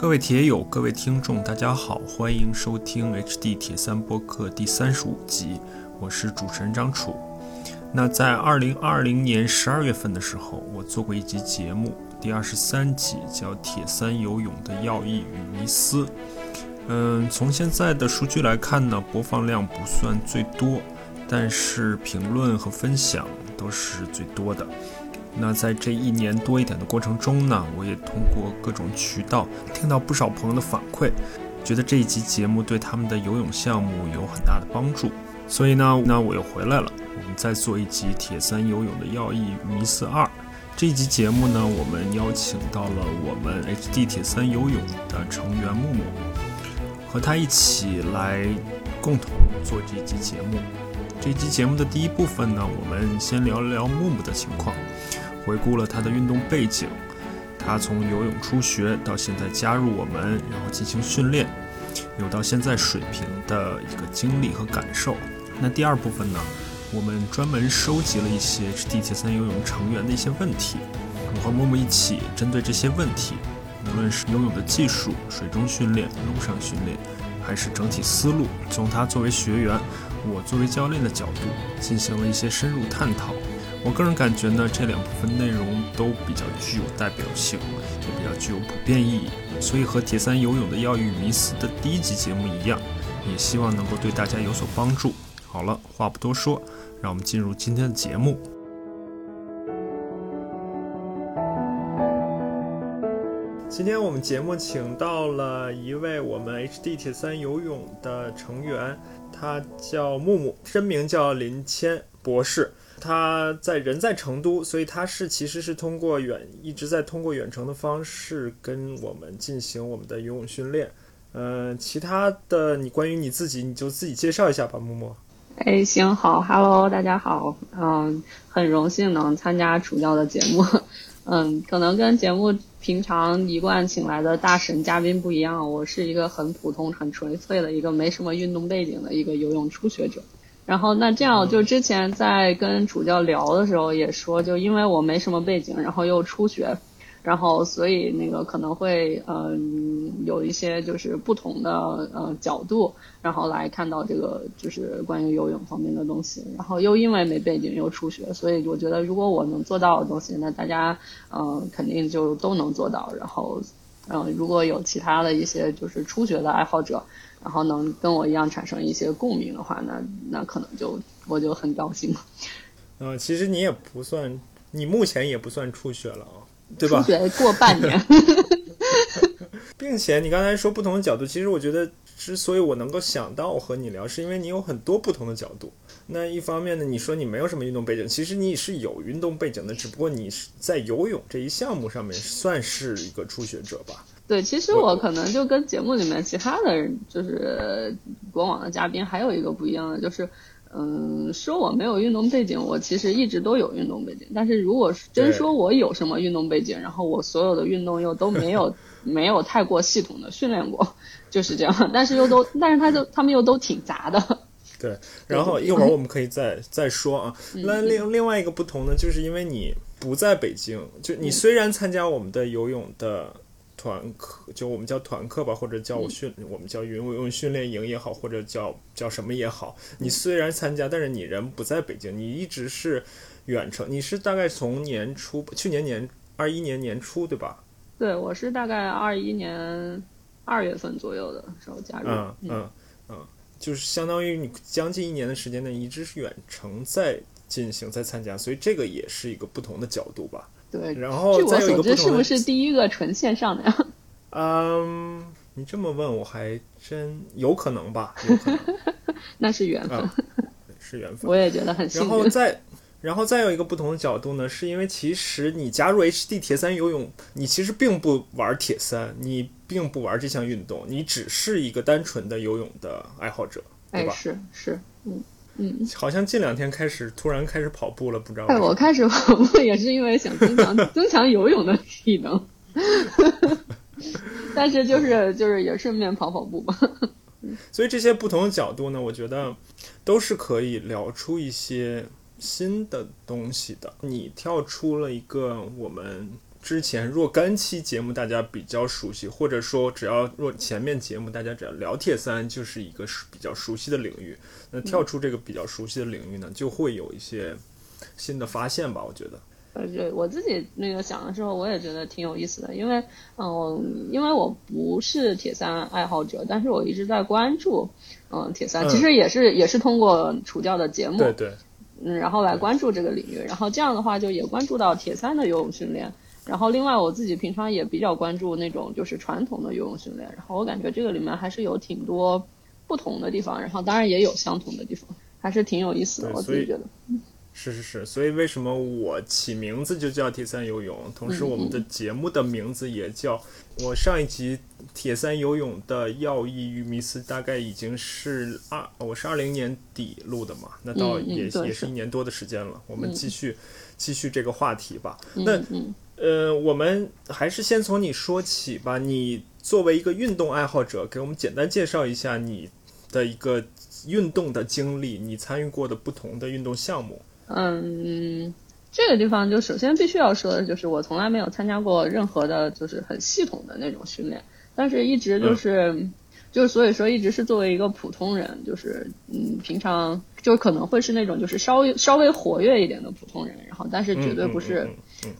各位铁友、各位听众，大家好，欢迎收听 HD 铁三播客第三十五集，我是主持人张楚。那在二零二零年十二月份的时候，我做过一集节目，第二十三集叫《铁三游泳的要义与迷思》。嗯，从现在的数据来看呢，播放量不算最多，但是评论和分享都是最多的。那在这一年多一点的过程中呢，我也通过各种渠道听到不少朋友的反馈，觉得这一集节目对他们的游泳项目有很大的帮助。所以呢，那我又回来了，我们再做一集《铁三游泳的要义迷思二》。这一集节目呢，我们邀请到了我们 HD 铁三游泳的成员木木，和他一起来共同做这一集节目。这一集节目的第一部分呢，我们先聊聊木木的情况。回顾了他的运动背景，他从游泳初学到现在加入我们，然后进行训练，有到现在水平的一个经历和感受。那第二部分呢，我们专门收集了一些地铁三游泳成员的一些问题，我和默默一起针对这些问题，无论是游泳的技术、水中训练、路上训练，还是整体思路，从他作为学员，我作为教练的角度，进行了一些深入探讨。我个人感觉呢，这两部分内容都比较具有代表性，也比较具有普遍意义，所以和铁三游泳的要义迷思的第一集节目一样，也希望能够对大家有所帮助。好了，话不多说，让我们进入今天的节目。今天我们节目请到了一位我们 HD 铁三游泳的成员，他叫木木，真名叫林谦博士。他在人在成都，所以他是其实是通过远一直在通过远程的方式跟我们进行我们的游泳训练。嗯，其他的你关于你自己，你就自己介绍一下吧，木木。哎，行好，Hello，大家好，嗯，很荣幸能参加楚教的节目。嗯，可能跟节目平常一贯请来的大神嘉宾不一样，我是一个很普通、很纯粹的一个没什么运动背景的一个游泳初学者。然后那这样，就之前在跟主教聊的时候也说，就因为我没什么背景，然后又初学，然后所以那个可能会嗯有一些就是不同的呃角度，然后来看到这个就是关于游泳方面的东西。然后又因为没背景又初学，所以我觉得如果我能做到的东西，那大家嗯肯定就都能做到。然后嗯如果有其他的一些就是初学的爱好者。然后能跟我一样产生一些共鸣的话，那那可能就我就很高兴了。嗯，其实你也不算，你目前也不算初学了啊，对吧？初学过半年。并且你刚才说不同的角度，其实我觉得之所以我能够想到和你聊，是因为你有很多不同的角度。那一方面呢，你说你没有什么运动背景，其实你是有运动背景的，只不过你是在游泳这一项目上面算是一个初学者吧。对，其实我可能就跟节目里面其他的人，就是国网的嘉宾，还有一个不一样的，就是，嗯，说我没有运动背景，我其实一直都有运动背景。但是如果真说我有什么运动背景，然后我所有的运动又都没有 没有太过系统的训练过，就是这样。但是又都，但是他就他们又都挺杂的。对，然后一会儿我们可以再再说啊。那另另外一个不同呢，就是因为你不在北京，就你虽然参加我们的游泳的。团课就我们叫团课吧，或者叫我训，我们叫游泳训练营也好，或者叫叫什么也好。你虽然参加，但是你人不在北京，你一直是远程。你是大概从年初，去年年二一年年初对吧？对，我是大概二一年二月份左右的时候加入。嗯嗯嗯，就是相当于你将近一年的时间内一直是远程在进行在参加，所以这个也是一个不同的角度吧。对，然后据我所知，是不是第一个纯线上的呀？嗯，你这么问我还真有可能吧？有可能，那是缘分，是缘分。我也觉得很幸运。然后再，然后再有一个不同的角度呢，是因为其实你加入 HD 铁三游泳，你其实并不玩铁三，你并不玩这项运动，你只是一个单纯的游泳的爱好者，对吧？是是，嗯。嗯，好像近两天开始突然开始跑步了，不知道。哎，我开始跑步也是因为想增强增强游泳的体能，但是就是就是也顺便跑跑步吧。所以这些不同的角度呢，我觉得都是可以聊出一些新的东西的。你跳出了一个我们之前若干期节目大家比较熟悉，或者说只要若前面节目大家只要聊铁三就是一个比较熟悉的领域，那跳出这个比较熟悉的领域呢，就会有一些新的发现吧，我觉得。呃，对我自己那个想的时候，我也觉得挺有意思的，因为，嗯，因为我不是铁三爱好者，但是我一直在关注，嗯，铁三，其实也是也是通过楚教的节目，对对，嗯，然后来关注这个领域，然后这样的话就也关注到铁三的游泳训练，然后另外我自己平常也比较关注那种就是传统的游泳训练，然后我感觉这个里面还是有挺多不同的地方，然后当然也有相同的地方，还是挺有意思的，我自己觉得。是是是，所以为什么我起名字就叫铁三游泳，同时我们的节目的名字也叫。我上一集铁三游泳的要义与迷思大概已经是二，我是二零年底录的嘛，那到也也是一年多的时间了。我们继续继续这个话题吧。那呃，我们还是先从你说起吧。你作为一个运动爱好者，给我们简单介绍一下你的一个运动的经历，你参与过的不同的运动项目。嗯，这个地方就首先必须要说的就是，我从来没有参加过任何的，就是很系统的那种训练，但是一直就是，就是所以说一直是作为一个普通人，就是嗯，平常就可能会是那种就是稍微稍微活跃一点的普通人，然后但是绝对不是，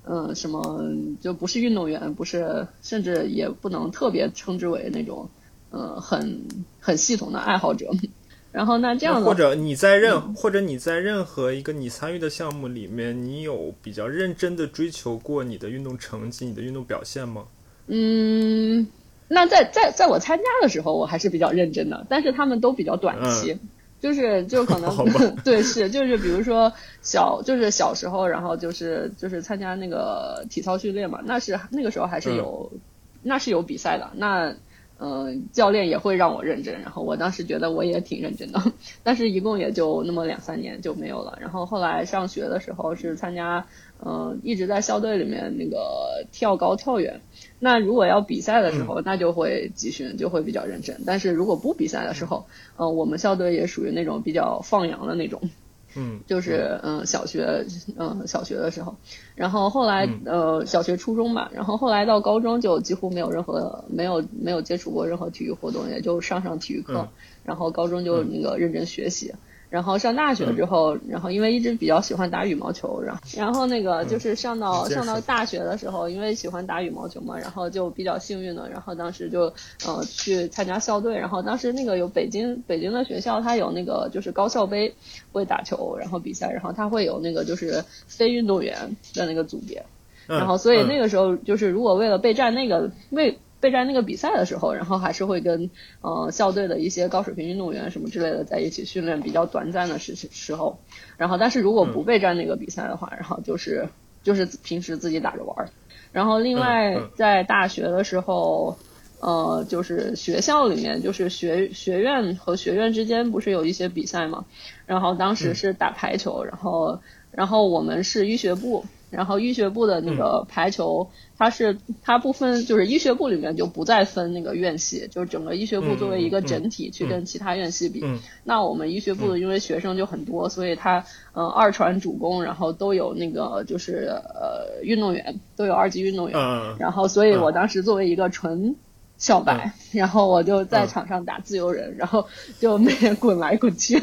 嗯，什么就不是运动员，不是，甚至也不能特别称之为那种，呃，很很系统的爱好者。然后那这样，或者你在任，或者你在任何一个你参与的项目里面，你有比较认真的追求过你的运动成绩、你的运动表现吗？嗯，那在在在我参加的时候，我还是比较认真的，但是他们都比较短期，就是就可能 对是就是比如说小就是小时候，然后就是就是参加那个体操训练嘛，那是那个时候还是有那是有比赛的那。嗯，教练也会让我认真，然后我当时觉得我也挺认真的，但是一共也就那么两三年就没有了。然后后来上学的时候是参加，嗯，一直在校队里面那个跳高、跳远。那如果要比赛的时候，那就会集训，就会比较认真。但是如果不比赛的时候，嗯，我们校队也属于那种比较放羊的那种。嗯，就是嗯小学嗯小学的时候，然后后来呃小学初中吧，然后后来到高中就几乎没有任何没有没有接触过任何体育活动，也就上上体育课，然后高中就那个认真学习。然后上大学之后，然后因为一直比较喜欢打羽毛球，然后然后那个就是上到上到大学的时候，因为喜欢打羽毛球嘛，然后就比较幸运的，然后当时就呃去参加校队，然后当时那个有北京北京的学校，它有那个就是高校杯会打球，然后比赛，然后它会有那个就是非运动员的那个组别，然后所以那个时候就是如果为了备战那个为备战那个比赛的时候，然后还是会跟呃校队的一些高水平运动员什么之类的在一起训练，比较短暂的时时候。然后，但是如果不备战那个比赛的话，然后就是就是平时自己打着玩儿。然后，另外在大学的时候，呃，就是学校里面就是学学院和学院之间不是有一些比赛嘛？然后当时是打排球，然后然后我们是医学部。然后医学部的那个排球，它是它不分，就是医学部里面就不再分那个院系，就是整个医学部作为一个整体去跟其他院系比。那我们医学部的因为学生就很多，所以它嗯二传主攻，然后都有那个就是呃运动员都有二级运动员。然后所以我当时作为一个纯小白，然后我就在场上打自由人，然后就每天 滚来滚去。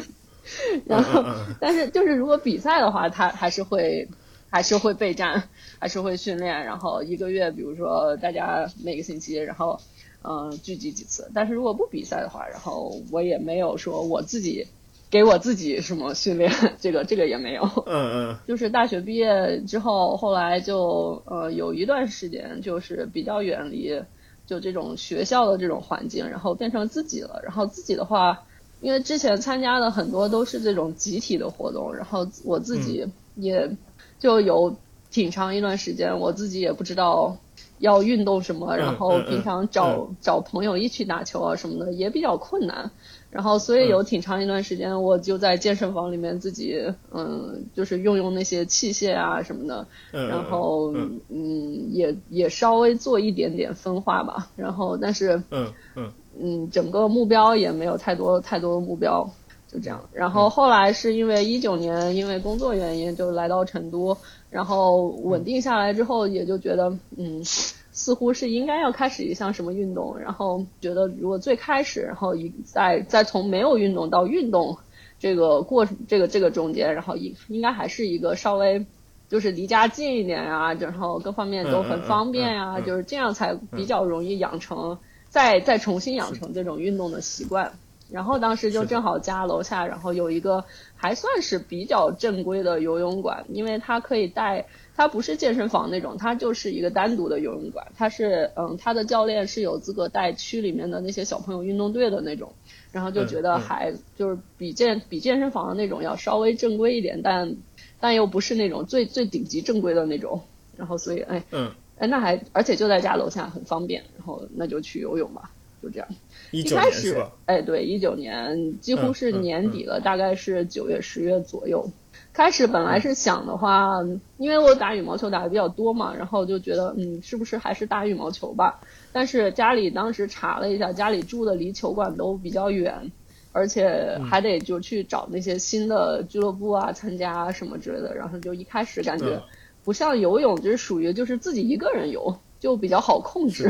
然后但是就是如果比赛的话，他还是会。还是会备战，还是会训练，然后一个月，比如说大家每个星期，然后嗯聚集几次。但是如果不比赛的话，然后我也没有说我自己给我自己什么训练，这个这个也没有。嗯嗯。就是大学毕业之后，后来就呃有一段时间就是比较远离就这种学校的这种环境，然后变成自己了。然后自己的话，因为之前参加的很多都是这种集体的活动，然后我自己也。就有挺长一段时间，我自己也不知道要运动什么，然后平常找找朋友一起打球啊什么的也比较困难，然后所以有挺长一段时间，我就在健身房里面自己嗯，就是用用那些器械啊什么的，然后嗯也也稍微做一点点分化吧，然后但是嗯嗯。嗯整个目标也没有太多太多的目标。就这样，然后后来是因为一九年因为工作原因就来到成都，然后稳定下来之后，也就觉得嗯，似乎是应该要开始一项什么运动，然后觉得如果最开始，然后一再再从没有运动到运动这个过这个这个中间，然后应应该还是一个稍微。就是离家近一点啊，然后各方面都很方便呀，就是这样才比较容易养成，再再重新养成这种运动的习惯。然后当时就正好家楼下，然后有一个还算是比较正规的游泳馆，因为它可以带，它不是健身房那种，它就是一个单独的游泳馆。它是，嗯，它的教练是有资格带区里面的那些小朋友运动队的那种，然后就觉得还就是比健比健身房的那种要稍微正规一点，但。但又不是那种最最顶级正规的那种，然后所以哎，嗯，哎那还而且就在家楼下很方便，然后那就去游泳吧，就这样。一开始哎对，一九年几乎是年底了，大概是九月十月左右。开始本来是想的话，因为我打羽毛球打的比较多嘛，然后就觉得嗯，是不是还是打羽毛球吧？但是家里当时查了一下，家里住的离球馆都比较远。而且还得就去找那些新的俱乐部啊，参加什么之类的。然后就一开始感觉不像游泳，就是属于就是自己一个人游，就比较好控制。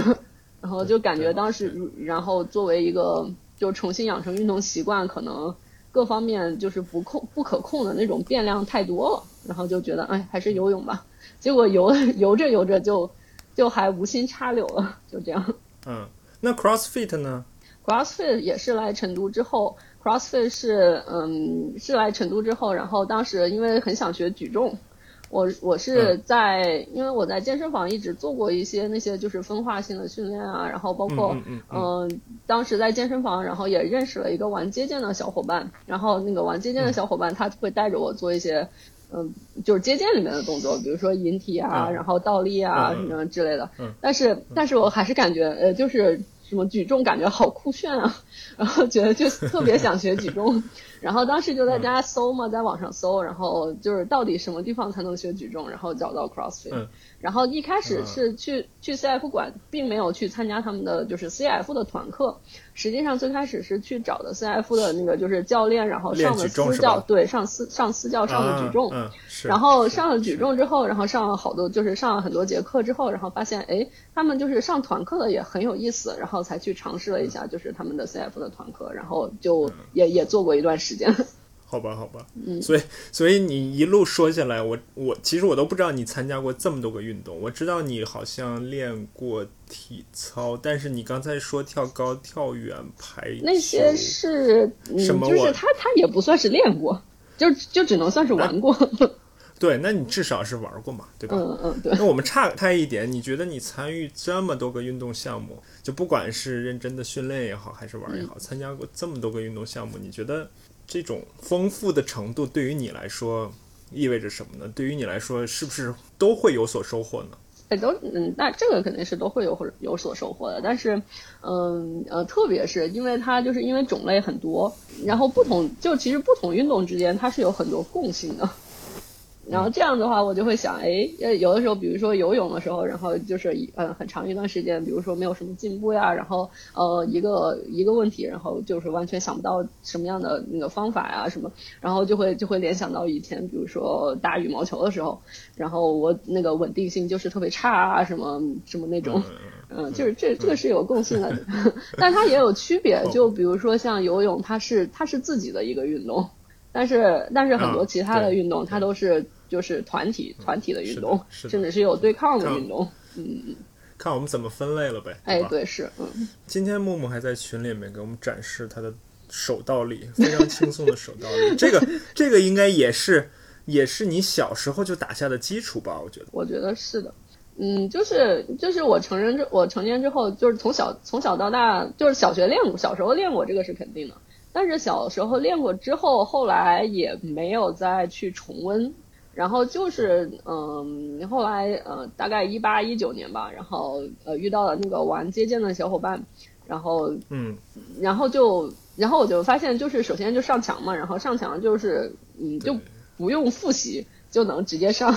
然后就感觉当时，然后作为一个就重新养成运动习惯，可能各方面就是不控不可控的那种变量太多了。然后就觉得哎，还是游泳吧。结果游 游着游着就就还无心插柳了，就这样。嗯，那 CrossFit 呢？CrossFit 也是来成都之后，CrossFit 是嗯是来成都之后，然后当时因为很想学举重，我我是在因为我在健身房一直做过一些那些就是分化性的训练啊，然后包括嗯当时在健身房，然后也认识了一个玩接剑的小伙伴，然后那个玩接剑的小伙伴他会带着我做一些嗯就是接剑里面的动作，比如说引体啊，然后倒立啊什么之类的，但是但是我还是感觉呃就是。什么举重感觉好酷炫啊，然后觉得就特别想学举重。然后当时就在家搜嘛，在网上搜，然后就是到底什么地方才能学举重，然后找到 CrossFit。然后一开始是去去 CF 馆，并没有去参加他们的就是 CF 的团课。实际上最开始是去找的 CF 的那个就是教练，然后上的私教，对，上私上私教上的举重。然后上了举重之后，然后上了好多就是上了很多节课之后，然后发现哎，他们就是上团课的也很有意思，然后才去尝试了一下就是他们的 CF 的团课，然后就也也做过一段时间。好吧，好吧，嗯，所以，所以你一路说下来，我我其实我都不知道你参加过这么多个运动。我知道你好像练过体操，但是你刚才说跳高、跳远、排那些是什么？就是他他也不算是练过，就就只能算是玩过。对，那你至少是玩过嘛，对吧？嗯嗯，对。那我们岔开一点，你觉得你参与这么多个运动项目，就不管是认真的训练也好，还是玩也好，参加过这么多个运动项目，你觉得？这种丰富的程度对于你来说意味着什么呢？对于你来说，是不是都会有所收获呢？哎，都嗯，那这个肯定是都会有或者有所收获的。但是，嗯呃，特别是因为它就是因为种类很多，然后不同就其实不同运动之间它是有很多共性的。然后这样的话，我就会想，哎，呃，有的时候，比如说游泳的时候，然后就是一嗯很长一段时间，比如说没有什么进步呀，然后呃一个一个问题，然后就是完全想不到什么样的那个方法呀什么，然后就会就会联想到以前，比如说打羽毛球的时候，然后我那个稳定性就是特别差啊，什么什么那种，嗯，就是这这个是有共性的，但它也有区别，就比如说像游泳，它是它是自己的一个运动，但是但是很多其他的运动，它都是。就是团体团体的运动，甚至是有对抗的运动，嗯，看我们怎么分类了呗。哎，对，是，嗯。今天木木还在群里面给我们展示他的手倒立，非常轻松的手倒立。这个这个应该也是也是你小时候就打下的基础吧？我觉得。我觉得是的，嗯，就是就是我成人之我成年之后，就是从小从小到大，就是小学练过，小时候练过，这个是肯定的。但是小时候练过之后，后来也没有再去重温。然后就是，嗯，后来，呃，大概一八一九年吧，然后，呃，遇到了那个玩接剑的小伙伴，然后，嗯，然后就，然后我就发现，就是首先就上墙嘛，然后上墙就是，嗯，就不用复习就能直接上。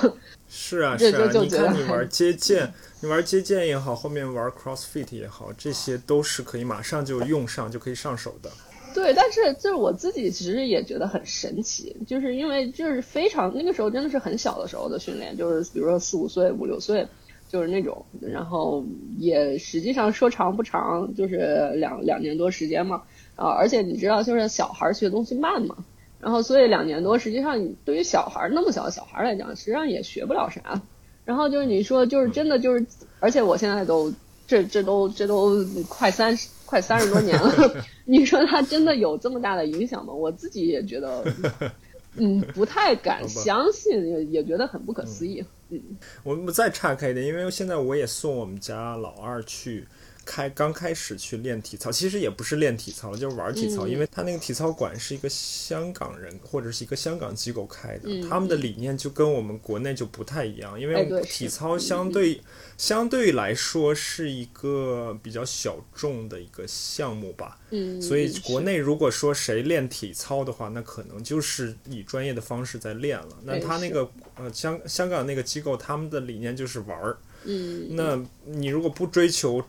是啊，是啊，你看你玩接剑，你玩接剑也好，后面玩 CrossFit 也好，这些都是可以马上就用上，就可以上手的。对，但是就是我自己其实也觉得很神奇，就是因为就是非常那个时候真的是很小的时候的训练，就是比如说四五岁、五六岁，就是那种，然后也实际上说长不长，就是两两年多时间嘛，啊，而且你知道，就是小孩学东西慢嘛，然后所以两年多，实际上对于小孩那么小的小孩来讲，实际上也学不了啥。然后就是你说，就是真的就是，而且我现在都这这都这都快三十快三十多年了，你说他真的有这么大的影响吗？我自己也觉得，嗯，不太敢相信，也也觉得很不可思议。嗯，我们再岔开一点，因为现在我也送我们家老二去。开刚开始去练体操，其实也不是练体操，就是玩体操，因为他那个体操馆是一个香港人或者是一个香港机构开的，他们的理念就跟我们国内就不太一样，因为体操相对相对来说是一个比较小众的一个项目吧，嗯，所以国内如果说谁练体操的话，那可能就是以专业的方式在练了。那他那个呃香香港那个机构，他们的理念就是玩儿，嗯，那你如果不追求。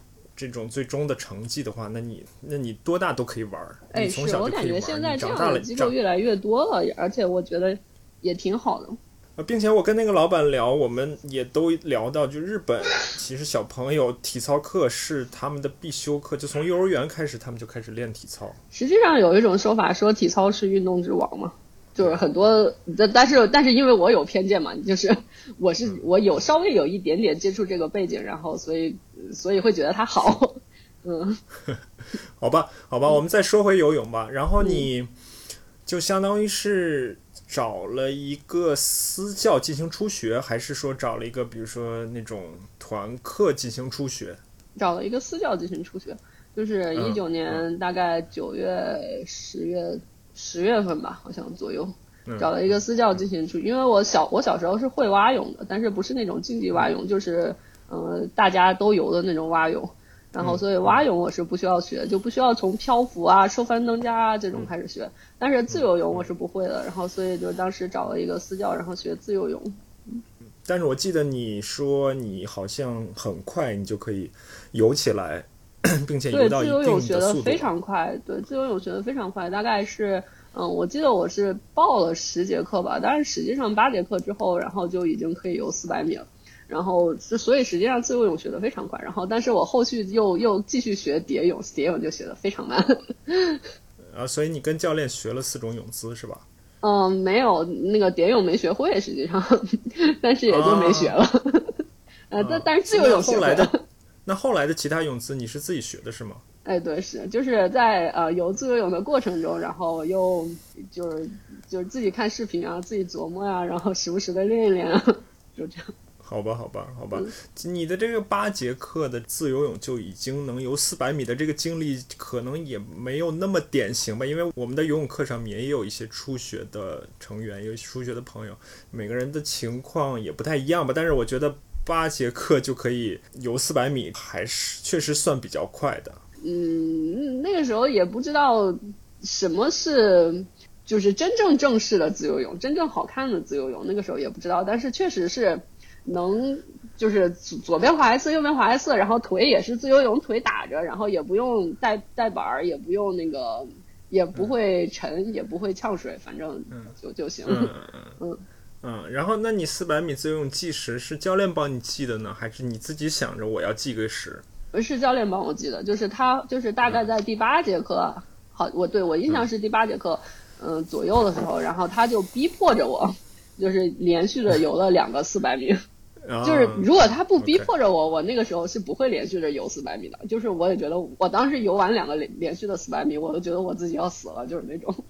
这种最终的成绩的话，那你那你多大都可以玩儿。哎，是我感觉现在这样的机构越来越多了，而且我觉得也挺好的。呃，并且我跟那个老板聊，我们也都聊到，就日本其实小朋友体操课是他们的必修课，就从幼儿园开始他们就开始练体操。实际上有一种说法说体操是运动之王嘛。就是很多，但但是但是因为我有偏见嘛，就是 我是我有稍微有一点点接触这个背景，然后所以所以会觉得它好，嗯，好吧好吧，我们再说回游泳吧。然后你就相当于是找了一个私教进行初学，还是说找了一个比如说那种团课进行初学？找了一个私教进行初学，就是一九年大概九月十月。十月份吧，好像左右，找了一个私教进行出，因为我小我小时候是会蛙泳的，但是不是那种竞技蛙泳，就是呃大家都游的那种蛙泳，然后所以蛙泳我是不需要学，就不需要从漂浮啊、收翻蹬架啊这种开始学，但是自由泳我是不会的，然后所以就当时找了一个私教，然后学自由泳。但是我记得你说你好像很快你就可以游起来。并且对自由泳学的非常快，对自由泳学的非常快，大概是嗯，我记得我是报了十节课吧，但是实际上八节课之后，然后就已经可以游四百米了，然后所以实际上自由泳学的非常快，然后但是我后续又又继续学蝶泳，蝶泳就学的非常慢。啊，所以你跟教练学了四种泳姿是吧？嗯，没有那个蝶泳没学会，实际上，但是也就没学了。呃，但但是自由泳学来的。那后来的其他泳姿你是自己学的是吗？哎，对，是就是在呃游自由泳的过程中，然后又就是就是自己看视频啊，自己琢磨呀，然后时不时的练一练啊，就这样。好吧，好吧，好吧。你的这个八节课的自由泳就已经能游四百米的这个经历，可能也没有那么典型吧？因为我们的游泳课上面也有一些初学的成员，有初学的朋友，每个人的情况也不太一样吧。但是我觉得。八节课就可以游四百米，还是确实算比较快的。嗯，那个时候也不知道什么是就是真正正式的自由泳，真正好看的自由泳。那个时候也不知道，但是确实是能就是左边划一次，右边划一次，然后腿也是自由泳腿打着，然后也不用带带板儿，也不用那个，也不会沉，也不会呛水，反正就就行。嗯。嗯，然后那你四百米自由泳计时是教练帮你记的呢，还是你自己想着我要记个时？是教练帮我记的，就是他就是大概在第八节课，好，我对我印象是第八节课，嗯左右的时候，然后他就逼迫着我，就是连续的游了两个四百米，就是如果他不逼迫着我，我那个时候是不会连续着游四百米的，就是我也觉得我当时游完两个连连续的四百米，我都觉得我自己要死了，就是那种。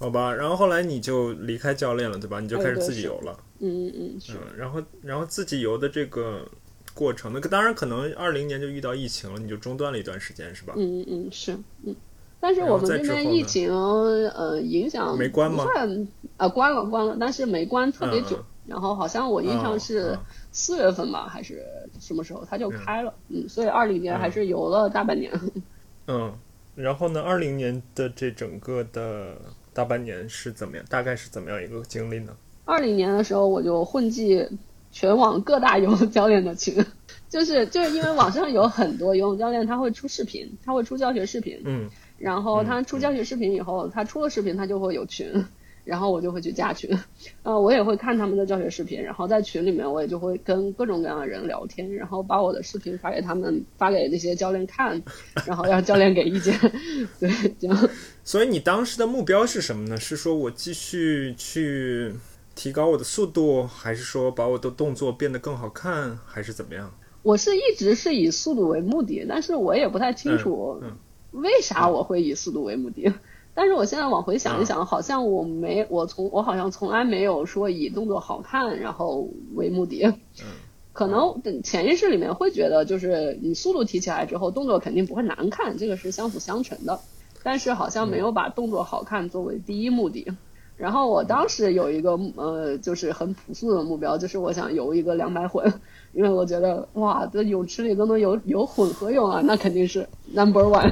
好吧，然后后来你就离开教练了，对吧？你就开始自己游了。嗯嗯嗯。嗯，然后然后自己游的这个过程，那当然可能二零年就遇到疫情了，你就中断了一段时间，是吧？嗯嗯嗯，是嗯。但是我们这边疫情呃影响没关吗？呃关了关了，但是没关特别久。然后好像我印象是四月份吧，还是什么时候它就开了？嗯，所以二零年还是游了大半年。嗯，然后呢？二零年的这整个的。大半年是怎么样？大概是怎么样一个经历呢？二零年的时候，我就混迹全网各大游泳教练的群，就是就是因为网上有很多游泳教练，他会出视频，他会出教学视频，嗯，然后他出教学视频以后，他出了视频，他就会有群。然后我就会去加群，呃，我也会看他们的教学视频，然后在群里面我也就会跟各种各样的人聊天，然后把我的视频发给他们，发给那些教练看，然后让教练给意见，对，这样。所以你当时的目标是什么呢？是说我继续去提高我的速度，还是说把我的动作变得更好看，还是怎么样？我是一直是以速度为目的，但是我也不太清楚为啥我会以速度为目的。但是我现在往回想一想，好像我没我从我好像从来没有说以动作好看然后为目的，可能潜意识里面会觉得就是你速度提起来之后，动作肯定不会难看，这个是相辅相成的。但是好像没有把动作好看作为第一目的。然后我当时有一个呃，就是很朴素的目标，就是我想游一个两百混，因为我觉得哇，这泳池里都能游游混合泳啊，那肯定是 number one。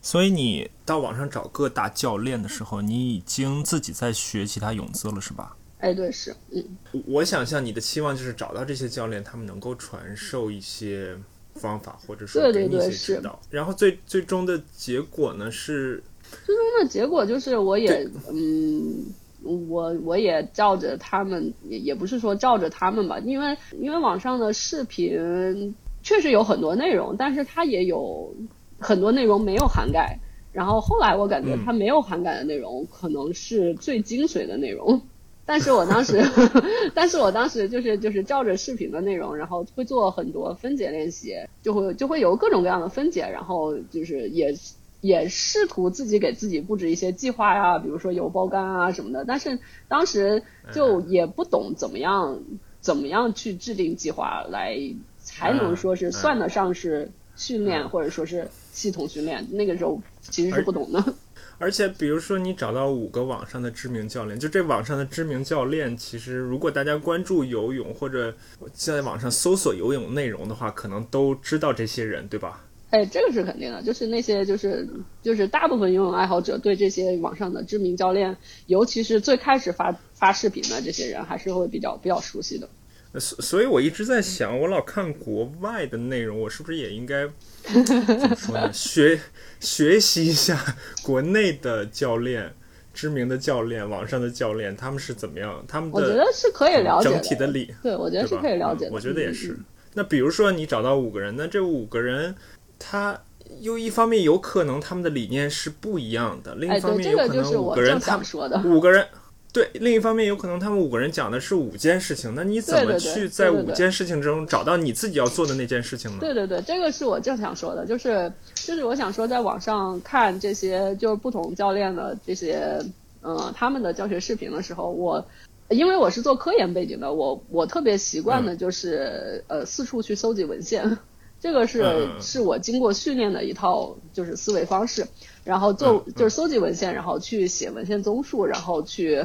所以你到网上找各大教练的时候，你已经自己在学其他泳姿了，是吧？哎，对，是，嗯。我想象你的期望就是找到这些教练，他们能够传授一些方法，或者说给你一些指导。然后最最终的结果呢是？最终的结果就是我也，嗯，我我也照着他们，也也不是说照着他们吧，因为因为网上的视频确实有很多内容，但是它也有。很多内容没有涵盖，然后后来我感觉它没有涵盖的内容可能是最精髓的内容，但是我当时，但是我当时就是就是照着视频的内容，然后会做很多分解练习，就会就会有各种各样的分解，然后就是也也试图自己给自己布置一些计划呀，比如说有包干啊什么的，但是当时就也不懂怎么样怎么样去制定计划来才能说是算得上是训练或者说是。系统训练那个时候其实是不懂的，而且比如说你找到五个网上的知名教练，就这网上的知名教练，其实如果大家关注游泳或者在网上搜索游泳内容的话，可能都知道这些人，对吧？哎，这个是肯定的，就是那些就是就是大部分游泳爱好者对这些网上的知名教练，尤其是最开始发发视频的这些人，还是会比较比较熟悉的。所所以，我一直在想，我老看国外的内容，我是不是也应该 怎么说呢？学学习一下国内的教练、知名的教练、网上的教练，他们是怎么样？他们的我觉得是可以了解整体的理。对，我觉得是可以了解。我觉得也是。那比如说，你找到五个人，那这五个人，他又一方面有可能他们的理念是不一样的，另一方面有可能五个人他们五个人。对，另一方面有可能他们五个人讲的是五件事情，那你怎么去在五件事情中找到你自己要做的那件事情呢？对对对，这个是我正想说的，就是就是我想说，在网上看这些就是不同教练的这些嗯他们的教学视频的时候，我因为我是做科研背景的，我我特别习惯的就是呃四处去搜集文献，这个是是我经过训练的一套就是思维方式，然后做就是搜集文献，然后去写文献综述，然后去。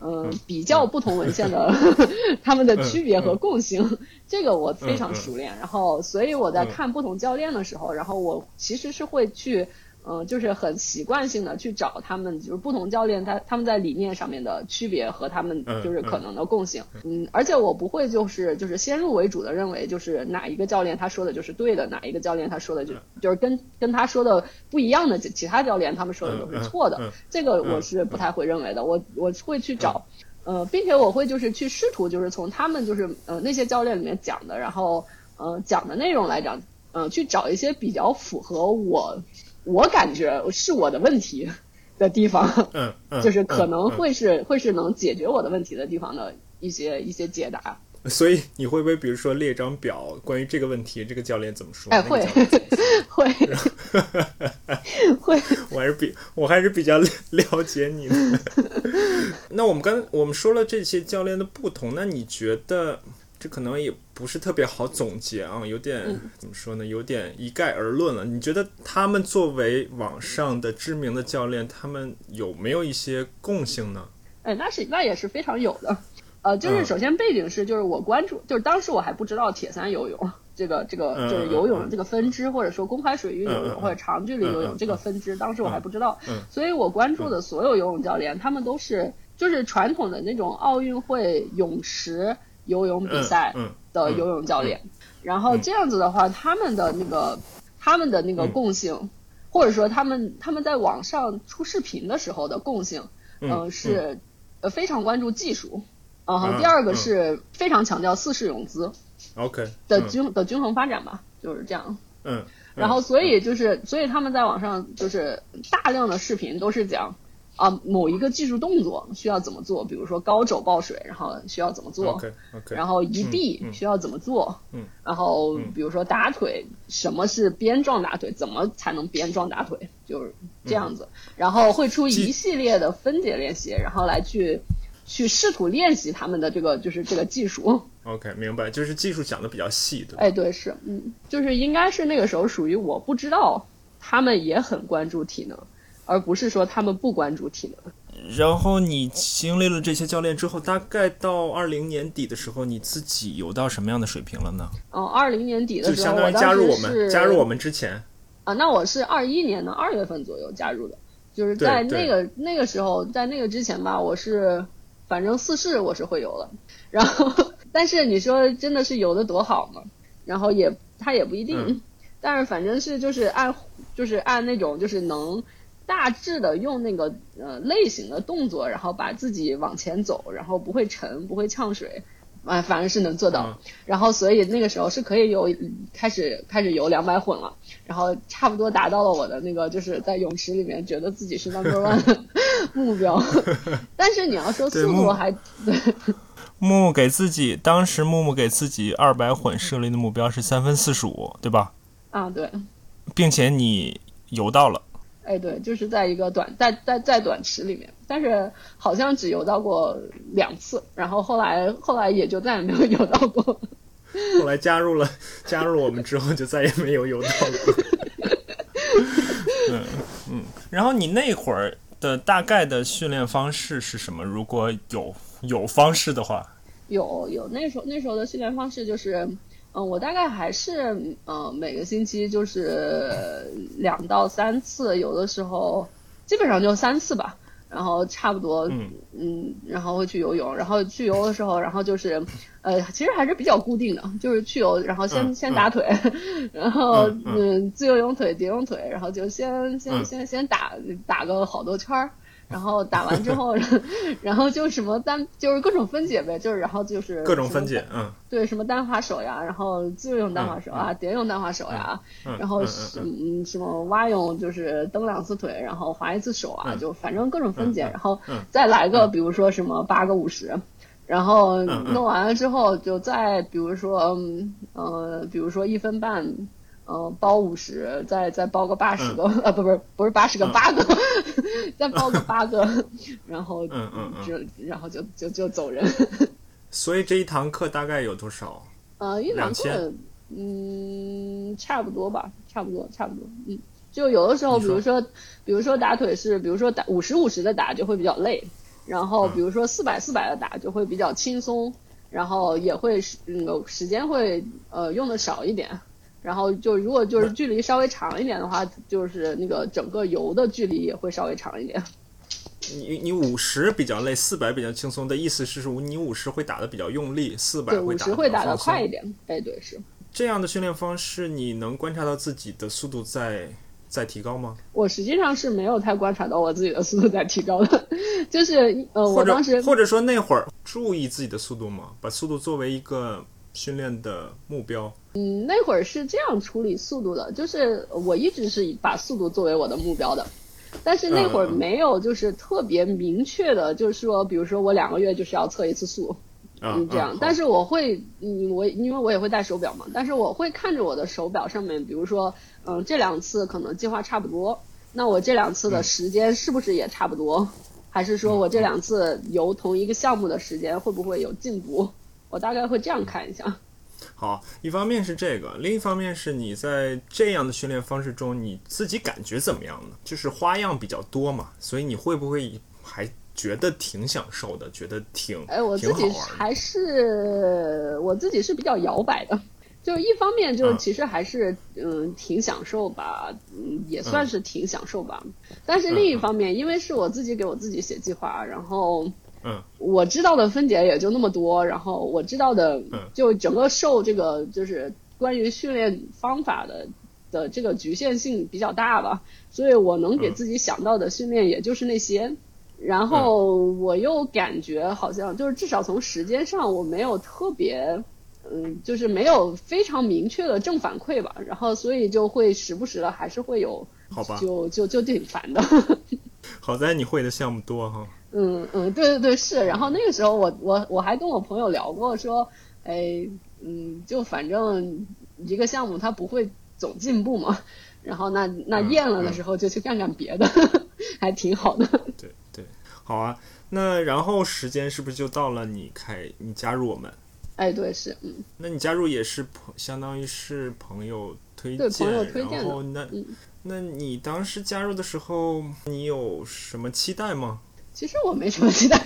嗯，比较不同文献的 他们的区别和共性，这个我非常熟练。然后，所以我在看不同教练的时候，然后我其实是会去。嗯，就是很习惯性的去找他们，就是不同教练他他们在理念上面的区别和他们就是可能的共性。嗯，而且我不会就是就是先入为主的认为就是哪一个教练他说的就是对的，哪一个教练他说的就就是跟跟他说的不一样的其他教练他们说的都是错的。这个我是不太会认为的。我我会去找，呃，并且我会就是去试图就是从他们就是呃那些教练里面讲的，然后呃讲的内容来讲，嗯，去找一些比较符合我。我感觉是我的问题的地方，嗯嗯，就是可能会是会是能解决我的问题的地方的一些一些解答。所以你会不会比如说列一张表，关于这个问题，这个教练怎么说？哎，会会会，我还是比我还是比较了解你的。那我们刚我们说了这些教练的不同，那你觉得？这可能也不是特别好总结啊，有点怎么说呢？有点一概而论了。你觉得他们作为网上的知名的教练，他们有没有一些共性呢？哎，那是那也是非常有的。呃，就是首先背景是，就是我关注，就是当时我还不知道铁三游泳这个这个就是游泳这个分支，或者说公开水域游泳或者长距离游泳这个分支，当时我还不知道。所以我关注的所有游泳教练，他们都是就是传统的那种奥运会泳池。游泳比赛的游泳教练，然后这样子的话，他们的那个他们的那个共性，或者说他们他们在网上出视频的时候的共性，嗯是呃非常关注技术，嗯呃，第二个是非常强调四世泳姿 OK 的均的均衡发展吧，就是这样。嗯，然后所以就是所以他们在网上就是大量的视频都是讲。啊，某一个技术动作需要怎么做？比如说高肘抱水，然后需要怎么做。然后移臂需要怎么做？嗯。然后比如说打腿，什么是鞭状打腿？怎么才能鞭状打腿？就是这样子。然后会出一系列的分解练习，然后来去去试图练习他们的这个就是这个技术。OK，明白，就是技术讲的比较细，对吧？哎，对，是，嗯，就是应该是那个时候属于我不知道，他们也很关注体能。而不是说他们不关注体能。然后你经历了这些教练之后，大概到二零年底的时候，你自己游到什么样的水平了呢？哦，二零年底的时候，就相当于加入我们，加入我们之前啊，那我是二一年的二月份左右加入的，就是在那个那个时候，在那个之前吧，我是反正四试我是会游了，然后 但是你说真的是游的多好吗？然后也他也不一定，嗯、但是反正是就是按就是按那种就是能。大致的用那个呃类型的动作，然后把自己往前走，然后不会沉，不会呛水，啊，反正是能做到。嗯、然后所以那个时候是可以游，开始开始游两百混了，然后差不多达到了我的那个就是在泳池里面觉得自己是 number one 的目标。但是你要说速度还 对。木木给自己当时木木给自己二百混设立的目标是三分四十五，对吧？啊，对。并且你游到了。哎，对，就是在一个短在在在短池里面，但是好像只游到过两次，然后后来后来也就再也没有游到过。后来加入了加入我们之后，就再也没有游到过。嗯嗯，然后你那会儿的大概的训练方式是什么？如果有有方式的话，有有那时候那时候的训练方式就是。嗯，我大概还是嗯每个星期就是两到三次，有的时候基本上就三次吧。然后差不多嗯嗯，然后会去游泳，然后去游的时候，然后就是呃其实还是比较固定的，就是去游，然后先、嗯先打腿，然后嗯嗯自由泳腿、蝶泳腿，然后就先先嗯先先打打个好多圈儿。然后打完之后，然后就什么单就是各种分解呗，就是然后就是各种分解，嗯，对，什么单滑手呀，然后自由泳单滑手啊，蝶泳单滑手呀，然后嗯什么蛙泳就是蹬两次腿，然后划一次手啊，就反正各种分解，然后再来个比如说什么八个五十，然后弄完了之后就再比如说呃比如说一分半。嗯，包五十，再再包个八十个，嗯、呃，不不是不是八十个，八个，再包个八个，然后嗯嗯就然后就就就走人。所以这一堂课大概有多少？呃，一堂课，嗯，差不多吧，差不多，差不多，嗯，就有的时候，比如说，比如说打腿是，比如说打五十五十的打就会比较累，然后比如说四百四百的打就会比较轻松，然后也会那个时间会呃用的少一点。然后就如果就是距离稍微长一点的话，就是那个整个游的距离也会稍微长一点。你你五十比较累，四百比较轻松的意思是说你五十会打的比较用力，四百对五十会打的快一点。哎，对是。这样的训练方式，你能观察到自己的速度在在提高吗？我实际上是没有太观察到我自己的速度在提高的，就是呃，我当时或者说那会儿注意自己的速度吗？把速度作为一个训练的目标。嗯，那会儿是这样处理速度的，就是我一直是把速度作为我的目标的，但是那会儿没有就是特别明确的，就是说，比如说我两个月就是要测一次速，嗯，这样。但是我会，嗯，我因为我也会戴手表嘛，但是我会看着我的手表上面，比如说，嗯，这两次可能计划差不多，那我这两次的时间是不是也差不多？还是说我这两次游同一个项目的时间会不会有进步？我大概会这样看一下。好，一方面是这个，另一方面是你在这样的训练方式中，你自己感觉怎么样呢？就是花样比较多嘛，所以你会不会还觉得挺享受的？觉得挺哎，我自己还是我自己是比较摇摆的，就是一方面就是其实还是嗯挺享受吧，嗯也算是挺享受吧，但是另一方面，因为是我自己给我自己写计划，然后。嗯，我知道的分解也就那么多，然后我知道的，嗯，就整个受这个就是关于训练方法的的这个局限性比较大吧，所以我能给自己想到的训练也就是那些。然后我又感觉好像就是至少从时间上我没有特别，嗯，就是没有非常明确的正反馈吧。然后所以就会时不时的还是会有，好吧，就就就挺烦的。好在你会的项目多哈。嗯嗯，对对对是。然后那个时候我我我还跟我朋友聊过说，哎，嗯，就反正一个项目它不会总进步嘛。然后那那厌了的时候就去干干别的，还挺好的。对对，好啊。那然后时间是不是就到了你开你加入我们？哎，对，是嗯。那你加入也是朋，相当于是朋友推荐，对朋友推荐然后那那你当时加入的时候，你有什么期待吗？其实我没什么期待。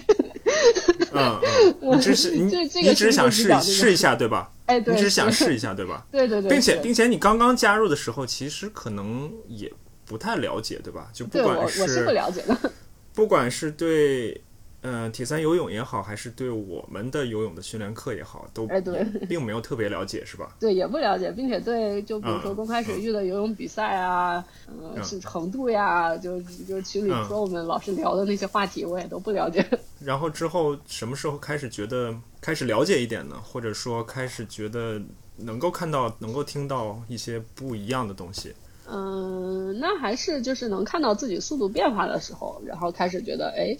嗯 我，只是你你只是想试试一下对吧？哎，对，你只是想试一下 对吧？对对对，并且并且你刚刚加入的时候，其实可能也不太了解对吧？就不管是我是不了解的，不管是对。嗯，铁三游泳也好，还是对我们的游泳的训练课也好，都哎对，并没有特别了解，是吧？对，也不了解，并且对，就比如说公开水域的游泳比赛啊，嗯，是程度呀，就就群里和我们老师聊的那些话题，我也都不了解。然后之后什么时候开始觉得开始了解一点呢？或者说开始觉得能够看到、能够听到一些不一样的东西？嗯，那还是就是能看到自己速度变化的时候，然后开始觉得哎。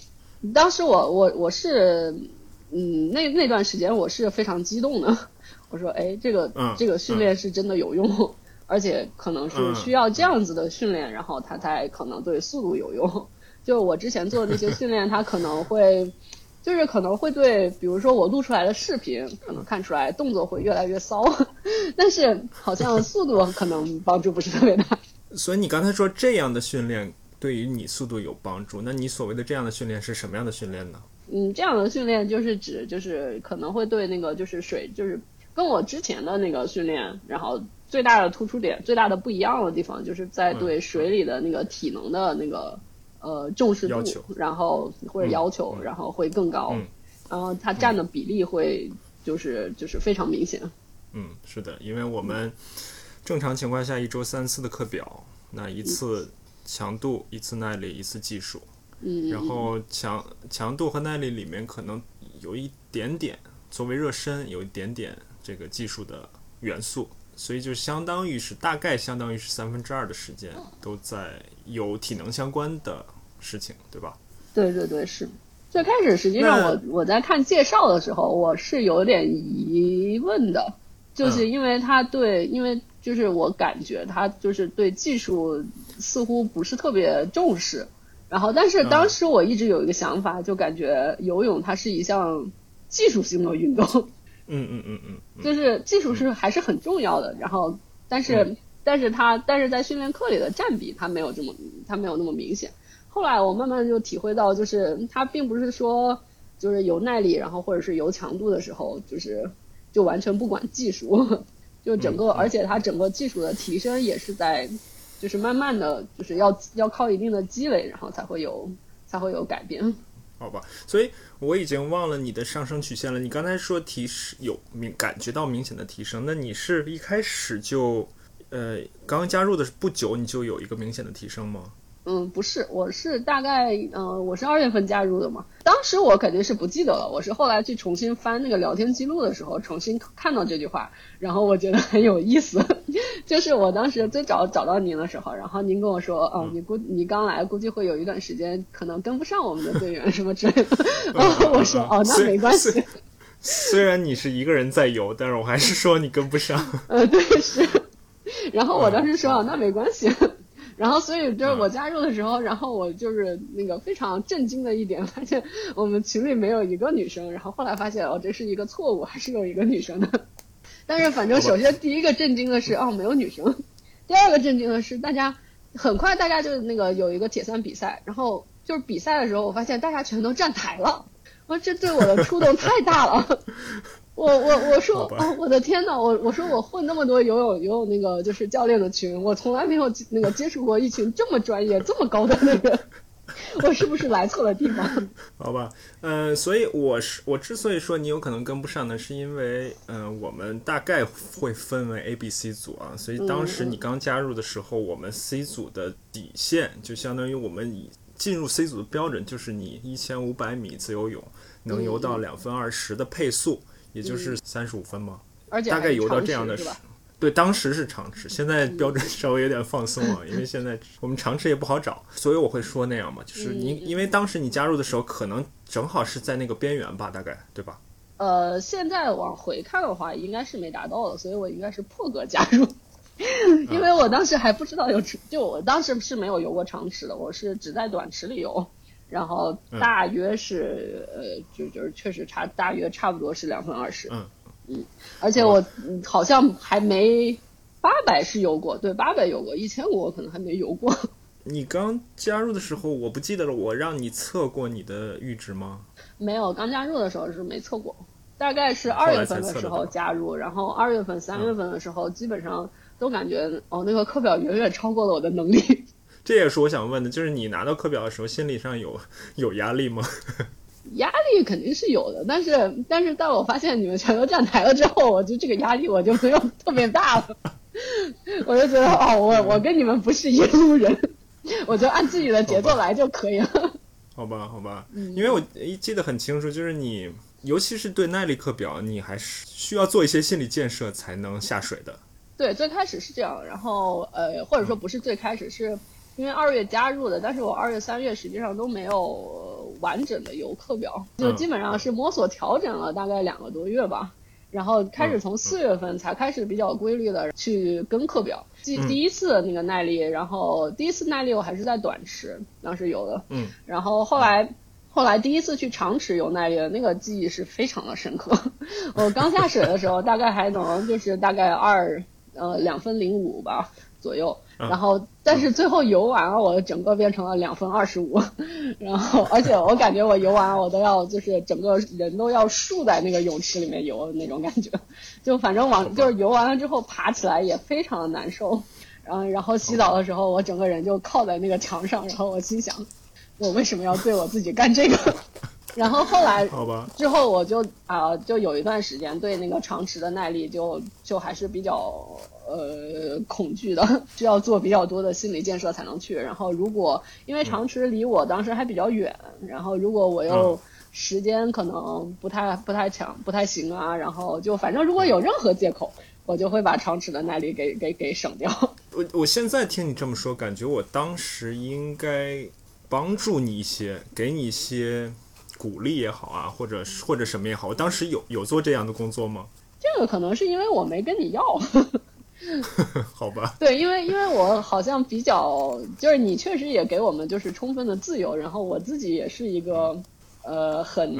当时我我我是，嗯，那那段时间我是非常激动的。我说，哎，这个这个训练是真的有用，而且可能是需要这样子的训练，然后它才可能对速度有用。就我之前做的那些训练，它可能会，就是可能会对，比如说我录出来的视频，可能看出来动作会越来越骚，但是好像速度可能帮助不是特别大。所以你刚才说这样的训练。对于你速度有帮助，那你所谓的这样的训练是什么样的训练呢？嗯，这样的训练就是指就是可能会对那个就是水就是跟我之前的那个训练，然后最大的突出点、最大的不一样的地方，就是在对水里的那个体能的那个呃重视度，然后或者要求，然后会更高，然后它占的比例会就是就是非常明显。嗯，是的，因为我们正常情况下一周三次的课表，那一次。强度一次耐力一次技术，嗯，然后强强度和耐力里面可能有一点点作为热身，有一点点这个技术的元素，所以就相当于是大概相当于是三分之二的时间都在有体能相关的事情，对吧？对对对，是。最开始实际上我我在看介绍的时候，我是有点疑问的，就是因为他对，因为就是我感觉他就是对技术。似乎不是特别重视，然后但是当时我一直有一个想法，就感觉游泳它是一项技术性的运动，嗯嗯嗯嗯，就是技术是还是很重要的。然后但是但是它但是在训练课里的占比它没有这么它没有那么明显。后来我慢慢就体会到，就是他并不是说就是游耐力，然后或者是游强度的时候，就是就完全不管技术，就整个而且它整个技术的提升也是在。就是慢慢的就是要要靠一定的积累，然后才会有才会有改变。好吧，所以我已经忘了你的上升曲线了。你刚才说提示有明感觉到明显的提升，那你是一开始就呃刚加入的不久你就有一个明显的提升吗？嗯，不是，我是大概，嗯，我是二月份加入的嘛。当时我肯定是不记得了，我是后来去重新翻那个聊天记录的时候，重新看到这句话，然后我觉得很有意思。就是我当时最早找到您的时候，然后您跟我说，哦，你估你刚来，估计会有一段时间可能跟不上我们的队员什么之类的。我说，哦，那没关系。虽然你是一个人在游，但是我还是说你跟不上。呃，对，是。然后我当时说，啊那没关系。然后，所以就是我加入的时候，然后我就是那个非常震惊的一点，发现我们群里没有一个女生。然后后来发现，哦，这是一个错误，还是有一个女生的。但是反正首先第一个震惊的是，哦，没有女生。第二个震惊的是，大家很快大家就那个有一个铁三比赛，然后就是比赛的时候，我发现大家全都站台了。我这对我的触动太大了。我我我说哦，我的天呐，我我说我混那么多游泳游泳那个就是教练的群，我从来没有那个接触过一群这么专业、这么高的那个 我是不是来错了地方？好吧，呃，所以我是我之所以说你有可能跟不上呢，是因为呃，我们大概会分为 A、B、C 组啊，所以当时你刚加入的时候，我们 C 组的底线就相当于我们以进入 C 组的标准就是你一千五百米自由泳能游到两分二十的配速，也就是三十五分嘛？而且大概游到这样的是吧？对，当时是长池，现在标准稍微有点放松了，因为现在 我们长池也不好找，所以我会说那样嘛，就是你，因为当时你加入的时候，可能正好是在那个边缘吧，大概对吧？呃，现在往回看的话，应该是没达到的，所以我应该是破格加入，因为我当时还不知道有，就我当时是没有游过长池的，我是只在短池里游，然后大约是呃，就就是确实差，大约差不多是两分二十。嗯。嗯，而且我好像还没八百是游过，对，八百游过，一千五我可能还没游过。你刚加入的时候，我不记得了，我让你测过你的阈值吗？没有，刚加入的时候是没测过，大概是二月份的时候加入，然后二月份、三月份的时候，基本上都感觉哦，那个课表远远超过了我的能力。这也是我想问的，就是你拿到课表的时候，心理上有有压力吗？压力肯定是有的，但是但是当我发现你们全都站台了之后，我就这个压力我就没有特别大了，我就觉得哦，我我跟你们不是一路人，我就按自己的节奏来就可以了。好吧，好吧，因为我记得很清楚，就是你尤其是对耐力课表，你还是需要做一些心理建设才能下水的。对，最开始是这样，然后呃，或者说不是最开始是。因为二月加入的，但是我二月、三月实际上都没有完整的游课表，就基本上是摸索调整了大概两个多月吧，然后开始从四月份才开始比较规律的去跟课表。第第一次那个耐力，然后第一次耐力我还是在短池当时游的，嗯，然后后来后来第一次去长池游耐力的那个记忆是非常的深刻。我刚下水的时候大概还能就是大概二呃两分零五吧左右。然后，但是最后游完了，我整个变成了两分二十五，然后，而且我感觉我游完我都要就是整个人都要竖在那个泳池里面游的那种感觉，就反正往就是游完了之后爬起来也非常的难受，然后然后洗澡的时候我整个人就靠在那个墙上，然后我心想，我为什么要对我自己干这个？然后后来，好吧，之后我就啊，就有一段时间对那个长池的耐力就就还是比较呃恐惧的，需要做比较多的心理建设才能去。然后如果因为长池离我当时还比较远，然后如果我又时间可能不太不太强不太行啊，然后就反正如果有任何借口，我就会把长池的耐力给给给省掉。我我现在听你这么说，感觉我当时应该帮助你一些，给你一些。鼓励也好啊，或者或者什么也好，我当时有有做这样的工作吗？这个可能是因为我没跟你要，好吧？对，因为因为我好像比较，就是你确实也给我们就是充分的自由，然后我自己也是一个呃很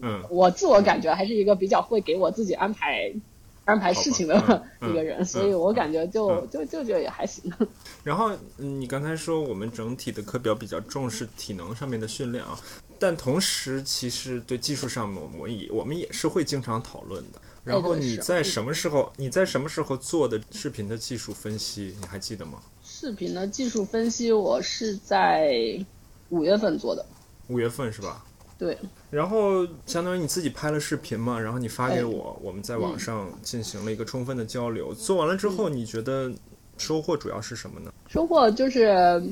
嗯，我自我感觉还是一个比较会给我自己安排安排事情的一个人，所以我感觉就就就觉得也还行。然后你刚才说我们整体的课表比较重视体能上面的训练啊。但同时，其实对技术上面，我们也我们也是会经常讨论的。然后你在什么时候？你在什么时候做的视频的技术分析？你还记得吗？视频的技术分析，我是在五月份做的。五月份是吧？对。然后相当于你自己拍了视频嘛，然后你发给我，我们在网上进行了一个充分的交流。做完了之后，你觉得收获主要是什么呢？收获就是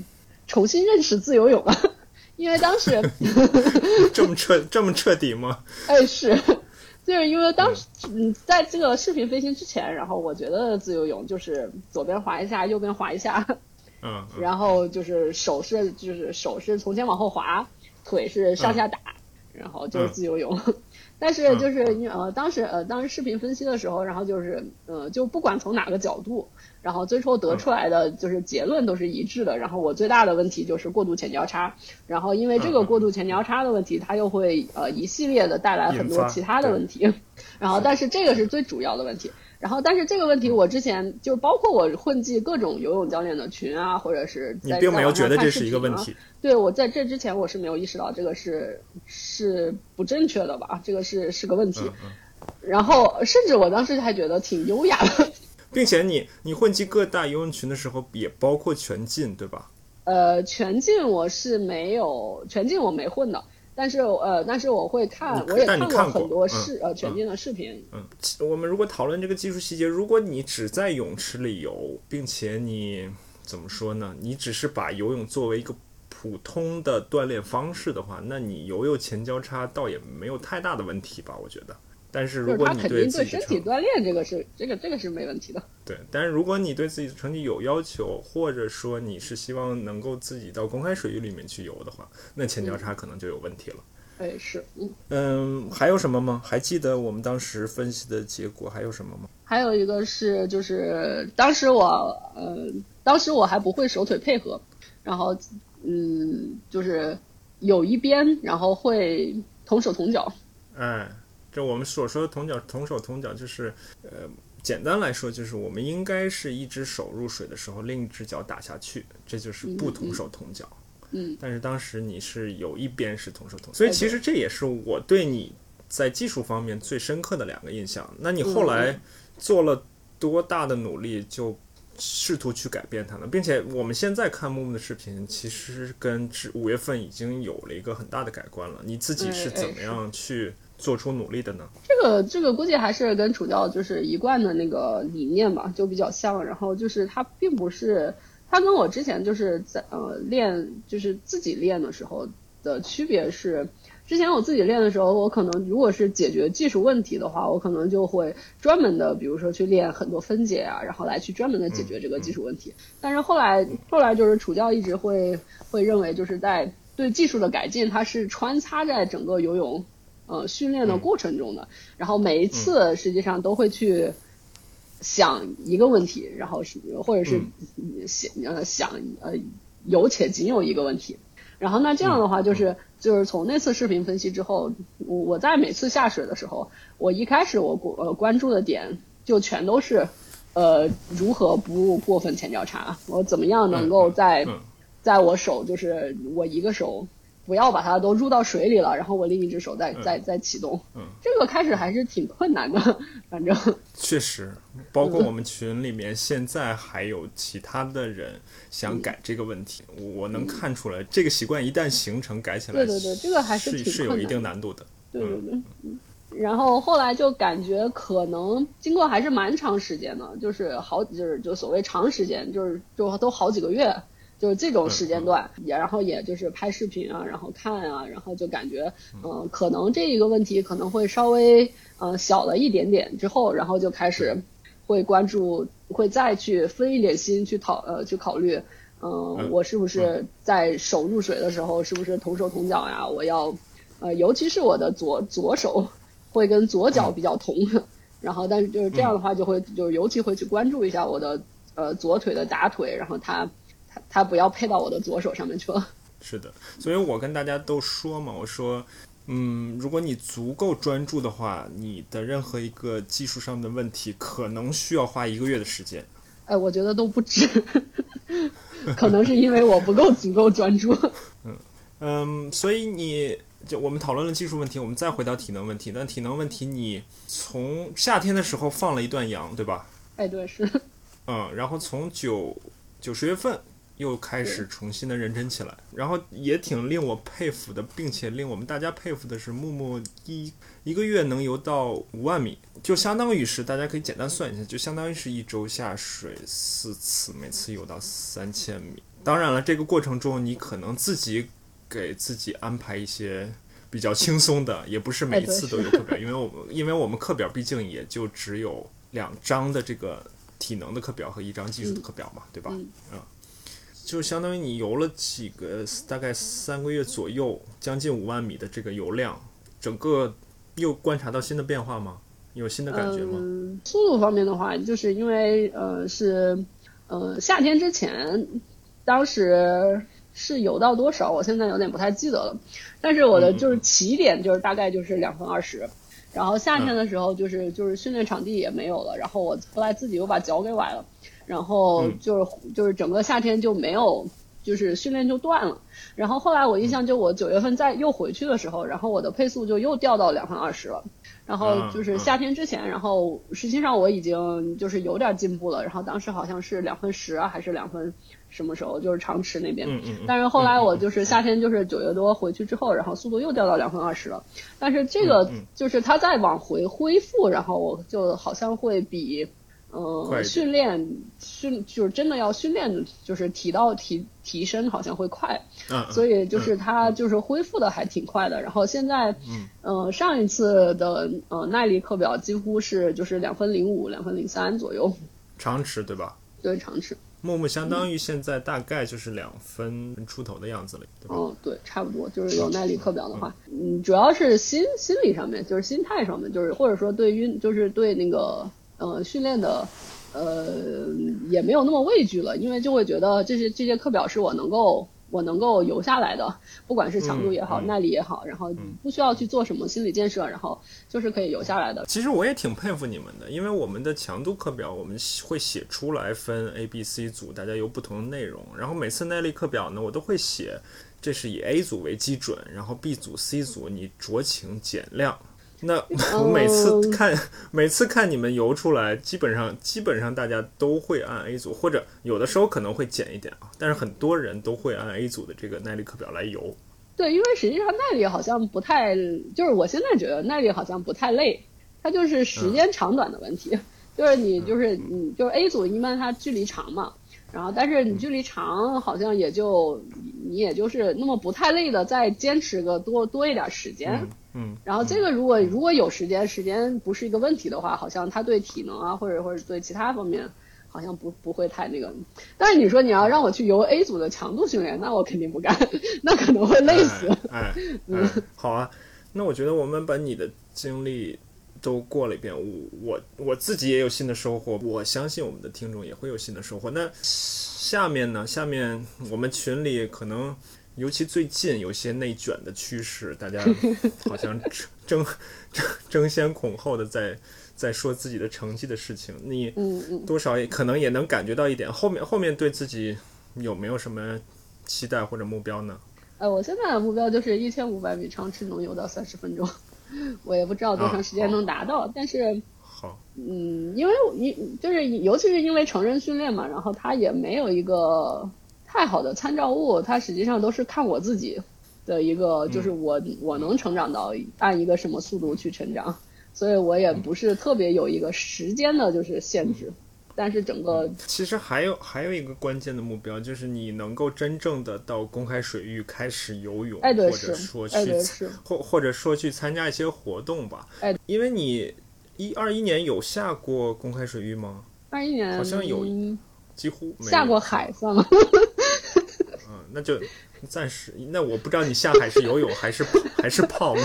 重新认识自由泳了。因为当时 这么彻这么彻底吗？哎，是，就是因为当时嗯，在这个视频飞行之前，然后我觉得自由泳就是左边滑一下，右边滑一下，嗯，然后就是手是就是手是从前往后滑，腿是上下打，然后就是自由泳。但是就是呃，当时呃，当时视频分析的时候，然后就是呃，就不管从哪个角度。然后最后得出来的就是结论都是一致的。然后我最大的问题就是过度前交叉。然后因为这个过度前交叉的问题，它又会呃一系列的带来很多其他的问题。然后但是这个是最主要的问题。然后但是这个问题我之前就是包括我混迹各种游泳教练的群啊，或者是你并没有觉得这是一个问题。对我在这之前我是没有意识到这个是是不正确的吧？这个是是个问题。然后甚至我当时还觉得挺优雅的。并且你你混迹各大游泳群的时候，也包括全进，对吧？呃，全进我是没有，全进我没混的，但是呃，但是我会看，我也看过很多嗯视、呃全进的视频。嗯，其我们如果讨论这个技术细节，如果你只在泳池里游，并且你怎么说呢？你只是把游泳作为一个普通的锻炼方式的话，那你游游前交叉倒也没有太大的问题吧？我觉得。但是如果你对自己的身体锻炼这个是这个这个是没问题的。对，但是如果你对自己的成绩有要求，或者说你是希望能够自己到公开水域里面去游的话，那前交叉可能就有问题了。哎，是，嗯，嗯，还有什么吗？还记得我们当时分析的结果还有什么吗？还有一个是就是当时我呃当时我还不会手腿配合，然后嗯就是有一边然后会同手同脚，哎，这我们所说的同脚同手同脚，就是呃，简单来说就是我们应该是一只手入水的时候，另一只脚打下去，这就是不同手同脚。嗯，但是当时你是有一边是同手同，所以其实这也是我对你在技术方面最深刻的两个印象。那你后来做了多大的努力，就试图去改变它呢？并且我们现在看木木的视频，其实跟之五月份已经有了一个很大的改观了。你自己是怎么样去做出努力的呢？这个这个估计还是跟楚教就是一贯的那个理念吧，就比较像。然后就是他并不是，他跟我之前就是在呃练就是自己练的时候的区别是，之前我自己练的时候，我可能如果是解决技术问题的话，我可能就会专门的，比如说去练很多分解啊，然后来去专门的解决这个技术问题。但是后来后来就是楚教一直会会认为就是在对技术的改进，它是穿插在整个游泳。呃，训练的过程中的，然后每一次实际上都会去想一个问题，然后是或者是想呃想呃有且仅有一个问题，然后那这样的话就是就是从那次视频分析之后，我我在每次下水的时候，我一开始我关呃关注的点就全都是呃如何不过分前交叉，我怎么样能够在嗯。在我手就是我一个手。不要把它都入到水里了，然后我另一只手再再再启动。嗯，这个开始还是挺困难的，反正。确实，包括我们群里面现在还有其他的人想改这个问题，我能看出来，这个习惯一旦形成，改起来对对对，这个还是挺是有一。定难度的。对对对。嗯然后后来就感觉可能经过还是蛮长时间的，就是好就是就所谓长时间，就是就都好几个月，就是这种时间段，也然后也就是拍视频啊，然后看啊，然后就感觉嗯、呃可能这一个问题可能会稍微呃小了一点点之后，然后就开始会关注，会再去分一点心去讨呃去考虑，嗯、嗯我是不是在手入水的时候是不是同手同脚呀？我要呃尤其是我的左左手会跟左脚比较同，然后但是就是这样的话就会就尤其会去关注一下我的呃左腿的打腿，然后它它它不要配到我的左手上面去了。是的，所以我跟大家都说嘛，我说，嗯，如果你足够专注的话，你的任何一个技术上的问题，可能需要花一个月的时间。哎，我觉得都不止，可能是因为我不够足够专注。嗯，所以你就我们讨论了技术问题，我们再回到体能问题。但体能问题，你从夏天的时候放了一段羊，对吧？哎，对，是，嗯，然后从九九十月份又开始重新的认真起来，然后也挺令我佩服的，并且令我们大家佩服的是，木木一一个月能游到五万米，就相当于是大家可以简单算一下，就相当于是一周下水四次，每次游到三千米。当然了，这个过程中你可能自己给自己安排一些比较轻松的，也不是每一次都有课表，因为我们因为我们课表毕竟也就只有两张的这个体能的课表和一张技术的课表嘛，对吧？嗯就相当于你游了几个大概三个月左右，将近五万米的这个游量，整个又观察到新的变化吗？有新的感觉吗？嗯，速度方面的话，就是因为呃是呃夏天之前，当时是游到多少，我现在有点不太记得了。但是我的嗯就是起点就是大概就是两分二十，然后夏天的时候就是就是训练场地也没有了，然后我后来自己又把脚给崴了，然后嗯就是就是整个夏天就没有。就是训练就断了，然后后来我印象就我九月份再又回去的时候，然后我的配速就又掉到两分二十了，然后就是夏天之前，然后实际上我已经就是有点进步了，然后当时好像是两分十还是两分什么时候，就是长池那边。但是后来我就是夏天就是九月多回去之后，然后速度又掉到两分二十了。但是这个就是它再往回恢复，然后我就好像会比。呃，训练训就是真的要训练，就是提到提提升好像会快，所以就是他就是恢复的还挺快的。然后现在，嗯，上一次的呃耐力课表几乎是就是两分零五、两分零三左右，长池对吧？对，长池。木木相当于现在大概就是两分出头的样子了，对吧？嗯，对，差不多。就是有耐力课表的话，嗯，主要是心心理上面，就是心态上面，就是或者说对运，就是对那个。呃，训练的，呃，也没有那么畏惧了，因为就会觉得这些这些课表是我能够我能够游下来的，不管是强度也好，耐力也好，然后不需要去做什么心理建设，然后就是可以游下来的。其实我也挺佩服你们的，因为我们的强度课表我们会写出来分 A、B、C 组，大家有不同的内容，然后每次耐力课表呢，我都会写，这是以 A 组为基准，然后 B 组、C 组你酌情减量。那我每次看，每次看你们游出来，基本上基本上大家都会按 A 组，或者有的时候可能会减一点啊，但是很多人都会按 A 组的这个耐力课表来游。对，因为实际上耐力好像不太，就是我现在觉得耐力好像不太累，它就是时间长短的问题，就是你就是你就是 A 组一般它距离长嘛。然后，但是你距离长，好像也就你也就是那么不太累的，再坚持个多多一点时间。嗯。然后这个如果如果有时间，时间不是一个问题的话，好像他对体能啊，或者或者对其他方面，好像不不会太那个。但是你说你要让我去游 A 组的强度训练，那我肯定不干，那可能会累死。哎，嗯，好啊。那我觉得我们把你的经历。都过了一遍，我我我自己也有新的收获，我相信我们的听众也会有新的收获。那下面呢？下面我们群里可能，尤其最近有些内卷的趋势，大家 好像争争 争先恐后的在在说自己的成绩的事情。你多少也可能也能感觉到一点。后面后面对自己有没有什么期待或者目标呢？呃，我现在的目标就是一千五百米长池能游到三十分钟。我也不知道多长时间能达到，但是，好，嗯，因为你就是尤其是因为成人训练嘛，然后他也没有一个太好的参照物，它实际上都是看我自己的一个，就是我我能成长到按一个什么速度去成长，所以我也不是特别有一个时间的就是限制。但是整个其实还有还有一个关键的目标，就是你能够真正的到公开水域开始游泳，或者说去或或者说去参加一些活动吧。哎，因为你一二一年有下过公开水域吗？二一年好像有，几乎下过海算吗？嗯，那就。暂时，那我不知道你下海是游泳还是还是泡吗？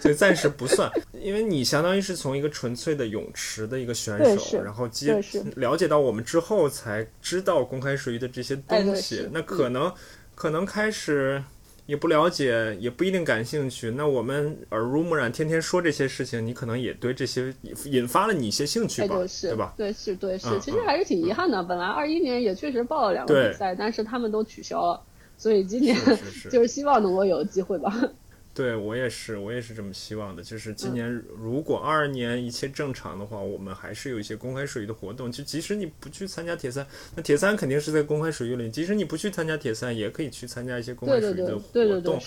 所以暂时不算，因为你相当于是从一个纯粹的泳池的一个选手，然后接了解到我们之后才知道公开水域的这些东西。那可能可能开始也不了解，也不一定感兴趣。那我们耳濡目染，天天说这些事情，你可能也对这些引发了你一些兴趣吧？对吧？对，是，对，是。其实还是挺遗憾的。本来二一年也确实报了两个比赛，但是他们都取消了。所以今年 就是希望能够有机会吧。对我也是，我也是这么希望的。就是今年如果二二年一切正常的话，我们还是有一些公开水域的活动。就即使你不去参加铁三，那铁三肯定是在公开水域里。即使你不去参加铁三，也可以去参加一些公开水域的活动，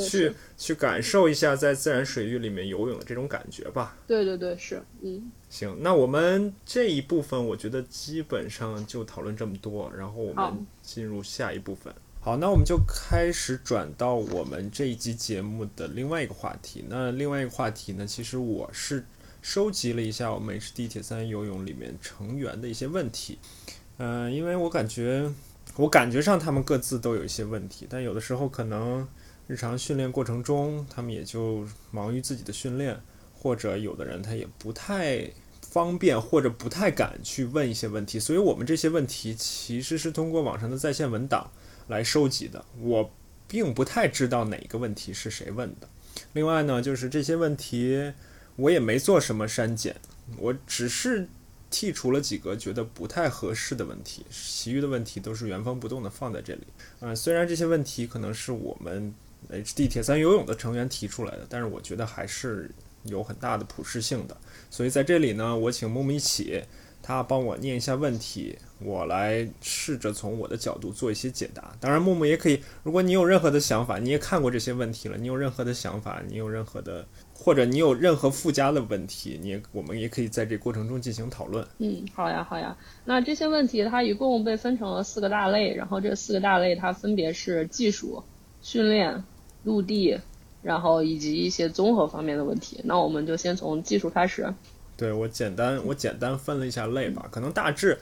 去去感受一下在自然水域里面游泳的这种感觉吧。对对对，是，嗯。行，那我们这一部分我觉得基本上就讨论这么多，然后我们进入下一部分。好，那我们就开始转到我们这一集节目的另外一个话题。那另外一个话题呢，其实我是收集了一下我们 HD 铁三游泳里面成员的一些问题。嗯，因为我感觉，我感觉上他们各自都有一些问题，但有的时候可能日常训练过程中，他们也就忙于自己的训练，或者有的人他也不太方便，或者不太敢去问一些问题。所以我们这些问题其实是通过网上的在线文档。来收集的，我并不太知道哪个问题是谁问的。另外呢，就是这些问题我也没做什么删减，我只是剔除了几个觉得不太合适的问题，其余的问题都是原封不动的放在这里。嗯，虽然这些问题可能是我们 HD 铁三游泳的成员提出来的，但是我觉得还是有很大的普适性的。所以在这里呢，我请木木一起，他帮我念一下问题，我来试着从我的角度做一些解答。当然，木木也可以，如果你有任何的想法，你也看过这些问题了，你有任何的想法，你有任何的，或者你有任何附加的问题，你也我们也可以在这过程中进行讨论。嗯，好呀，好呀。那这些问题它一共被分成了四个大类，然后这四个大类它分别是技术、训练、陆地。然后以及一些综合方面的问题，那我们就先从技术开始。对我简单我简单分了一下类吧，可能大致，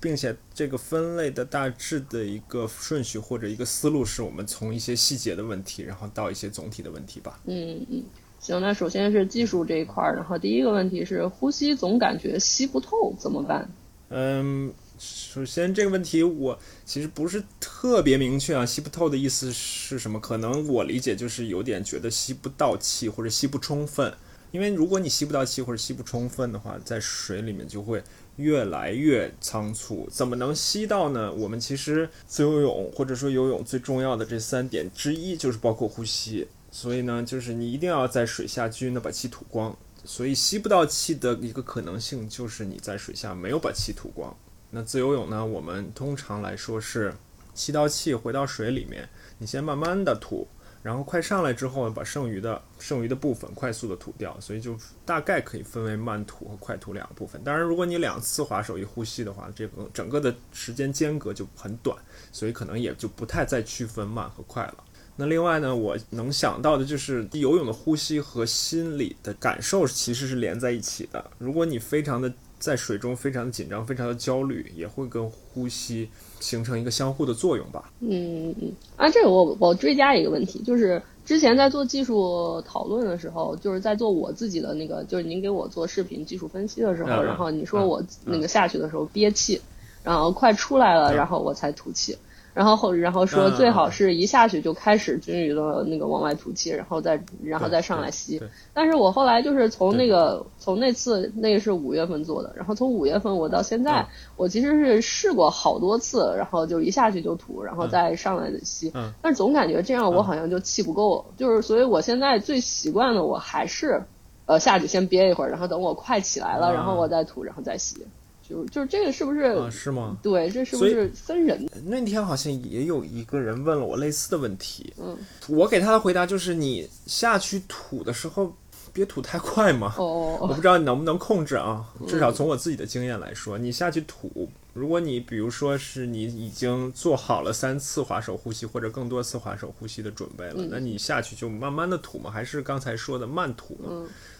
并且这个分类的大致的一个顺序或者一个思路是我们从一些细节的问题，然后到一些总体的问题吧。嗯嗯，行，那首先是技术这一块儿，然后第一个问题是呼吸总感觉吸不透怎么办？嗯。首先，这个问题我其实不是特别明确啊，吸不透的意思是什么？可能我理解就是有点觉得吸不到气或者吸不充分。因为如果你吸不到气或者吸不充分的话，在水里面就会越来越仓促。怎么能吸到呢？我们其实自由泳或者说游泳最重要的这三点之一就是包括呼吸。所以呢，就是你一定要在水下均匀的把气吐光。所以吸不到气的一个可能性就是你在水下没有把气吐光。那自由泳呢？我们通常来说是吸到气回到水里面，你先慢慢的吐，然后快上来之后把剩余的剩余的部分快速的吐掉，所以就大概可以分为慢吐和快吐两个部分。当然，如果你两次划手一呼吸的话，这个整个的时间间隔就很短，所以可能也就不太再区分慢和快了。那另外呢，我能想到的就是游泳的呼吸和心理的感受其实是连在一起的。如果你非常的在水中非常的紧张，非常的焦虑，也会跟呼吸形成一个相互的作用吧。嗯嗯啊，这个我我追加一个问题，就是之前在做技术讨论的时候，就是在做我自己的那个，就是您给我做视频技术分析的时候，然后你说我那个下去的时候憋气，然后快出来了，然后我才吐气。然后后，然后说最好是一下去就开始均匀的那个往外吐气，然后再然后再上来吸。但是我后来就是从那个从那次那个是五月份做的，然后从五月份我到现在，我其实是试过好多次，然后就一下去就吐，然后再上来吸。但是总感觉这样我好像就气不够，就是所以我现在最习惯的我还是，呃下去先憋一会儿，然后等我快起来了，然后我再吐，然后再吸。就就这个是不是啊？是吗？对，这是不是分人？那天好像也有一个人问了我类似的问题。嗯，我给他的回答就是你下去吐的时候别吐太快嘛。哦，我不知道你能不能控制啊。至少从我自己的经验来说，你下去吐，如果你比如说是你已经做好了三次划手呼吸或者更多次划手呼吸的准备了，那你下去就慢慢的吐嘛，还是刚才说的慢吐呢？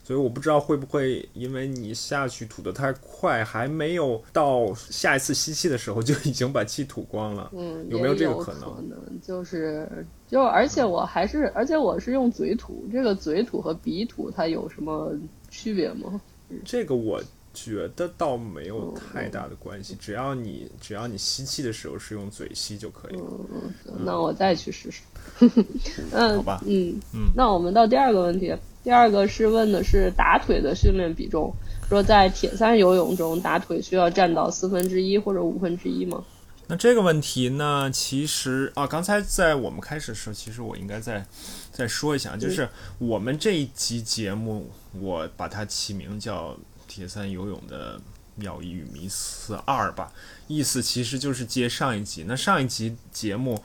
所以我不知道会不会因为你下去吐得太快，还没有到下一次吸气的时候就已经把气吐光了。嗯，有没有这个可能？可能就是就而且我还是而且我是用嘴吐，这个嘴吐和鼻吐它有什么区别吗？这个我觉得倒没有太大的关系，只要你只要你吸气的时候是用嘴吸就可以了。嗯，那我再去试试。嗯，好吧。嗯嗯，那我们到第二个问题。第二个是问的是打腿的训练比重，说在铁三游泳中打腿需要占到四分之一或者五分之一吗？那这个问题呢，其实啊，刚才在我们开始的时候，其实我应该再再说一下，就是我们这一集节目，我把它起名叫铁三游泳的。妙义与迷思二吧，意思其实就是接上一集。那上一集节目，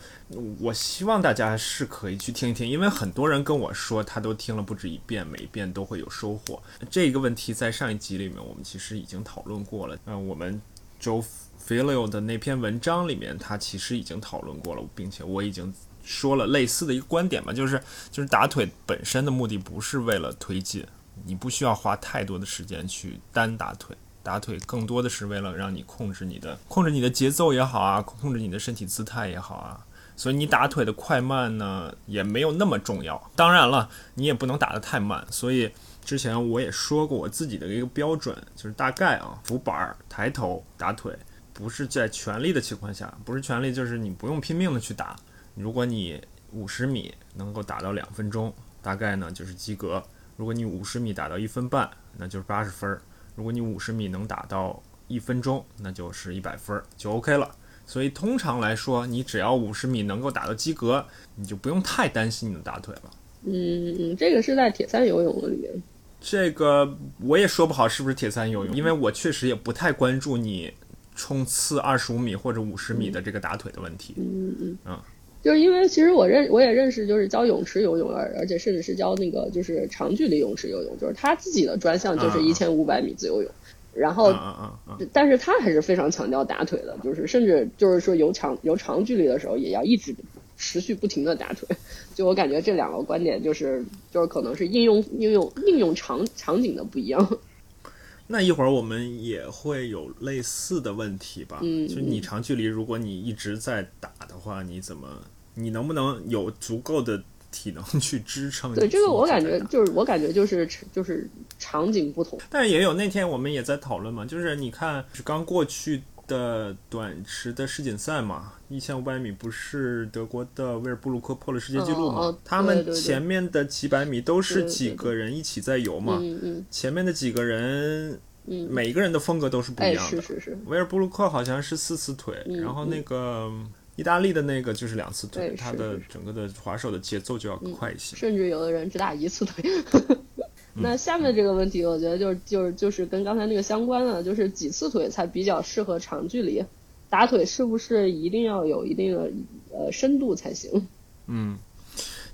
我希望大家是可以去听一听，因为很多人跟我说他都听了不止一遍，每一遍都会有收获。这个问题在上一集里面我们其实已经讨论过了。嗯，我们 Joe Filio 的那篇文章里面，他其实已经讨论过了，并且我已经说了类似的一个观点嘛，就是就是打腿本身的目的不是为了推进，你不需要花太多的时间去单打腿。打腿更多的是为了让你控制你的控制你的节奏也好啊，控制你的身体姿态也好啊，所以你打腿的快慢呢也没有那么重要。当然了，你也不能打得太慢。所以之前我也说过我自己的一个标准，就是大概啊，扶板、抬头、打腿，不是在全力的情况下，不是全力就是你不用拼命的去打。如果你五十米能够打到两分钟，大概呢就是及格；如果你五十米打到一分半，那就是八十分儿。如果你五十米能打到一分钟，那就是一百分就 OK 了。所以通常来说，你只要五十米能够打到及格，你就不用太担心你的打腿了。嗯嗯，这个是在铁三游泳里面。这个我也说不好是不是铁三游泳，因为我确实也不太关注你冲刺二十五米或者五十米的这个打腿的问题。嗯嗯嗯，就是因为其实我认我也认识，就是教泳池游泳，而而且甚至是教那个就是长距离泳池游泳，就是他自己的专项就是啊一千五百米自由泳，然后但是他还是非常强调打腿的，就是甚至就是说游长游长距离的时候也要一直持续不停的打腿。就我感觉这两个观点就是就是可能是应用应用应用场场景的不一样。那一会儿我们也会有类似的问题吧？嗯就你长距离，如果你一直在打的话，你怎么，你能不能有足够的体能去支撑对？这个我感觉就是我感觉就是就是场景不同。但是也有那天我们也在讨论嘛，就是你看是刚过去的短池的世锦赛嘛，一千五百米不是德国的威尔布鲁克破了世界纪录嘛？他们前面的几百米都是几个人一起在游嘛，嗯嗯前面的几个人嗯，每一个人的风格都是不一哎样的。是是是，威尔布鲁克好像是四次腿，嗯然后那个意大利的那个就是两次腿，他的整个的滑手的节奏就要快一些。甚至有的人只打一次腿。那下面这个问题，我觉得就是就是就是跟刚才那个相关的，就是几次腿才比较适合长距离打腿，是不是一定要有一定的呃深度才行？嗯，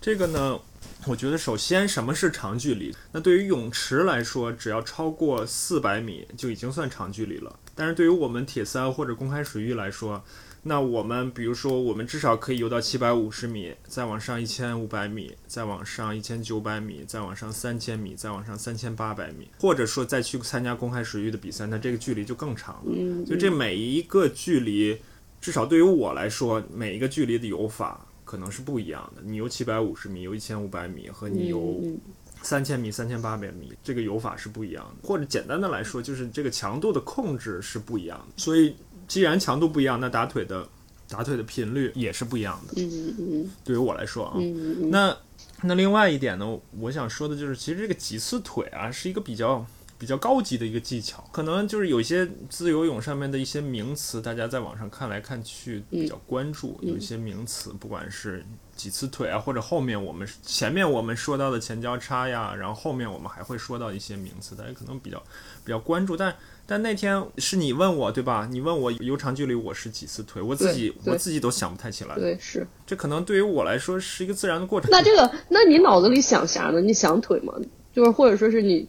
这个呢，我觉得首先什么是长距离？那对于泳池来说，只要超过四百米就已经算长距离了。但是对于我们铁三或者公开水域来说，那我们比如说，我们至少可以游到七百五十米，再往上一千五百米，再往上一千九百米，再往上三千米，再往上三千八百米，或者说再去参加公开水域的比赛，那这个距离就更长了。嗯，就这每一个距离，至少对于我来说，每一个距离的游法可能是不一样的。你游七百五十米，游一千五百米，和你游嗯三千米、三千八百米，这个游法是不一样的。或者简单的来说，就是这个强度的控制是不一样的。所以，既然强度不一样，那打腿的打腿的频率也是不一样的。嗯嗯对于我来说啊，嗯嗯那那另外一点呢，我想说的就是，其实这个几次腿啊，是一个比较比较高级的一个技巧。可能就是有一些自由泳上面的一些名词，大家在网上看来看去比较关注。嗯有一些名词，不管是几次腿啊，或者后面我们前面我们说到的前交叉呀，然后后面我们还会说到一些名词，大家可能比较比较关注。但但那天是你问我对吧？你问我游长距离我是几次腿，我自己我自己都想不太起来。对是。这可能对于我来说是一个自然的过程。那这个，那你脑子里想啥呢？你想腿吗？就是或者说是你，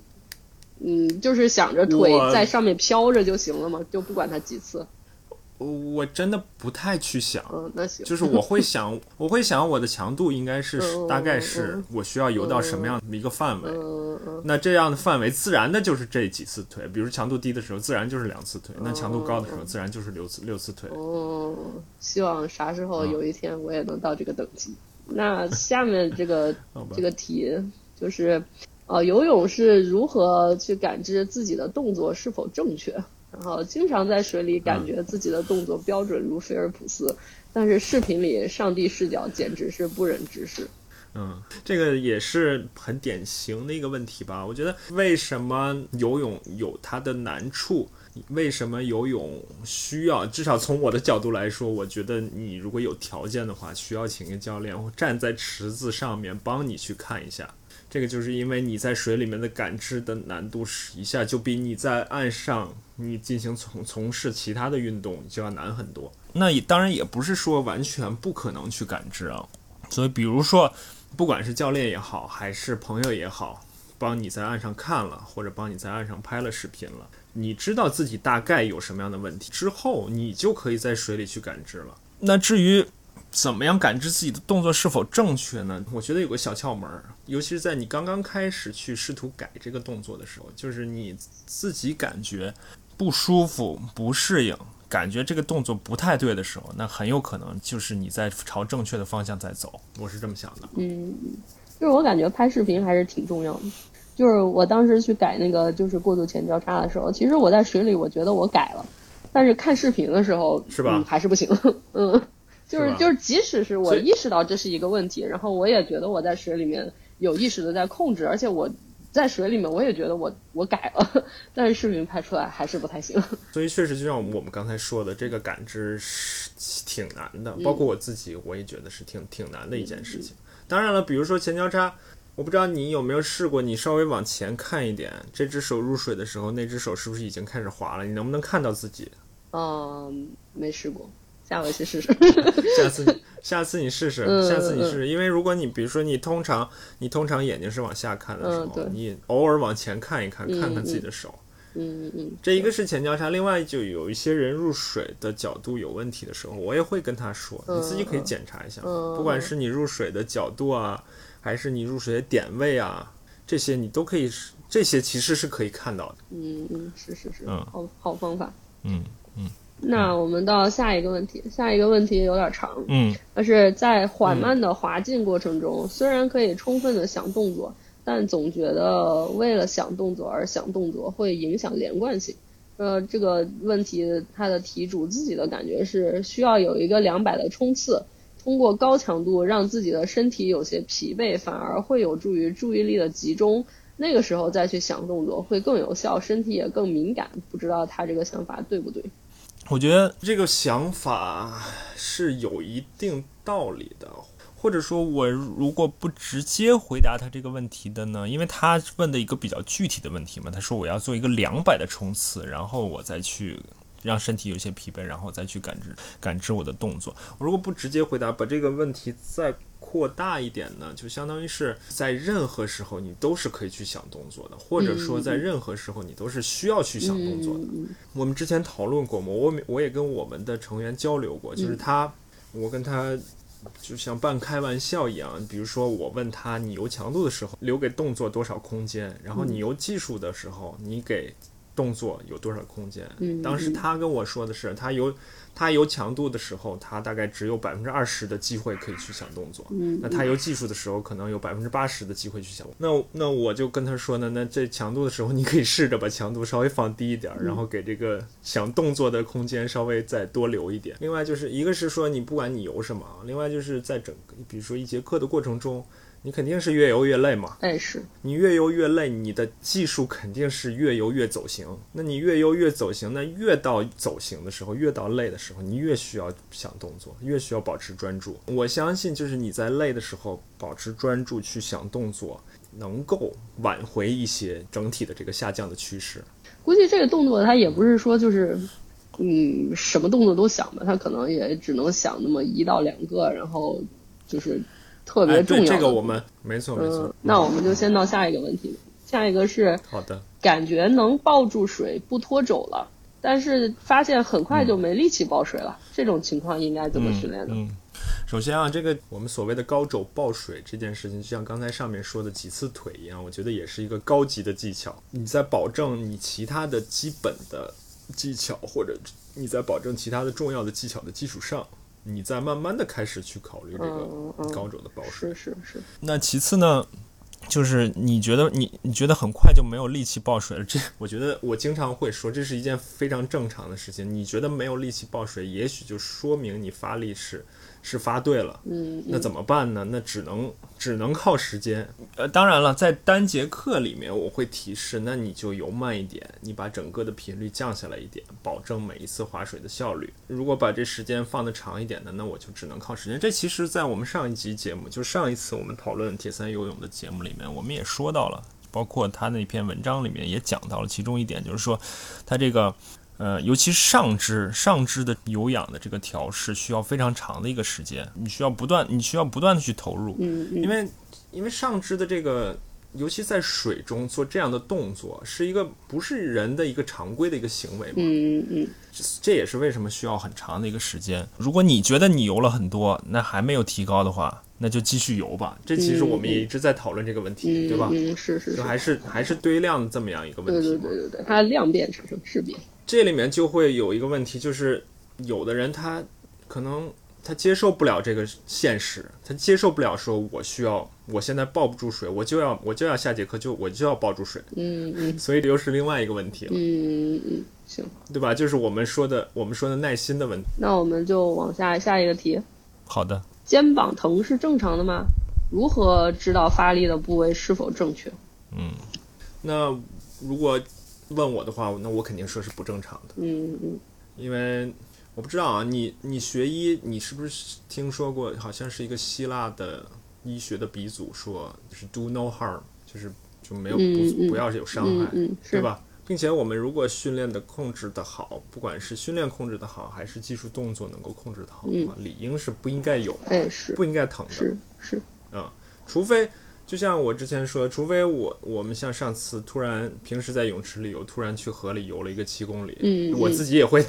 嗯，就是想着腿在上面飘着就行了吗？就不管它几次。我真的不太去想，嗯，那行。就是我会想，我会想我的强度应该是嗯大概是我需要游到什么样的一个范围。嗯嗯那这样的范围自然的就是这几次腿，比如强度低的时候，自然就是两次腿；那强度高的时候，自然就是六次六次腿。哦，希望啥时嗯候有一天我也能到这个等级。那下面这个 这个题就是，呃，游泳是如何去感知自己的动作是否正确？然后经常在水里感觉自己的动作标准如菲尔普斯，但是视频里上帝视角简直是不忍直视。嗯，这个也是很典型的一个问题吧。我觉得为什么游泳有它的难处？为什么游泳需要？至少从我的角度来说，我觉得你如果有条件的话，需要请个教练站在池子上面帮你去看一下。这个就是因为你在水里面的感知的难度是一下就比你在岸上你进行从从事其他的运动就要难很多。那也当然也不是说完全不可能去感知啊。所以比如说，不管是教练也好，还是朋友也好，帮你在岸上看了，或者帮你在岸上拍了视频了，你知道自己大概有什么样的问题之后，你就可以在水里去感知了。那至于怎么样感知自己的动作是否正确呢？我觉得有个小窍门儿，尤其是在你刚刚开始去试图改这个动作的时候，就是你自己感觉不舒服、不适应，感觉这个动作不太对的时候，那很有可能就是你在朝正确的方向在走。我是这么想的。嗯，就是我感觉拍视频还是挺重要的。就是我当时去改那个就是过渡前交叉的时候，其实我在水里我觉得我改了，但是看视频的时候是吧嗯、还是不行。嗯，就是是就是即使是我意识到这是一个问题，然后我也觉得我在水里面有意识的在控制，而且我在水里面我也觉得我我改了，但是视频拍出来还是不太行。所以确实，就像我们刚才说的，这个感知是挺难的，包括我自己，我也觉得是挺挺难的一件事情。当然了，比如说前交叉，我不知道你有没有试过，你稍微往前看一点，这只手入水的时候，那只手是不是已经开始滑了？你能不能看到自己？嗯，没试过，下回去试试。下次你下次你试试，嗯下次你试试，因为如果你比如说你通常你通常眼睛是往下看的时候，嗯你偶尔往前看一看，嗯看看自己的手。嗯嗯，这一个是前交叉，另外就有一些人入水的角度有问题的时候，我也会跟他说，嗯你自己可以检查一下，嗯不管是你入水的角度啊，还是你入水的点位啊，这些你都可以，这些其实是可以看到的。嗯嗯，是是是，嗯好好方法。嗯嗯那我们到下一个问题，下一个问题有点长，嗯但是在缓慢的滑进过程中，虽然可以充分的想动作，但总觉得为了想动作而想动作会影响连贯性。呃，这个问题它的题主自己的感觉是需要有一个两百的冲刺，通过高强度让自己的身体有些疲惫，反而会有助于注意力的集中。那个时候再去想动作会更有效，身体也更敏感。不知道他这个想法对不对？我觉得这个想法是有一定道理的，或者说，我如果不直接回答他这个问题的呢，因为他问的一个比较具体的问题嘛，他说我要做一个两百的冲刺，然后我再去让身体有些疲惫，然后再去感知感知我的动作。我如果不直接回答，把这个问题再扩大一点呢，就相当于是在任何时候你都是可以去想动作的，或者说在任何时候你都是需要去想动作的。嗯我们之前讨论过嘛，我我也跟我们的成员交流过，就是他，我跟他就像半开玩笑一样，比如说我问他你游强度的时候留给动作多少空间，然后你游技术的时候你给动作有多少空间。嗯当时他跟我说的是，他有他有强度的时候，他大概只有百分之二十的机会可以去想动作。嗯那他有技术的时候，可能有百分之八十的机会去想。那那我就跟他说呢，那这强度的时候，你可以试着把强度稍微放低一点，然后给这个想动作的空间稍微再多留一点。另外就是一个是说你不管你游什么，另外就是在整个比如说一节课的过程中，你肯定是越游越累嘛。哎是，你越游越累，你的技术肯定是越游越走形。那你越游越走形，那越到走形的时候，越到累的时候，你越需要想动作，越需要保持专注。我相信，就是你在累的时候保持专注去想动作，能够挽回一些整体的这个下降的趋势。估计这个动作它也不是说就是，嗯，什么动作都想吧，它可能也只能想那么一到两个，然后就是特别重要的。这个我们没错没错嗯。，那我们就先到下一个问题。下一个是好的，感觉能抱住水不脱肘了，但是发现很快就没力气抱水了，这种情况应该怎么训练呢？嗯，首先啊，这个我们所谓的高肘抱水这件事情，就像刚才上面说的几次腿一样，我觉得也是一个高级的技巧。你在保证你其他的基本的技巧，或者你在保证其他的重要的技巧的基础上，你再慢慢的开始去考虑这个高肘的抱水。是是是，那其次呢，就是你觉得你你觉得很快就没有力气抱水了，这我觉得我经常会说，这是一件非常正常的事情。你觉得没有力气抱水，也许就说明你发力是是发对了。嗯，那怎么办呢？那只能只能靠时间。呃，当然了，在单节课里面我会提示，那你就游慢一点，你把整个的频率降下来一点，保证每一次划水的效率。如果把这时间放得长一点的，那我就只能靠时间。这其实，在我们上一集节目，就上一次我们讨论铁三游泳的节目里面，我们也说到了，包括他那篇文章里面也讲到了其中一点，就是说他这个。呃，尤其是上肢上肢的有氧的这个调试，需要非常长的一个时间，你需要不断，你需要不断的去投入，嗯嗯因为因为上肢的这个，尤其在水中做这样的动作，是一个不是人的一个常规的一个行为嘛，嗯嗯这也是为什么需要很长的一个时间。如果你觉得你游了很多，那还没有提高的话，那就继续游吧。这其实我们也一直在讨论这个问题，嗯，对吧？嗯，是是，就是还是还是堆量的这么样一个问题对。对对对对，它量变产生质变。这里面就会有一个问题，就是有的人他可能他接受不了这个现实，他接受不了说我需要，我现在抱不住水，我就要我就要下节课就我就要抱住水，嗯嗯所以这又是另外一个问题了，嗯嗯，行，对吧？就是我们说的我们说的耐心的问题。那我们就往下下一个题。好的，肩膀疼是正常的吗？如何知道发力的部位是否正确？嗯那如果问我的话，那我肯定说是不正常的，嗯嗯因为我不知道啊，你你学医，你是不是听说过好像是一个希腊的医学的鼻祖说，就是 do no harm，就是就没有嗯嗯不不要有伤害，对？吧？并且我们如果训练的控制的好，不管是训练控制的好，还是技术动作能够控制的好的话，理应是不应该有，哎，是不应该疼的。是是，除非就像我之前说，除非我我们像上次突然平时在泳池里游，突然去河里游了一个七公里，我自己也会，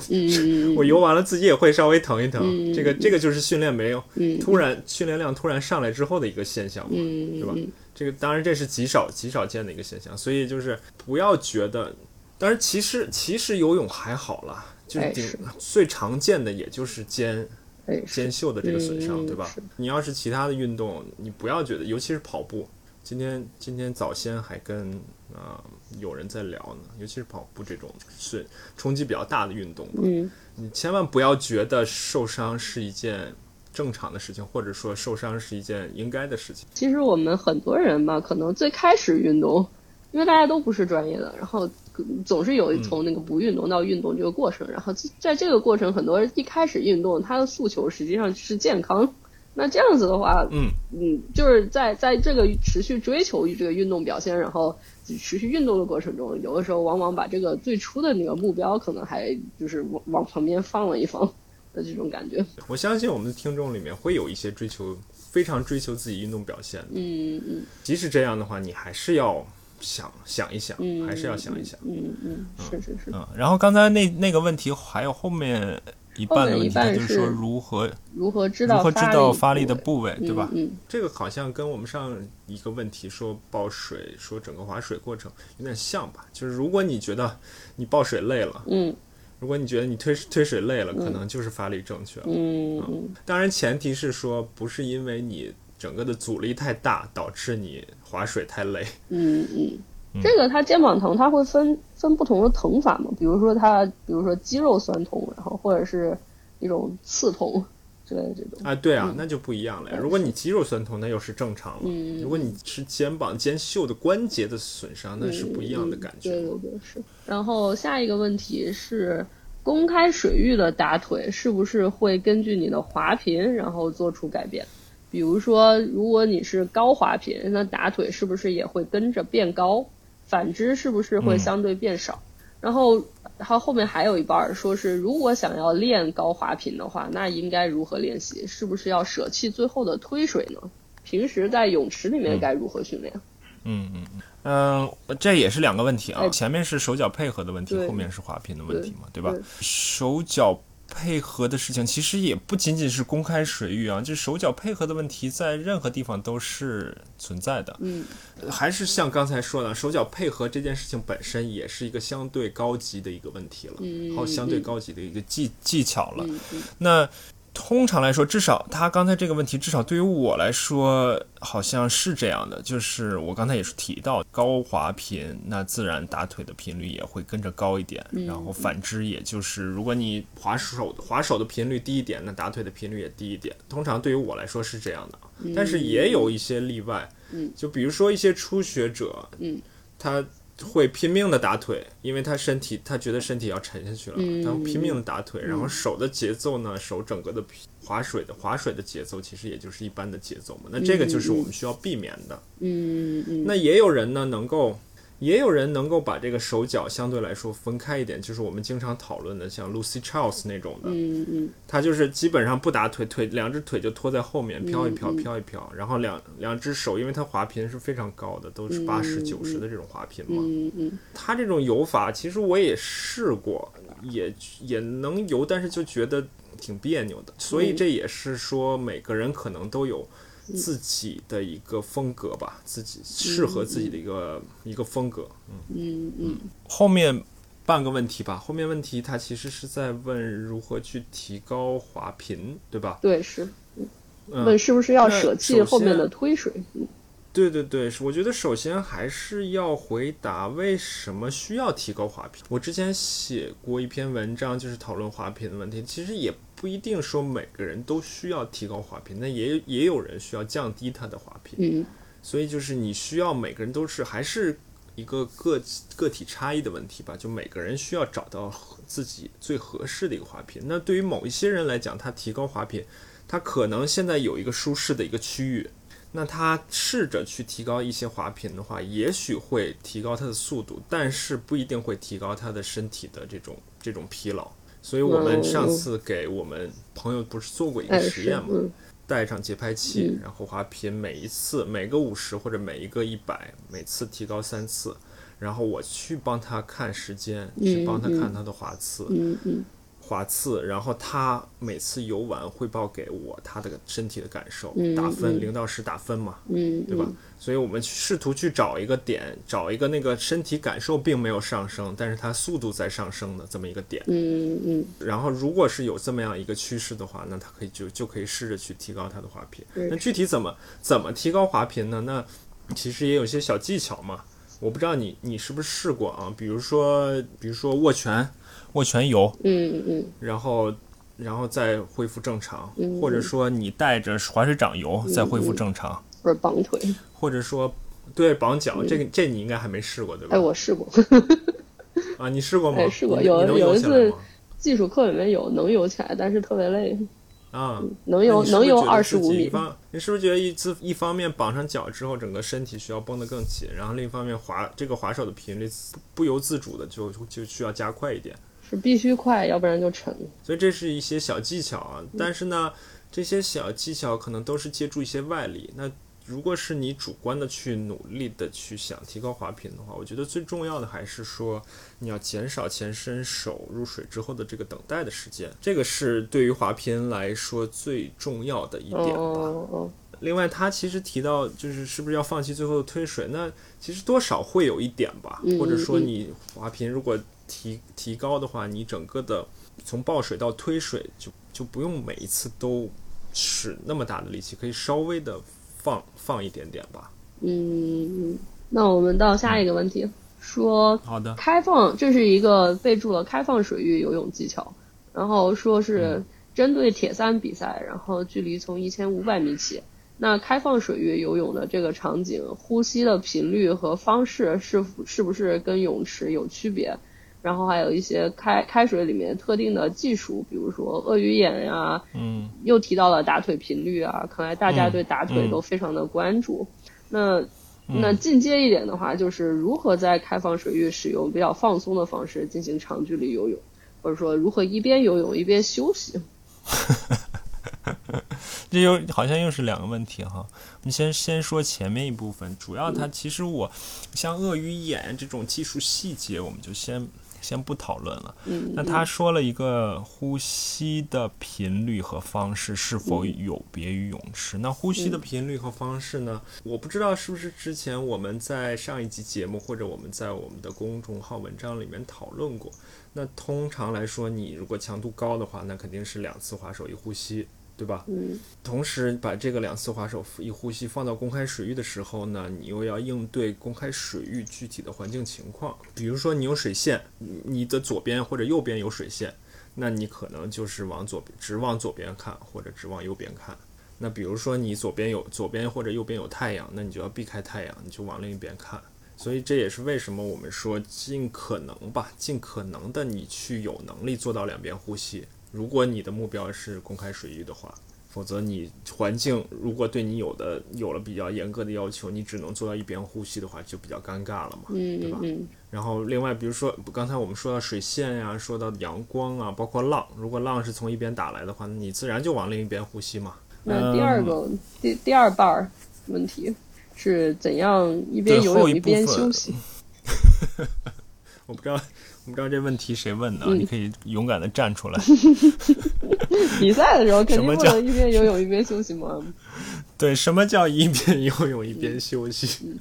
我游完了自己也会稍微疼一疼。嗯这个这个就是训练没有嗯突然训练量突然上来之后的一个现象嘛，嗯，对吧嗯这个当然这是极少极少见的一个现象，所以就是不要觉得，当然其实其实游泳还好啦，就是最常见的也就是肩 肩袖的这个损伤，嗯对吧？你要是其他的运动，你不要觉得，尤其是跑步。今天今天早先还跟啊、有人在聊呢，尤其是跑步这种是冲击比较大的运动吧，嗯你千万不要觉得受伤是一件正常的事情，或者说受伤是一件应该的事情。其实我们很多人吧，可能最开始运动，因为大家都不是专业的，然后总是有从那个不运动到运动这个过程，然后在这个过程，很多人一开始运动，他的诉求实际上是健康。那这样子的话，嗯嗯，就是在在这个持续追求这个运动表现，然后持续运动的过程中，有的时候往往把这个最初的那个目标，可能还就是往往旁边放了一放的这种感觉。我相信我们的听众里面会有一些追求非常追求自己运动表现的，嗯嗯即使这样的话，你还是要想想一想，嗯，还是要想一想。嗯嗯，是是是。嗯，然后刚才那那个问题还有后面一半的问题，就是说如何如何知道如何知道发力力的部位，对吧？嗯这个好像跟我们上一个问题说抱水，说整个划水过程有点像吧？就是如果你觉得你抱水累了，嗯如果你觉得你推推水累了，可能就是发力正确了。嗯嗯当然，前提是说不是因为你整个的阻力太大导致你划水太累。嗯嗯。这个它肩膀疼，它会分分不同的疼法嘛？比如说它，比如说肌肉酸痛，然后或者是一种刺痛之类的这种。啊，对啊，那就不一样了呀。如果你肌肉酸痛，那又是正常了；嗯如果你是肩膀、肩袖的关节的损伤，那是不一样的感觉。对对对，是。然后下一个问题是，公开水域的打腿是不是会根据你的滑频然后做出改变？比如说，如果你是高滑频，那打腿是不是也会跟着变高？反之，是不是会相对变少？然后，它后面还有一半儿说是，如果想要练高滑频的话，那应该如何练习？是不是要舍弃最后的推水呢？平时在泳池里面该如何训练？嗯嗯嗯，嗯，这也是两个问题啊。哎前面是手脚配合的问题，后面是滑频的问题嘛，对吧对？手脚配合的事情其实也不仅仅是公开水域啊，就是手脚配合的问题，在任何地方都是存在的。嗯还是像刚才说的，手脚配合这件事情本身也是一个相对高级的一个问题了，嗯相对高级的一个技技巧了。那通常来说，至少他刚才这个问题，至少对于我来说，好像是这样的。就是我刚才也是提到，高滑频，那自然打腿的频率也会跟着高一点。嗯然后反之，也就是如果你滑手滑手的频率低一点，那打腿的频率也低一点。通常对于我来说是这样的，但是也有一些例外。嗯就比如说一些初学者，嗯，他会拼命的打腿，因为他身体他觉得身体要沉下去了，嗯他会拼命的打腿，然后手的节奏呢，手整个的划水的划水的节奏其实也就是一般的节奏嘛，那这个就是我们需要避免的。嗯嗯那也有人呢能够。也有人能够把这个手脚相对来说分开一点，就是我们经常讨论的，像 Lucy Charles 那种的，嗯嗯他就是基本上不打腿，腿两只腿就拖在后面飘一飘飘一飘，然后两两只手，因为他滑频是非常高的，都是八十九十的这种滑频嘛。嗯嗯。他这种游法其实我也试过，也也能游，但是就觉得挺别扭的。所以这也是说每个人可能都有自己的一个风格吧，自己适合自己的一个一个风格。嗯嗯嗯后面半个问题吧，后面问题他其实是在问如何去提高滑频，对吧？对是。嗯问是不是要舍弃后面的推水？嗯对对对，是我觉得首先还是要回答为什么需要提高滑频。我之前写过一篇文章，就是讨论滑频的问题。其实也不一定说每个人都需要提高滑频，那也也有人需要降低他的滑频。嗯所以就是你需要每个人都是还是一个个个体差异的问题吧，就每个人需要找到自己最合适的一个滑频。那对于某一些人来讲，他提高滑频，他可能现在有一个舒适的一个区域。那他试着去提高一些滑频的话，也许会提高他的速度，但是不一定会提高他的身体的这种这种疲劳。所以我们上次给我们朋友不是做过一个实验吗？带上节拍器，然后滑频，每一次每个五十或者每一个一百，每次提高三次，然后我去帮他看时间，去帮他看他的滑次。滑次，然后他每次游完汇报给我他的身体的感受，打分零到十打分嘛，对吧？所以我们试图去找一个点，找一个那个身体感受并没有上升，但是它速度在上升的这么一个点。嗯嗯。然后如果是有这么样一个趋势的话，那他可以就就可以试着去提高他的滑频。那具体怎么怎么提高滑频呢？那其实也有些小技巧嘛。我不知道你你是不是试过啊？比如说比如说握拳。握拳游，嗯嗯，然后，然后再恢复正常，或者说你带着滑水掌游再恢复正常，或者绑腿，或者说对绑脚，这个这你应该还没试过对吧？哎，我试过，啊，你试过吗？试过，有有一次技术课里面有能游起来，但是特别累。啊，能游能游二十五米。你是不是觉得一次一方面绑上脚之后，整个身体需要绷得更紧，然后另一方面滑这个滑手的频率不由自主的就就需要加快一点？是必须快，要不然就沉。所以这是一些小技巧啊，但是呢，这些小技巧可能都是借助一些外力。那如果是你主观的去努力的去想提高滑频的话，我觉得最重要的还是说你要减少前伸手入水之后的这个等待的时间，这个是对于滑频来说最重要的一点吧。另外，他其实提到就是是不是要放弃最后的推水，那其实多少会有一点吧，或者说你滑频如果。提提高的话，你整个的从抱水到推水就就不用每一次都使那么大的力气，可以稍微的放放一点点吧。嗯，那我们到下一个问题，说好的，开放这是一个备注了开放水域游泳技巧，然后说是针对铁三比赛，然后距离从一千五百米起，那开放水域游泳的这个场景，呼吸的频率和方式是是不是跟泳池有区别？然后还有一些开开水里面特定的技术，比如说鳄鱼眼呀，嗯，又提到了打腿频率啊，看来大家对打腿都非常的关注。那那进阶一点的话，就是如何在开放水域使用比较放松的方式进行长距离游泳，或者说如何一边游泳一边休息。这又好像又是两个问题哈。我们先先说前面一部分，主要它其实我像鳄鱼眼这种技术细节，我们就先。先不讨论了。嗯，那他说了一个呼吸的频率和方式是否有别于泳池？那呼吸的频率和方式呢？我不知道是不是之前我们在上一集节目或者我们在我们的公众号文章里面讨论过。那通常来说，你如果强度高的话，那肯定是两次划手一呼吸。对吧？嗯，同时把这个两次划手一呼吸放到公开水域的时候呢，你又要应对公开水域具体的环境情况。比如说你有水线，你的左边或者右边有水线，那你可能就是往左直往左边看，或者直往右边看。那比如说你左边有左边或者右边有太阳，那你就要避开太阳，你就往另一边看。所以这也是为什么我们说尽可能吧，尽可能的你去有能力做到两边呼吸。如果你的目标是公开水域的话，否则你环境如果对你有的有了比较严格的要求，你只能做到一边呼吸的话，就比较尴尬了嘛，对吧？然后另外，比如说刚才我们说到水线呀，说到阳光啊，包括浪，如果浪是从一边打来的话，你自然就往另一边呼吸嘛。那第二个第第二半儿问题是怎样一边游泳一边休息？我不知道。不知道这问题谁问的？你可以勇敢的站出来。比赛的时候肯定不能一边 游泳一边休息吗？对，什么叫一边游泳一边休息？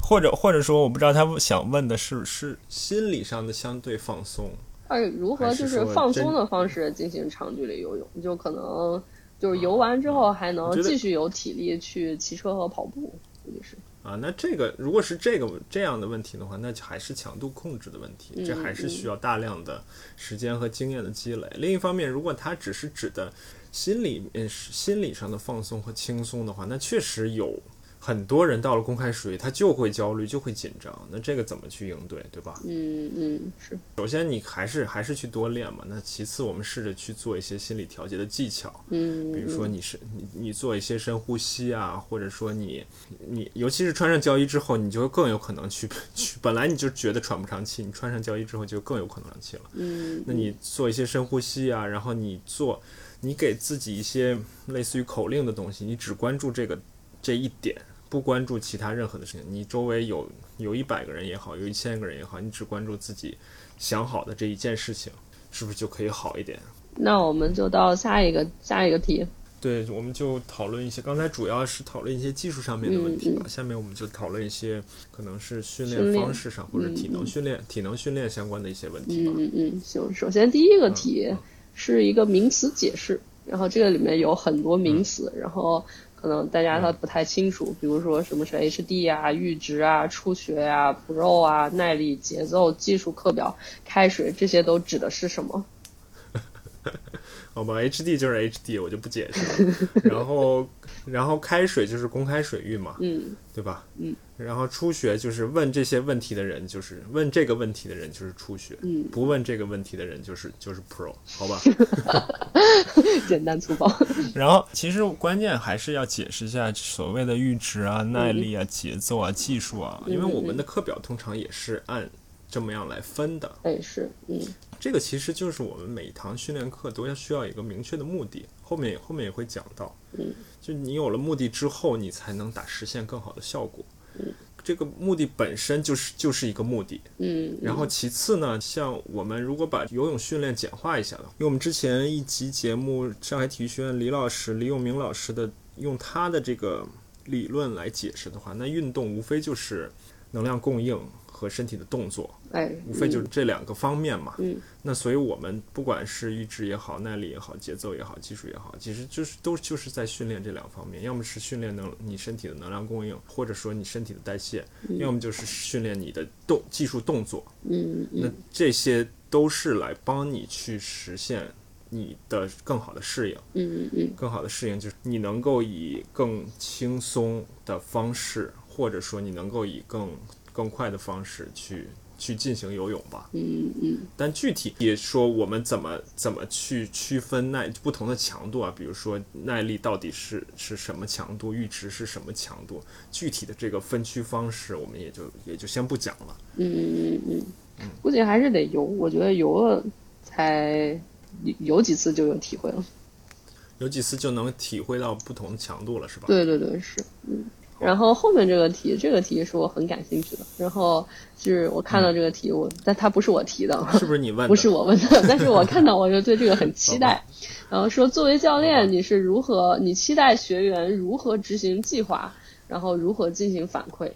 或者或者说，我不知道他想问的是是心理上的相对放松。哎，如何就是放松的方式进行长距离游泳？就可能就是游完之后还能继续有体力去骑车和跑步，估计是。啊，那这个如果是这个这样的问题的话，那还是强度控制的问题，这还是需要大量的时间和经验的积累。另一方面，如果它只是指的心理、心理上的放松和轻松的话，那确实有很多人到了公开水域，他就会焦虑，就会紧张。那这个怎么去应对，对吧？嗯嗯，是。首先你还是还是去多练嘛。那其次，我们试着去做一些心理调节的技巧。嗯，比如说你是你你做一些深呼吸啊，或者说你你尤其是穿上胶衣之后，你就更有可能去 去。本来你就觉得喘不上气，你穿上胶衣之后就更有可能上气了。嗯，那你做一些深呼吸啊，然后你做你给自己一些类似于口令的东西，你只关注这个这一点。不关注其他任何的事情，你周围有有一百个人也好，有一千个人也好，你只关注自己想好的这一件事情，是不是就可以好一点？那我们就到下一个下一个题。对，我们就讨论一些，刚才主要是讨论一些技术上面的问题吧。下面我们就讨论一些可能是训练方式上或者体能训练、体能训练相关的一些问题吧。嗯嗯，行。首先第一个题是一个名词解释，然后这个里面有很多名词，然后。可能大家他不太清楚，比如说什么是 HD 啊、阈值啊、初学啊、Pro 啊、耐力、节奏、技术课表、开水，这些都指的是什么？好吧，HD 就是 HD，我就不解释了。然后，然后开水就是公开水域嘛，嗯，对吧？嗯。然后初学就是问这些问题的人，就是问这个问题的人就是初学，嗯，不问这个问题的人就是就是 Pro，好吧？简单粗暴。然后，其实关键还是要解释一下所谓的阈值啊、耐力啊、节奏啊、技术啊，因为我们的课表通常也是按这么样来分的。哎，是，嗯。这个其实就是我们每一堂训练课都要需要一个明确的目的，后面后面也会讲到。嗯，就你有了目的之后，你才能打实现更好的效果。嗯，这个目的本身就是就是一个目的。嗯，然后其次呢，像我们如果把游泳训练简化一下的，因为我们之前一集节目，上海体育学院李老师李永明老师的用他的这个理论来解释的话，那运动无非就是能量供应。和身体的动作，哎，无非就是这两个方面嘛。嗯，那所以我们不管是意志也好，耐力也好，节奏也好，技术也好，其实就是都就是在训练这两方面。要么是训练能你身体的能量供应，或者说你身体的代谢；要么就是训练你的动技术动作。嗯那这些都是来帮你去实现你的更好的适应。嗯嗯更好的适应就是你能够以更轻松的方式，或者说你能够以更更快的方式去去进行游泳吧。嗯嗯。但具体也说我们怎么怎么去区分耐不同的强度啊？比如说耐力到底是是什么强度，阈值是什么强度？具体的这个分区方式，我们也就也就先不讲了。嗯嗯嗯嗯。估计还是得游，我觉得游了才游几次就有体会了。有几次就能体会到不同强度了，是吧？对对对，是嗯。然后后面这个题，这个题是我很感兴趣的。然后是我看到这个题，我但它不是我提的，是不是你问？不是我问的，但是我看到我就对这个很期待。然后说，作为教练，你是如何？你期待学员如何执行计划？然后如何进行反馈？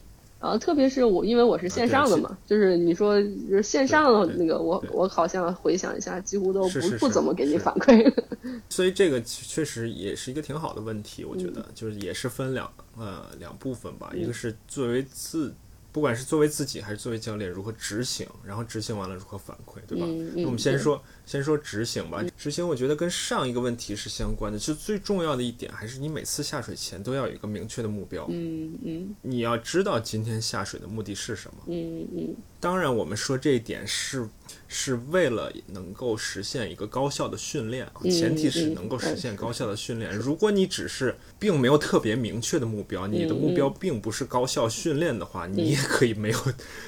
然后特别是我，因为我是线上的嘛，就是你说就是线上的那个，我我好像回想一下，几乎都不不怎么给你反馈。所以这个确实也是一个挺好的问题，我觉得就是也是分两呃两部分吧，一个是作为自。不管是作为自己还是作为教练，如何执行，然后执行完了如何反馈，对吧？那我们先说，先说执行吧。执行我觉得跟上一个问题是相关的，就最重要的一点还是你每次下水前都要有一个明确的目标。嗯嗯。你要知道今天下水的目的是什么。嗯嗯。当然，我们说这一点是是为了能够实现一个高效的训练，前提是能够实现高效的训练。如果你只是并没有特别明确的目标，你的目标并不是高效训练的话，你也可以没有，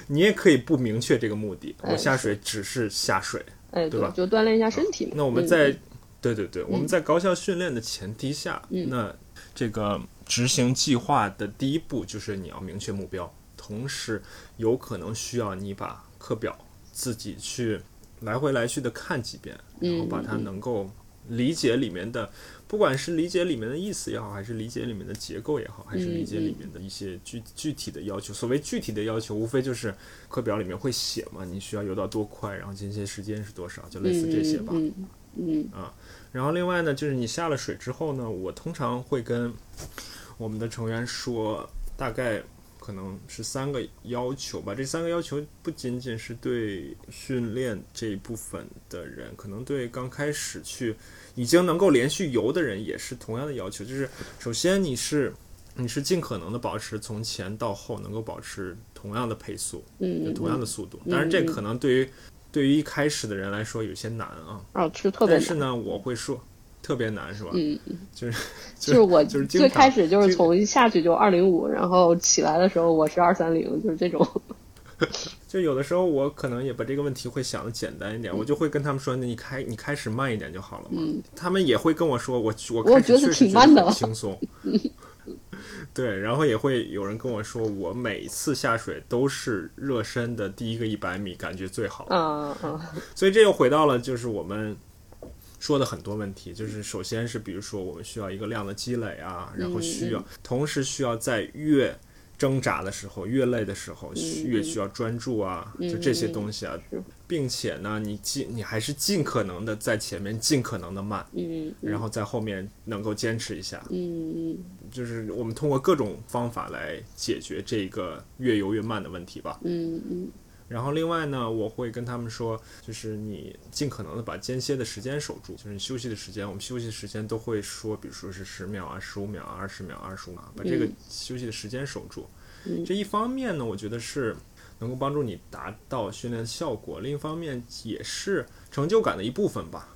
你也可以不明确这个目的。我下水只是下水，对吧？就锻炼一下身体。那我们在，对对对，我们在高效训练的前提下，那这个执行计划的第一步就是你要明确目标。同时，有可能需要你把课表自己去来回来去的看几遍，然后把它能够理解里面的，不管是理解里面的意思也好，还是理解里面的结构也好，还是理解里面的一些具具体的要求。所谓具体的要求，无非就是课表里面会写嘛，你需要游到多快，然后间歇时间是多少，就类似这些吧。嗯啊，然后另外呢，就是你下了水之后呢，我通常会跟我们的成员说，大概。可能是三个要求吧，这三个要求不仅仅是对训练这一部分的人，可能对刚开始去已经能够连续游的人也是同样的要求。就是首先你是你是尽可能的保持从前到后能够保持同样的配速，嗯，同样的速度。当然，这可能对于对于一开始的人来说有些难啊。哦，是特别。但是呢，我会说特别难，是吧？嗯嗯。就是就是我就是最开始就是从一下去就二零五，然后起来的时候我是二三零，就是这种。就有的时候我可能也把这个问题会想的简单一点，我就会跟他们说：“那你开你开始慢一点就好了嘛。”他们也会跟我说：“我我我觉得挺慢的，轻松。”对，然后也会有人跟我说：“我每次下水都是热身的第一个一百米，感觉最好。”嗯嗯。所以这又回到了就是我们说的很多问题，就是首先是比如说我们需要一个量的积累啊，然后需要同时需要在越挣扎的时候，越累的时候，越需要专注啊，就这些东西啊，并且呢，你尽你还是尽可能的在前面尽可能的慢，嗯，然后在后面能够坚持一下，嗯嗯，就是我们通过各种方法来解决这个越游越慢的问题吧，嗯嗯。然后另外呢，我会跟他们说，就是你尽可能的把间歇的时间守住，就是你休息的时间，我们休息的时间都会说，比如说是十秒啊、十五秒啊、二十秒、二十五秒，把这个休息的时间守住。这一方面呢，我觉得是能够帮助你达到训练效果；另一方面也是成就感的一部分吧。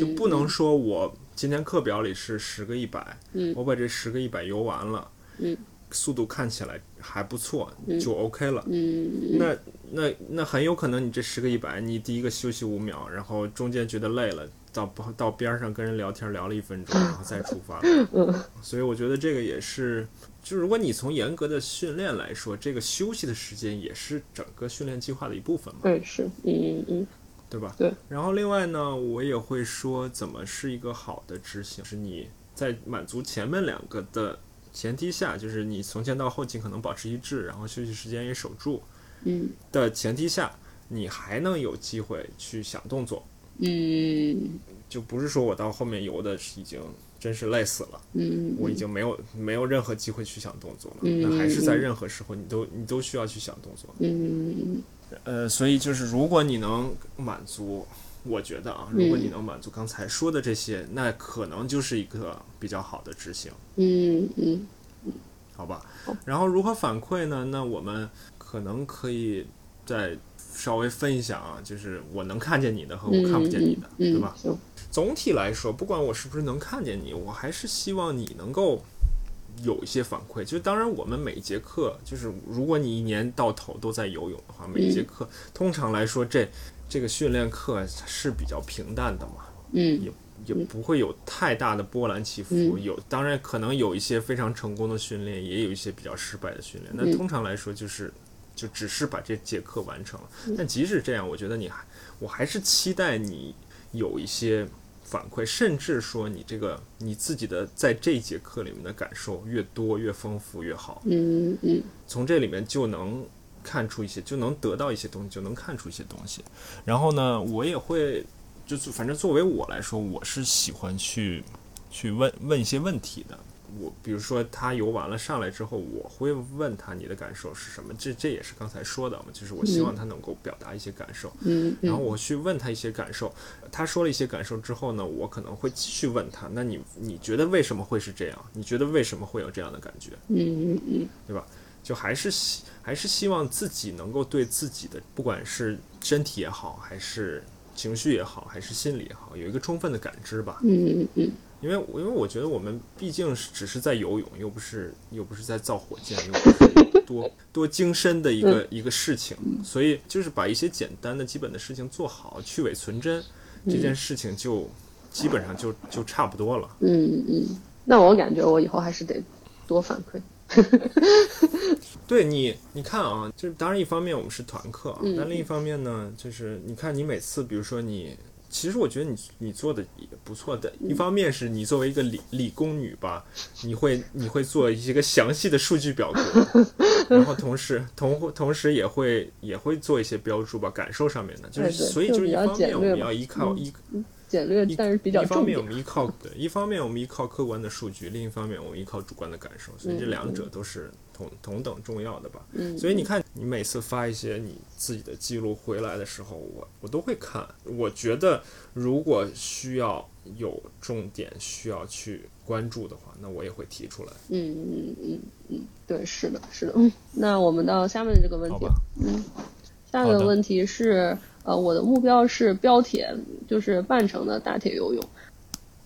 就不能说我今天课表里是十个一百，我把这十个一百游完了。速度看起来还不错，就 OK 了。嗯，那那那很有可能你这十个一百，你第一个休息五秒，然后中间觉得累了，到到边上跟人聊天聊了一分钟，然后再出发。嗯，所以我觉得这个也是，就如果你从严格的训练来说，这个休息的时间也是整个训练计划的一部分嘛。对，是，嗯嗯嗯，对吧？对。然后另外呢，我也会说，怎么是一个好的执行，是你在满足前面两个的。前提下，就是你从前到后尽可能保持一致，然后休息时间也守住。嗯。的前提下，你还能有机会去想动作。嗯。就不是说我到后面游的已经真是累死了。嗯。我已经没有没有任何机会去想动作了。嗯。那还是在任何时候，你都你都需要去想动作。嗯。呃，所以就是如果你能满足，我觉得啊，如果你能满足刚才说的这些，那可能就是一个比较好的执行。嗯嗯。嗯好吧，然后如何反馈呢？那我们可能可以再稍微分一下啊，就是我能看见你的和我看不见你的，对吧？总体来说，不管我是不是能看见你，我还是希望你能够有一些反馈。就当然，我们每一节课，就是如果你一年到头都在游泳的话，每一节课通常来说，这这个训练课是比较平淡的嘛。嗯。也也不会有太大的波澜起伏，有当然可能有一些非常成功的训练，也有一些比较失败的训练。那通常来说，就是就只是把这节课完成了。但即使这样，我觉得你还我还是期待你有一些反馈，甚至说你这个你自己的在这节课里面的感受越多越丰富越好。嗯嗯，从这里面就能看出一些，就能得到一些东西，就能看出一些东西。然后呢，我也会。就是反正作为我来说，我是喜欢去去问问一些问题的。我比如说他游完了上来之后，我会问他你的感受是什么？这这也是刚才说的嘛，就是我希望他能够表达一些感受。嗯，然后我去问他一些感受，他说了一些感受之后呢，我可能会继续问他，那你你觉得为什么会是这样？你觉得为什么会有这样的感觉？嗯嗯嗯，对吧？就还是希还是希望自己能够对自己的不管是身体也好，还是情绪也好，还是心理也好，有一个充分的感知吧。嗯嗯嗯因为因为我觉得我们毕竟是只是在游泳，又不是又不是在造火箭，又不是多多精深的一个一个事情，所以就是把一些简单的基本的事情做好，去伪存真，这件事情就基本上就就差不多了。嗯嗯，那我感觉我以后还是得多反馈。对你，你看啊，就是当然一方面我们是团课啊，嗯但另一方面呢，就是你看你每次，比如说你，其实我觉得你你做的也不错的。一方面是你作为一个理理工女吧，你会你会做一些个详细的数据表格，然后同时同同时也会也会做一些标注吧，感受上面的，就是所以就是一方面我们要依靠依。简略，但是比较一方面我们依靠对，一方面我们依靠客观的数据，另一方面我们依靠主观的感受，所以这两者都是同同等重要的吧。嗯，所以你看，你每次发一些你自己的记录回来的时候，我我都会看。我觉得如果需要有重点需要去关注的话，那我也会提出来。嗯嗯嗯嗯，对，是的，是的。嗯，那我们到下面的这个问题，嗯，下面的问题是，呃，我的目标是标铁，就是半程的大铁游泳，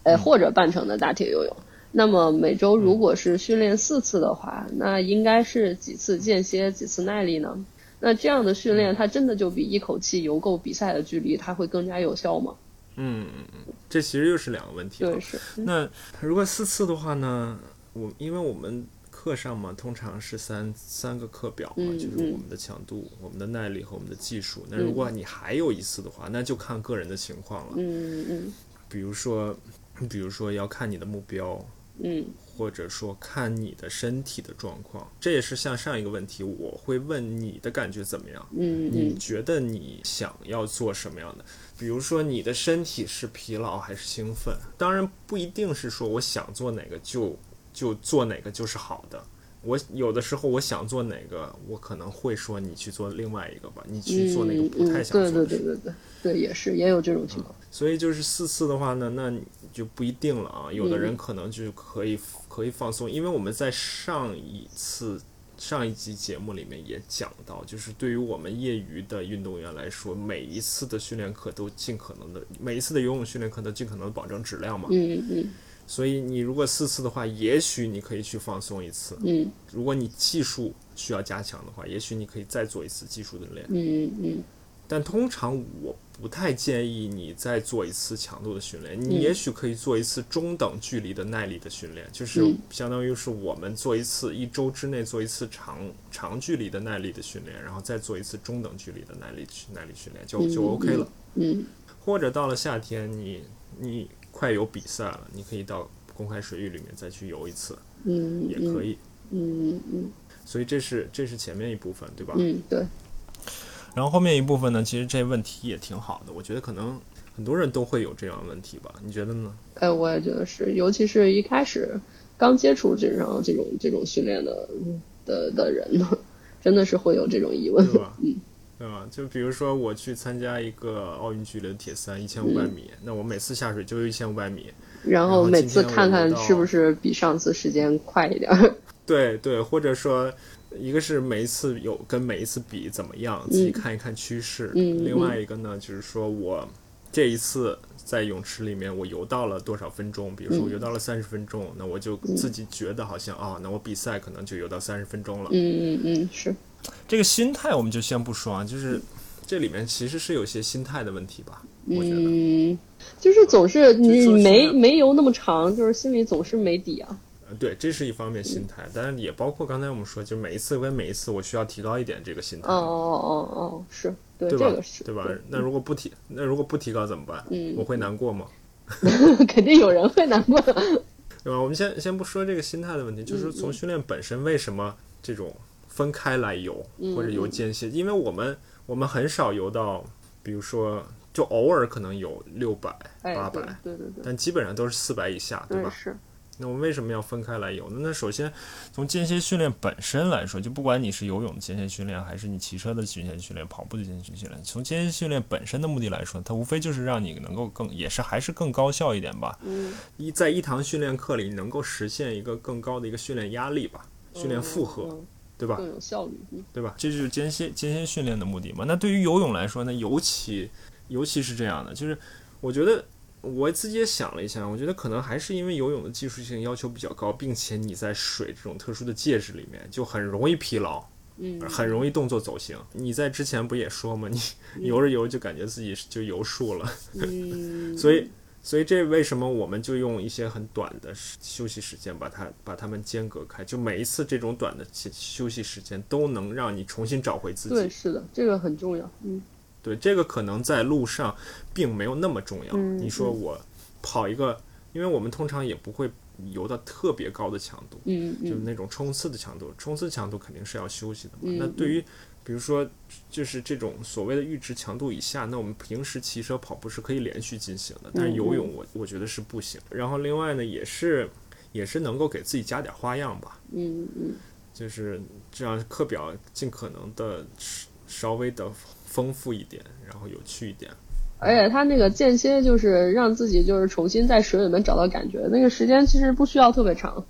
呃，或者半程的大铁游泳。那么每周如果是训练四次的话，那应该是几次间歇，几次耐力呢？那这样的训练，它真的就比一口气游够比赛的距离，它会更加有效吗？嗯嗯嗯，这其实又是两个问题。对，是。那如果四次的话呢？我因为我们课上嘛，通常是三三个课表嘛，就是我们的强度、我们的耐力和我们的技术。那如果你还有一次的话，那就看个人的情况了。嗯嗯。比如说，比如说要看你的目标。嗯。或者说看你的身体的状况，这也是像上一个问题，我会问你的感觉怎么样？嗯你觉得你想要做什么样的？比如说你的身体是疲劳还是兴奋？当然不一定是说我想做哪个就就做哪个就是好的。我有的时候我想做哪个，我可能会说你去做另外一个吧，你去做那个不太想做的。对对对对对，对也是也有这种情况。所以就是四次的话呢，那就不一定了啊。有的人可能就可以可以放松，因为我们在上一次上一集节目里面也讲到，就是对于我们业余的运动员来说，每一次的训练课都尽可能的，每一次的游泳训练课都尽可能保证质量嘛。嗯嗯。所以你如果四次的话，也许你可以去放松一次。嗯，如果你技术需要加强的话，也许你可以再做一次技术的练。嗯嗯。但通常我不太建议你再做一次强度的训练。你也许可以做一次中等距离的耐力的训练，就是相当于是我们做一次一周之内做一次长长距离的耐力的训练，然后再做一次中等距离的耐力耐力训练，就就 OK 了。嗯。或者到了夏天，你你。快有比赛了，你可以到公开水域里面再去游一次，嗯，也可以，嗯嗯。所以这是这是前面一部分，对吧？嗯，对。然后后面一部分呢，其实这问题也挺好的，我觉得可能很多人都会有这样的问题吧？你觉得呢？哎，我也觉得是，尤其是一开始刚接触这种这种这种训练的的的人呢，真的是会有这种疑问，嗯。对吧？就比如说我去参加一个奥运距离的铁三，一千五百米，那我每次下水就有一千五百米，然后每次看看是不是比上次时间快一点。对对，或者说，一个是每一次有跟每一次比怎么样，自己看一看趋势。嗯。另外一个呢，就是说我这一次在泳池里面我游到了多少分钟？比如说我游到了三十分钟，那我就自己觉得好像啊，那我比赛可能就游到三十分钟了。嗯嗯嗯，是。这个心态我们就先不说啊，就是这里面其实是有些心态的问题吧。我觉得，嗯，就是总是你没没游那么长，就是心里总是没底啊。呃，对，这是一方面心态，但是也包括刚才我们说，就每一次跟每一次我需要提高一点这个心态。哦哦哦哦，是对，这个是对吧？那如果不提，那如果不提高怎么办？嗯，我会难过吗？肯定有人会难过，对吧？我们先先不说这个心态的问题，就是从训练本身，为什么这种？分开来游或者游间歇，因为我们我们很少游到，比如说就偶尔可能有六百、八百，对对对，但基本上都是四百以下，对吧？是。那我们为什么要分开来游呢？那首先从间歇训练本身来说，就不管你是游泳的间歇训练，还是你骑车的间歇训练、跑步的间歇训练，从间歇训练本身的目的来说，它无非就是让你能够更，也是还是更高效一点吧。嗯。一在一堂训练课里能够实现一个更高的一个训练压力吧，训练负荷。对吧？更有效率，对吧？这就是间歇间歇训练的目的嘛。那对于游泳来说呢，尤其尤其是这样的，就是我觉得我自己也想了一下，我觉得可能还是因为游泳的技术性要求比较高，并且你在水这种特殊的介质里面就很容易疲劳，嗯，很容易动作走形。你在之前不也说吗？你 游着游就感觉自己就游输了，所以。所以这为什么我们就用一些很短的休息时间把它把它们间隔开？就每一次这种短的休息时间都能让你重新找回自己。对，是的，这个很重要。嗯，对，这个可能在路上并没有那么重要。嗯，你说我跑一个，因为我们通常也不会游到特别高的强度，嗯就是那种冲刺的强度，冲刺强度肯定是要休息的嘛。那对于比如说，就是这种所谓的阈值强度以下，那我们平时骑车、跑步是可以连续进行的，但是游泳我我觉得是不行。然后另外呢，也是也是能够给自己加点花样吧，嗯嗯，就是这样课表尽可能的稍微的丰富一点，然后有趣一点。而且他那个间歇就是让自己就是重新在水里面找到感觉，那个时间其实不需要特别长，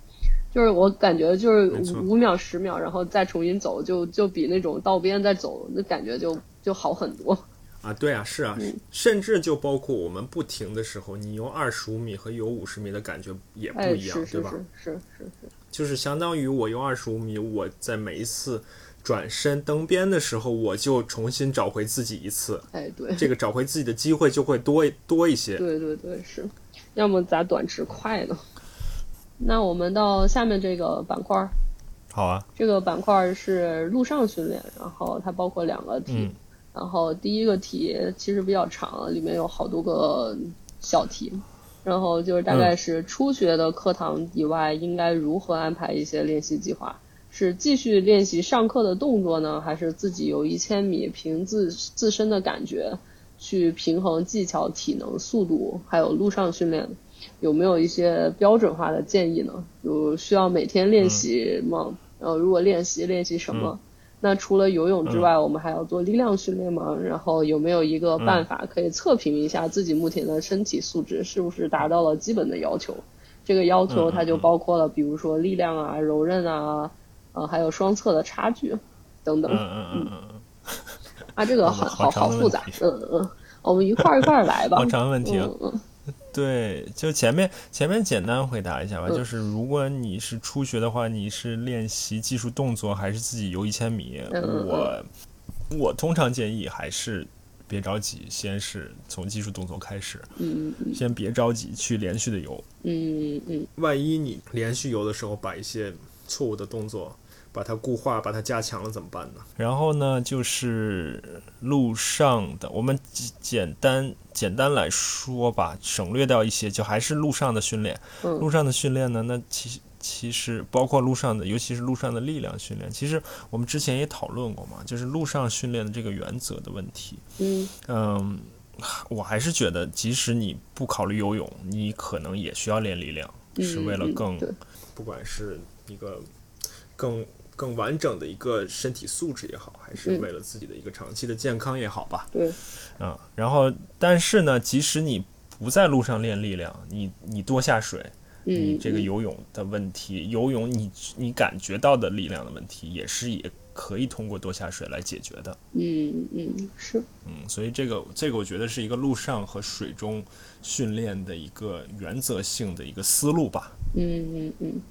就是我感觉就是五秒十秒，然后再重新走，就就比那种道边再走那感觉就就好很多。啊，对啊，是啊，嗯甚至就包括我们不停的时候，你游二十五米和游五十米的感觉也不哎，一样，是是对吧？是是是是，就是相当于我游二十五米，我在每一次转身蹬边的时候，我就重新找回自己一次，哎对。这个找回自己的机会就会多多一些。对对对，是，要么咋短直快呢？那我们到下面这个板块儿，好啊，这个板块儿是陆上训练，然后它包括两个题，嗯。然后第一个题其实比较长，里面有好多个小题，然后就是大概是初学的课堂以外，应该如何安排一些练习计划？是继续练习上课的动作呢，还是自己游一千米，凭自自身的感觉去平衡技巧、体能、速度，还有路上训练？有没有一些标准化的建议呢？有需要每天练习吗？呃，如果练习，练习什么？那除了游泳之外，我们还要做力量训练吗？然后有没有一个办法可以测评一下自己目前的身体素质是不是达到了基本的要求？这个要求它就包括了，比如说力量啊、柔韧啊，呃，还有双侧的差距等等嗯嗯嗯嗯嗯，啊，这个好很好好复杂问题，嗯嗯，我们一块儿一块儿来吧。好长的问题啊。嗯嗯对，就前面前面简单回答一下吧，嗯就是如果你是初学的话，你是练习技术动作还是自己游一千米？嗯嗯我我通常建议还是别着急，先是从技术动作开始，嗯嗯先别着急去连续的游。嗯嗯万一你连续游的时候把一些错误的动作把它固化、把它加强了怎么办呢？然后呢，就是路上的，我们简简单简单来说吧，省略掉一些，就还是路上的训练。嗯路上的训练呢，那其其实包括路上的，尤其是路上的力量训练，其实我们之前也讨论过嘛，就是路上训练的这个原则的问题。嗯嗯，我还是觉得，即使你不考虑游泳，你可能也需要练力量，嗯，是为了嗯更对，不管是一个更更完整的一个身体素质也好，还是嗯为了自己的一个长期的健康也好吧。对，嗯，然后但是呢，即使你不在路上练力量，你你多下水，你嗯这个嗯游泳的问题，游泳你你感觉到的力量的问题，也是也可以通过多下水来解决的。嗯嗯是，嗯，所以这个这个我觉得是一个路上和水中训练的一个原则性的一个思路吧。嗯嗯嗯嗯，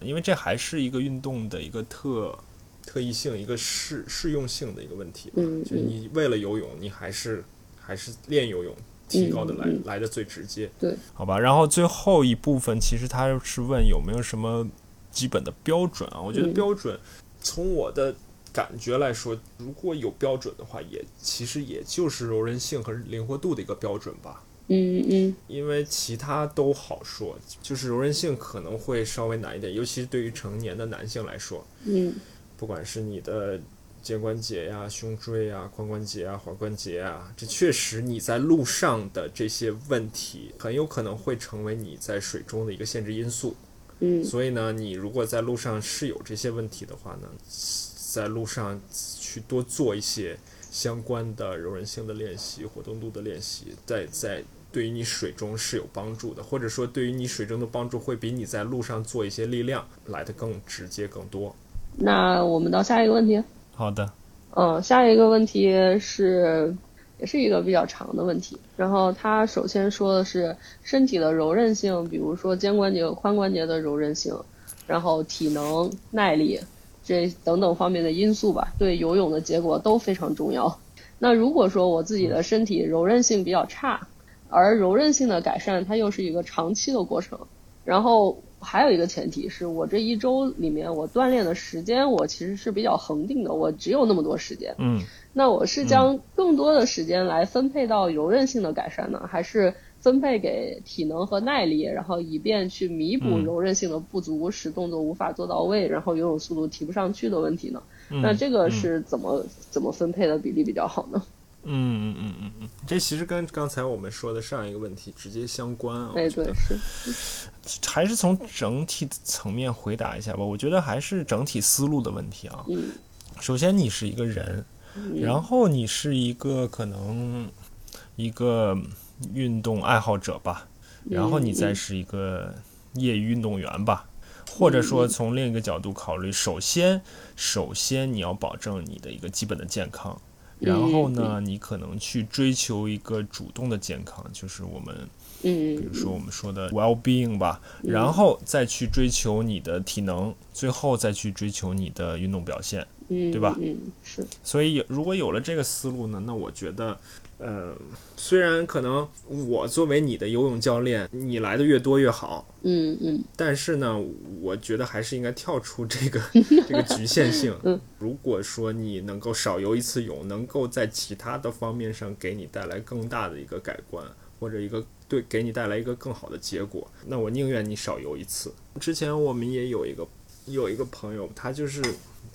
因为这还是一个运动的一个特特异性、一个适适用性的一个问题吧。嗯就你为了游泳，你还是还是练游泳，提高的来、嗯嗯来的最直接。对，好吧。然后最后一部分其实他是问有没有什么基本的标准啊？我觉得嗯标准从我的感觉来说，如果有标准的话，也其实也就是柔韧性和灵活度的一个标准吧。嗯嗯。因为其他都好说，就是柔韧性可能会稍微难一点，尤其是对于成年的男性来说，嗯。不管是你的肩关节呀、胸椎呀、髋关节啊、踝关节啊，这确实你在路上的这些问题，很有可能会成为你在水中的一个限制因素。嗯。所以呢，你如果在路上是有这些问题的话呢，在路上去多做一些相关的柔韧性的练习、活动度的练习，在在对于你水中是有帮助的，或者说对于你水中的帮助会比你在路上做一些力量来的更直接、更多。那我们到下一个问题。好的，嗯，下一个问题是，也是一个比较长的问题。然后他首先说的是身体的柔韧性，比如说肩关节髋关节的柔韧性，然后体能、耐力这等等方面的因素吧，对游泳的结果都非常重要。那如果说我自己的身体柔韧性比较差，而柔韧性的改善它又是一个长期的过程，然后还有一个前提是我这一周里面我锻炼的时间我其实是比较恒定的，我只有那么多时间。嗯那我是将更多的时间来分配到柔韧性的改善呢，还是分配给体能和耐力，然后以便去弥补嗯柔韧性的不足，使动作无法做到位，然后游泳速度提不上去的问题呢？嗯，那这个嗯是怎么怎么分配的比例比较好呢？嗯嗯嗯嗯嗯，这其实跟刚才我们说的上一个问题直接相关啊。哎，我觉得，对是，还是从整体层面回答一下吧。我觉得还是整体思路的问题啊。嗯首先，你是一个人，嗯然后你是一个可能一个运动爱好者吧，然后你再是一个业余运动员吧，或者说从另一个角度考虑，首先，首先你要保证你的一个基本的健康，然后呢，你可能去追求一个主动的健康，就是我们。嗯，比如说我们说的 well being 吧，然后再去追求你的体能，最后再去追求你的运动表现，嗯，对吧？嗯，是。所以有如果有了这个思路呢，那我觉得，呃，虽然可能我作为你的游泳教练，你来的越多越好，嗯嗯，但是呢，我觉得还是应该跳出这个 这个局限性。嗯，如果说你能够少游一次泳，能够在其他的方面上给你带来更大的一个改观。或者一个对给你带来一个更好的结果，那我宁愿你少游一次。之前我们也有一个有一个朋友，他就是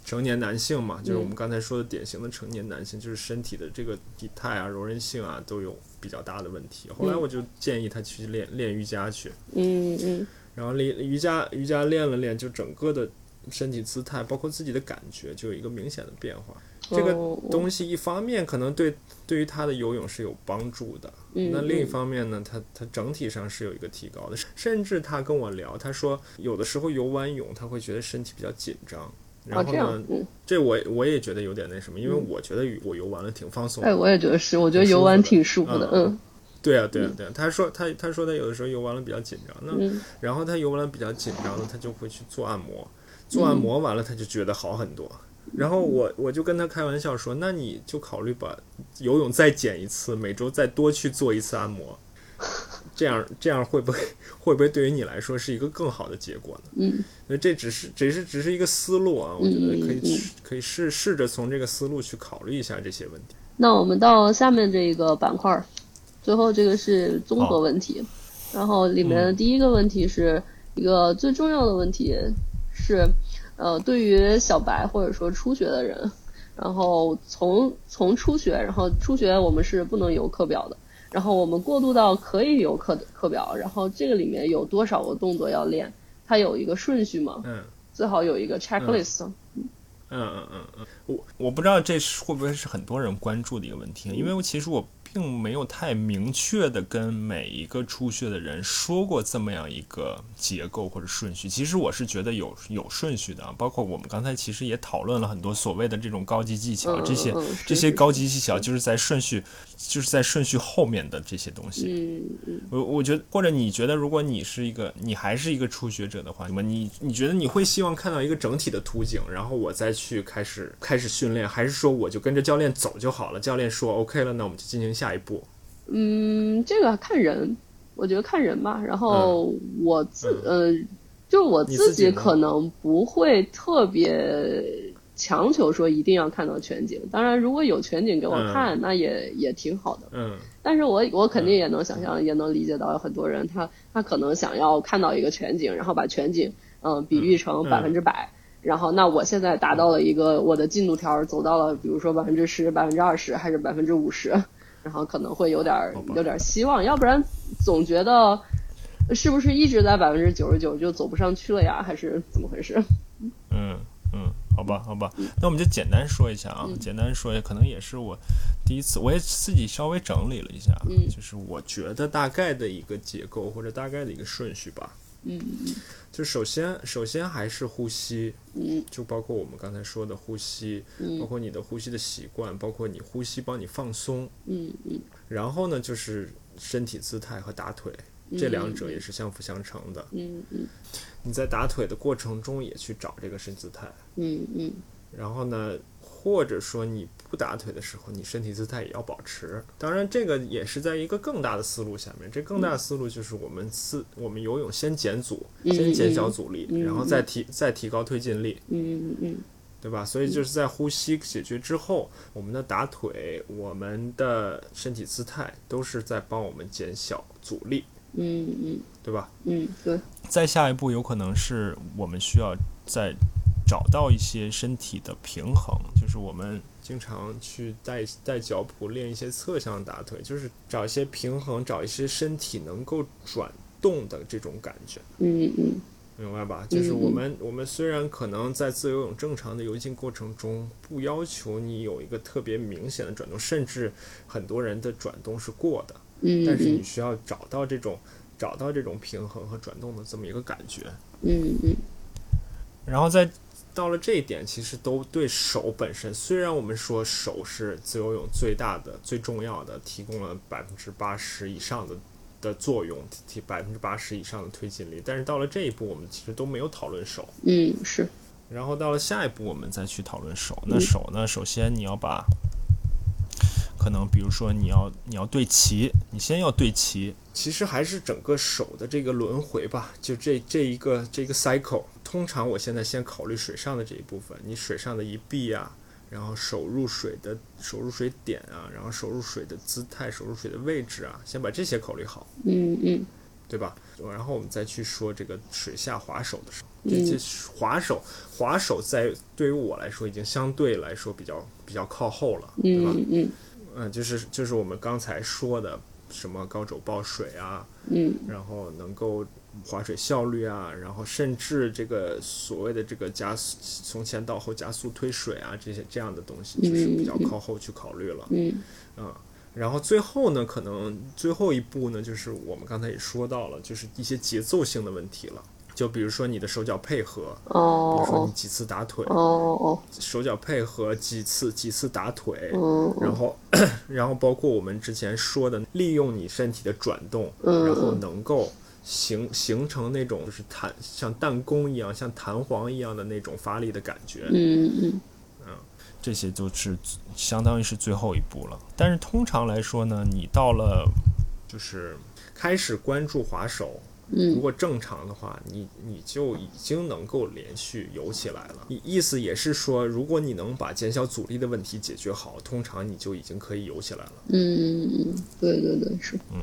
成年男性嘛，就是我们刚才说的典型的成年男性，就是身体的这个体态啊、柔韧性啊都有比较大的问题。后来我就建议他去练练瑜伽去，嗯嗯，然后练瑜伽瑜伽练了练，就整个的身体姿态，包括自己的感觉，就有一个明显的变化。这个东西一方面可能对对于他的游泳是有帮助的，那另一方面呢，他他整体上是有一个提高的。甚至他跟我聊，他说有的时候游完泳他会觉得身体比较紧张，然后呢，这我我也觉得有点那什么，因为我觉得我游完了挺放松。哎，我也觉得是，我觉得游完挺舒服的。嗯，对啊，对啊，对啊。他说他他说他有的时候游完了比较紧张，那然后他游完了比较紧张呢，他就会去做按摩，做按摩完了他就觉得好很多。然后我我就跟他开玩笑说，那你就考虑把游泳再减一次，每周再多去做一次按摩，这样这样会不会 会不会对于你来说是一个更好的结果呢？嗯，那这只是只是只是一个思路啊，我觉得可以可以试试着从这个思路去考虑一下这些问题。那我们到下面这一个板块，最后这个是综合问题，然后里面的第一个问题是一个最重要的问题是。呃，对于小白或者说初学的人，然后从从初学，然后初学我们是不能有课表的，然后我们过渡到可以有课课表，然后这个里面有多少个动作要练，它有一个顺序吗？嗯，最好有一个 checklist。嗯嗯嗯嗯，我我不知道这是会不会是很多人关注的一个问题，因为其实我。并没有太明确的跟每一个初学的人说过这么样一个结构或者顺序。其实我是觉得有有顺序的，包括我们刚才其实也讨论了很多所谓的这种高级技巧，这些这些高级技巧就是在顺序就是在顺序后面的这些东西。嗯嗯，我我觉得或者你觉得，如果你是一个你还是一个初学者的话，那么你你觉得你会希望看到一个整体的图景，然后我再去开始开始训练，还是说我就跟着教练走就好了？教练说 OK 了，那我们就进行下。下一步，嗯，这个看人，我觉得看人吧。然后我自呃，就我自己可能不会特别强求说一定要看到全景。当然，如果有全景给我看，那也也挺好的。嗯，但是我我肯定也能想象，也能理解到有很多人他他可能想要看到一个全景，然后把全景嗯比喻成百分之百。然后那我现在达到了一个我的进度条，走到了比如说百分之十、百分之二十还是百分之五十。然后可能会有点有点希望，要不然总觉得是不是一直在百分之九十九就走不上去了呀？还是怎么回事？嗯嗯，好吧好吧，那我们就简单说一下啊，简单说一下，可能也是我第一次，我也自己稍微整理了一下，就是我觉得大概的一个结构或者大概的一个顺序吧。嗯嗯。就首先，首先还是呼吸，嗯，就包括我们刚才说的呼吸，嗯，包括你的呼吸的习惯，包括你呼吸帮你放松，嗯嗯，然后呢，就是身体姿态和打腿，这两者也是相辅相成的，嗯嗯，你在打腿的过程中也去找这个身姿态，嗯嗯，然后呢。或者说你不打腿的时候，你身体姿态也要保持。当然，这个也是在一个更大的思路下面。这更大的思路就是我们自我们游泳先减阻，先减小阻力，然后再提再提高推进力。嗯嗯嗯对吧？所以就是在呼吸解决之后，我们的打腿，我们的身体姿态都是在帮我们减小阻力。嗯嗯，对吧？嗯，对。再下一步，有可能是我们需要再。找到一些身体的平衡，就是我们经常去带带脚蹼练一些侧向打腿，就是找一些平衡，找一些身体能够转动的这种感觉。嗯嗯，明白吧？就是我们我们虽然可能在自由泳正常的游进过程中，不要求你有一个特别明显的转动，甚至很多人的转动是过的，嗯，但是你需要找到这种找到这种平衡和转动的这么一个感觉，嗯嗯，然后在到了这一点，其实都对手本身，虽然我们说手是自由泳最大的、最重要的，提供了百分之八十以上的。的作用提百分之八十以上的推进力，但是到了这一步，我们其实都没有讨论手。嗯，是。然后到了下一步，我们再去讨论手。那手呢？首先你要把，可能比如说你要你要对齐，你先要对齐。其实还是整个手的这个轮回吧，就这这一个这个 cycle。通常我现在先考虑水上的这一部分，你水上的一臂啊。然后手入水的手入水点啊，然后手入水的姿态、手入水的位置啊，先把这些考虑好。嗯嗯，对吧？然后我们再去说这个水下滑手的时候，这些滑手滑手在对于我来说已经相对来说比较比较靠后了，对吧？嗯嗯嗯，就是就是我们刚才说的什么高肘抱水啊，嗯，然后能够。划水效率啊，然后甚至这个所谓的这个加速从前到后加速推水啊，这些这样的东西就是比较靠后去考虑了。嗯，啊，然后最后呢，可能最后一步呢，就是我们刚才也说到了，就是一些节奏性的问题了。就比如说你的手脚配合，哦，比如说你几次打腿，哦哦，手脚配合几次几次打腿，嗯，然后 然后包括我们之前说的，利用你身体的转动，嗯，然后能够。形形成那种就是弹像弹弓一样，像弹簧一样的那种发力的感觉。嗯嗯嗯，这些就是相当于是最后一步了。但是通常来说呢，你到了就是开始关注滑手，嗯，如果正常的话，你你就已经能够连续游起来了。意意思也是说，如果你能把减小阻力的问题解决好，通常你就已经可以游起来了。嗯对对对，是。嗯。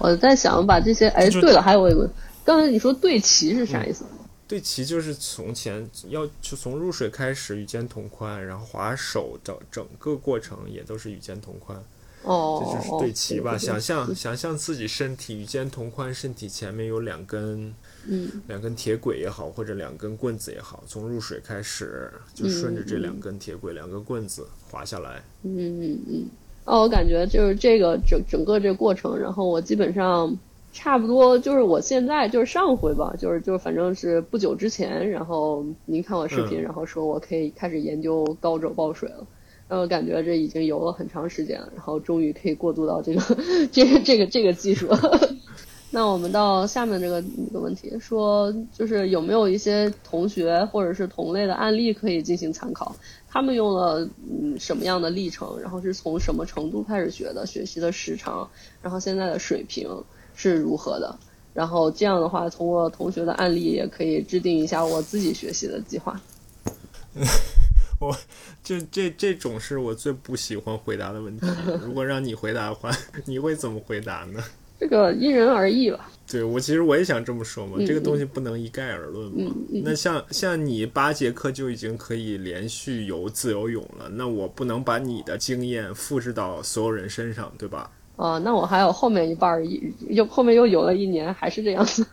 我在想把这些，哎，对了，还有一个，刚才你说对齐是啥意思？对齐就是从前要就从入水开始与肩同宽，然后划手整整个过程也都是与肩同宽。哦，这就是对齐吧？想象想象自己身体与肩同宽，身体前面有两根，嗯，两根铁轨也好，或者两根棍子也好，从入水开始就顺着这两根铁轨、两根棍子滑下来。嗯嗯嗯。哦，我感觉就是这个整整个这个过程，然后我基本上差不多就是我现在就是上回吧，就是就是反正是不久之前，然后您看我视频，然后说我可以开始研究高肘抱水了，然后感觉这已经游了很长时间了，然后终于可以过渡到这个这个这个这个技术。那我们到下面这个一个问题，说就是有没有一些同学或者是同类的案例可以进行参考？他们用了嗯什么样的历程？然后是从什么程度开始学的？学习的时长？然后现在的水平是如何的？然后这样的话，通过同学的案例也可以制定一下我自己学习的计划。我这这这种是我最不喜欢回答的问题。如果让你回答的话，你会怎么回答呢？这个因人而异吧。对，我其实我也想这么说嘛，这个东西不能一概而论嘛。那像像你八节课就已经可以连续游自由泳了，那我不能把你的经验复制到所有人身上，对吧？啊，那我还有后面一半儿，又后面又游了一年，还是这样子。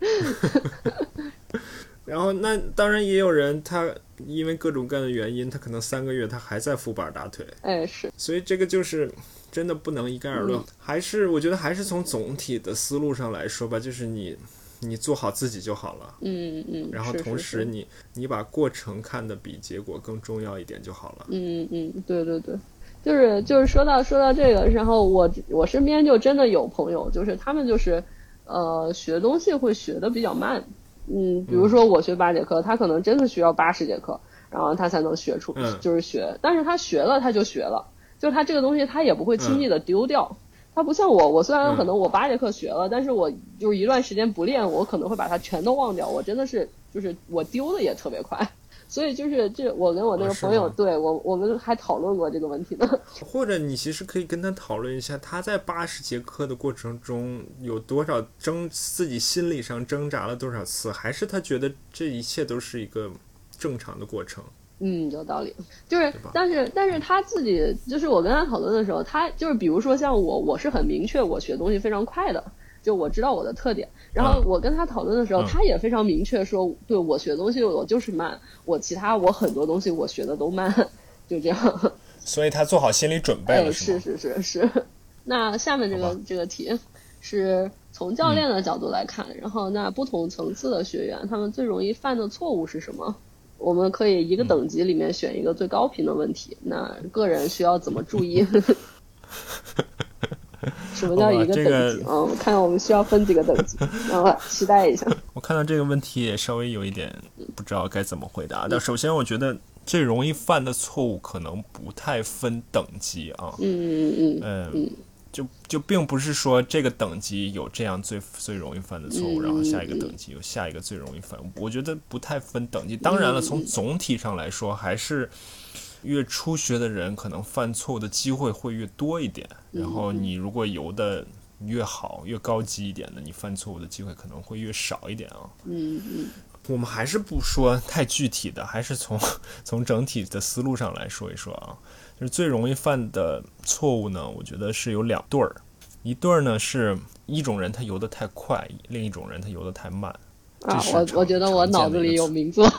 然后那当然也有人，他因为各种各样的原因，他可能三个月他还在副板打腿。哎，是。所以这个就是。真的不能一概而论，还是我觉得还是从总体的思路上来说吧，就是你，你做好自己就好了。嗯嗯。然后同时你你把过程看得比结果更重要一点就好了。嗯嗯，对对对，就是就是说到说到这个，然后我我身边就真的有朋友，就是他们就是呃学东西会学的比较慢。嗯，比如说我学八节课，他可能真的需要八十节课，然后他才能学出，就是学，但是他学了他就学了。就是他这个东西，他也不会轻易的丢掉。他不像我，我虽然可能我八节课学了，但是我就是一段时间不练，我可能会把它全都忘掉。我真的是，就是我丢的也特别快。所以就是这，我跟我那个朋友，对我我们还讨论过这个问题呢。或者你其实可以跟他讨论一下，他在八十节课的过程中有多少挣自己心理上挣扎了多少次，还是他觉得这一切都是一个正常的过程。嗯，有道理，就是，但是，但是他自己，就是我跟他讨论的时候，他就是，比如说像我，我是很明确，我学东西非常快的，就我知道我的特点。然后我跟他讨论的时候，他也非常明确说，对我学东西我就是慢，我其他我很多东西我学的都慢，就这样。所以他做好心理准备了，是是是是。那下面这个这个题是从教练的角度来看，然后那不同层次的学员他们最容易犯的错误是什么？我们可以一个等级里面选一个最高频的问题，那个人需要怎么注意？什么叫一个等级？嗯，我看我们需要分几个等级，然后期待一下。我看到这个问题也稍微有一点不知道该怎么回答。但首先，我觉得最容易犯的错误可能不太分等级啊。嗯嗯嗯嗯。就就并不是说这个等级有这样最最容易犯的错误，然后下一个等级有下一个最容易犯。我觉得不太分等级。当然了，从总体上来说，还是越初学的人可能犯错误的机会会越多一点。然后你如果游的越好、越高级一点的，你犯错误的机会可能会越少一点啊。嗯嗯。我们还是不说太具体的，还是从从整体的思路上来说一说啊。就是最容易犯的错误呢，我觉得是有两对儿，一对儿呢是一种人他游得太快，另一种人他游得太慢。啊，我我觉得我脑子里有名作。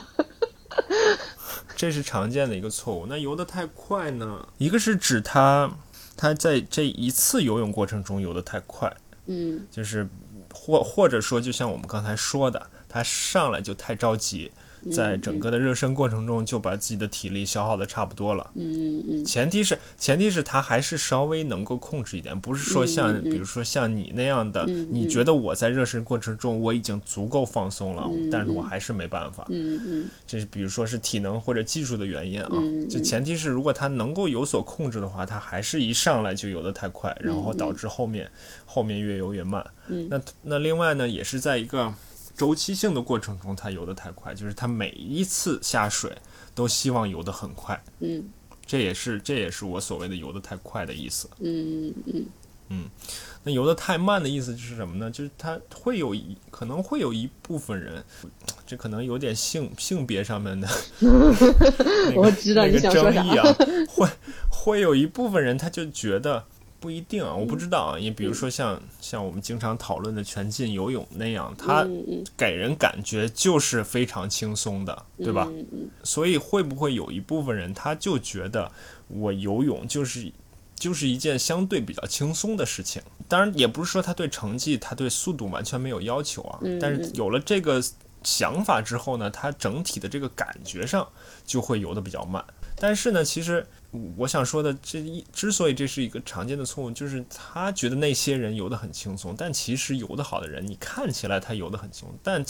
这是常见的一个错误。那游得太快呢，一个是指他他在这一次游泳过程中游得太快，嗯，就是或或者说就像我们刚才说的，他上来就太着急。在整个的热身过程中，就把自己的体力消耗的差不多了。嗯嗯前提是前提是他还是稍微能够控制一点，不是说像比如说像你那样的，你觉得我在热身过程中我已经足够放松了，但是我还是没办法。嗯嗯。这是比如说是体能或者技术的原因啊。就前提是如果他能够有所控制的话，他还是一上来就游得太快，然后导致后面后面越游越慢。嗯。那那另外呢，也是在一个。周期性的过程中，他游得太快，就是他每一次下水都希望游得很快。嗯，这也是这也是我所谓的游得太快的意思。嗯嗯嗯，那游得太慢的意思是什么呢？就是他会有一可能会有一部分人，这可能有点性性别上面的 我知道你想说啥啊？会会有一部分人，他就觉得。不一定啊，我不知道啊。你比如说像像我们经常讨论的全禁游泳那样，它给人感觉就是非常轻松的，对吧？所以会不会有一部分人他就觉得我游泳就是就是一件相对比较轻松的事情？当然也不是说他对成绩、他对速度完全没有要求啊。但是有了这个想法之后呢，他整体的这个感觉上就会游得比较慢。但是呢，其实。我想说的，这一之所以这是一个常见的错误，就是他觉得那些人游得很轻松，但其实游得好的人，你看起来他游得很轻松，但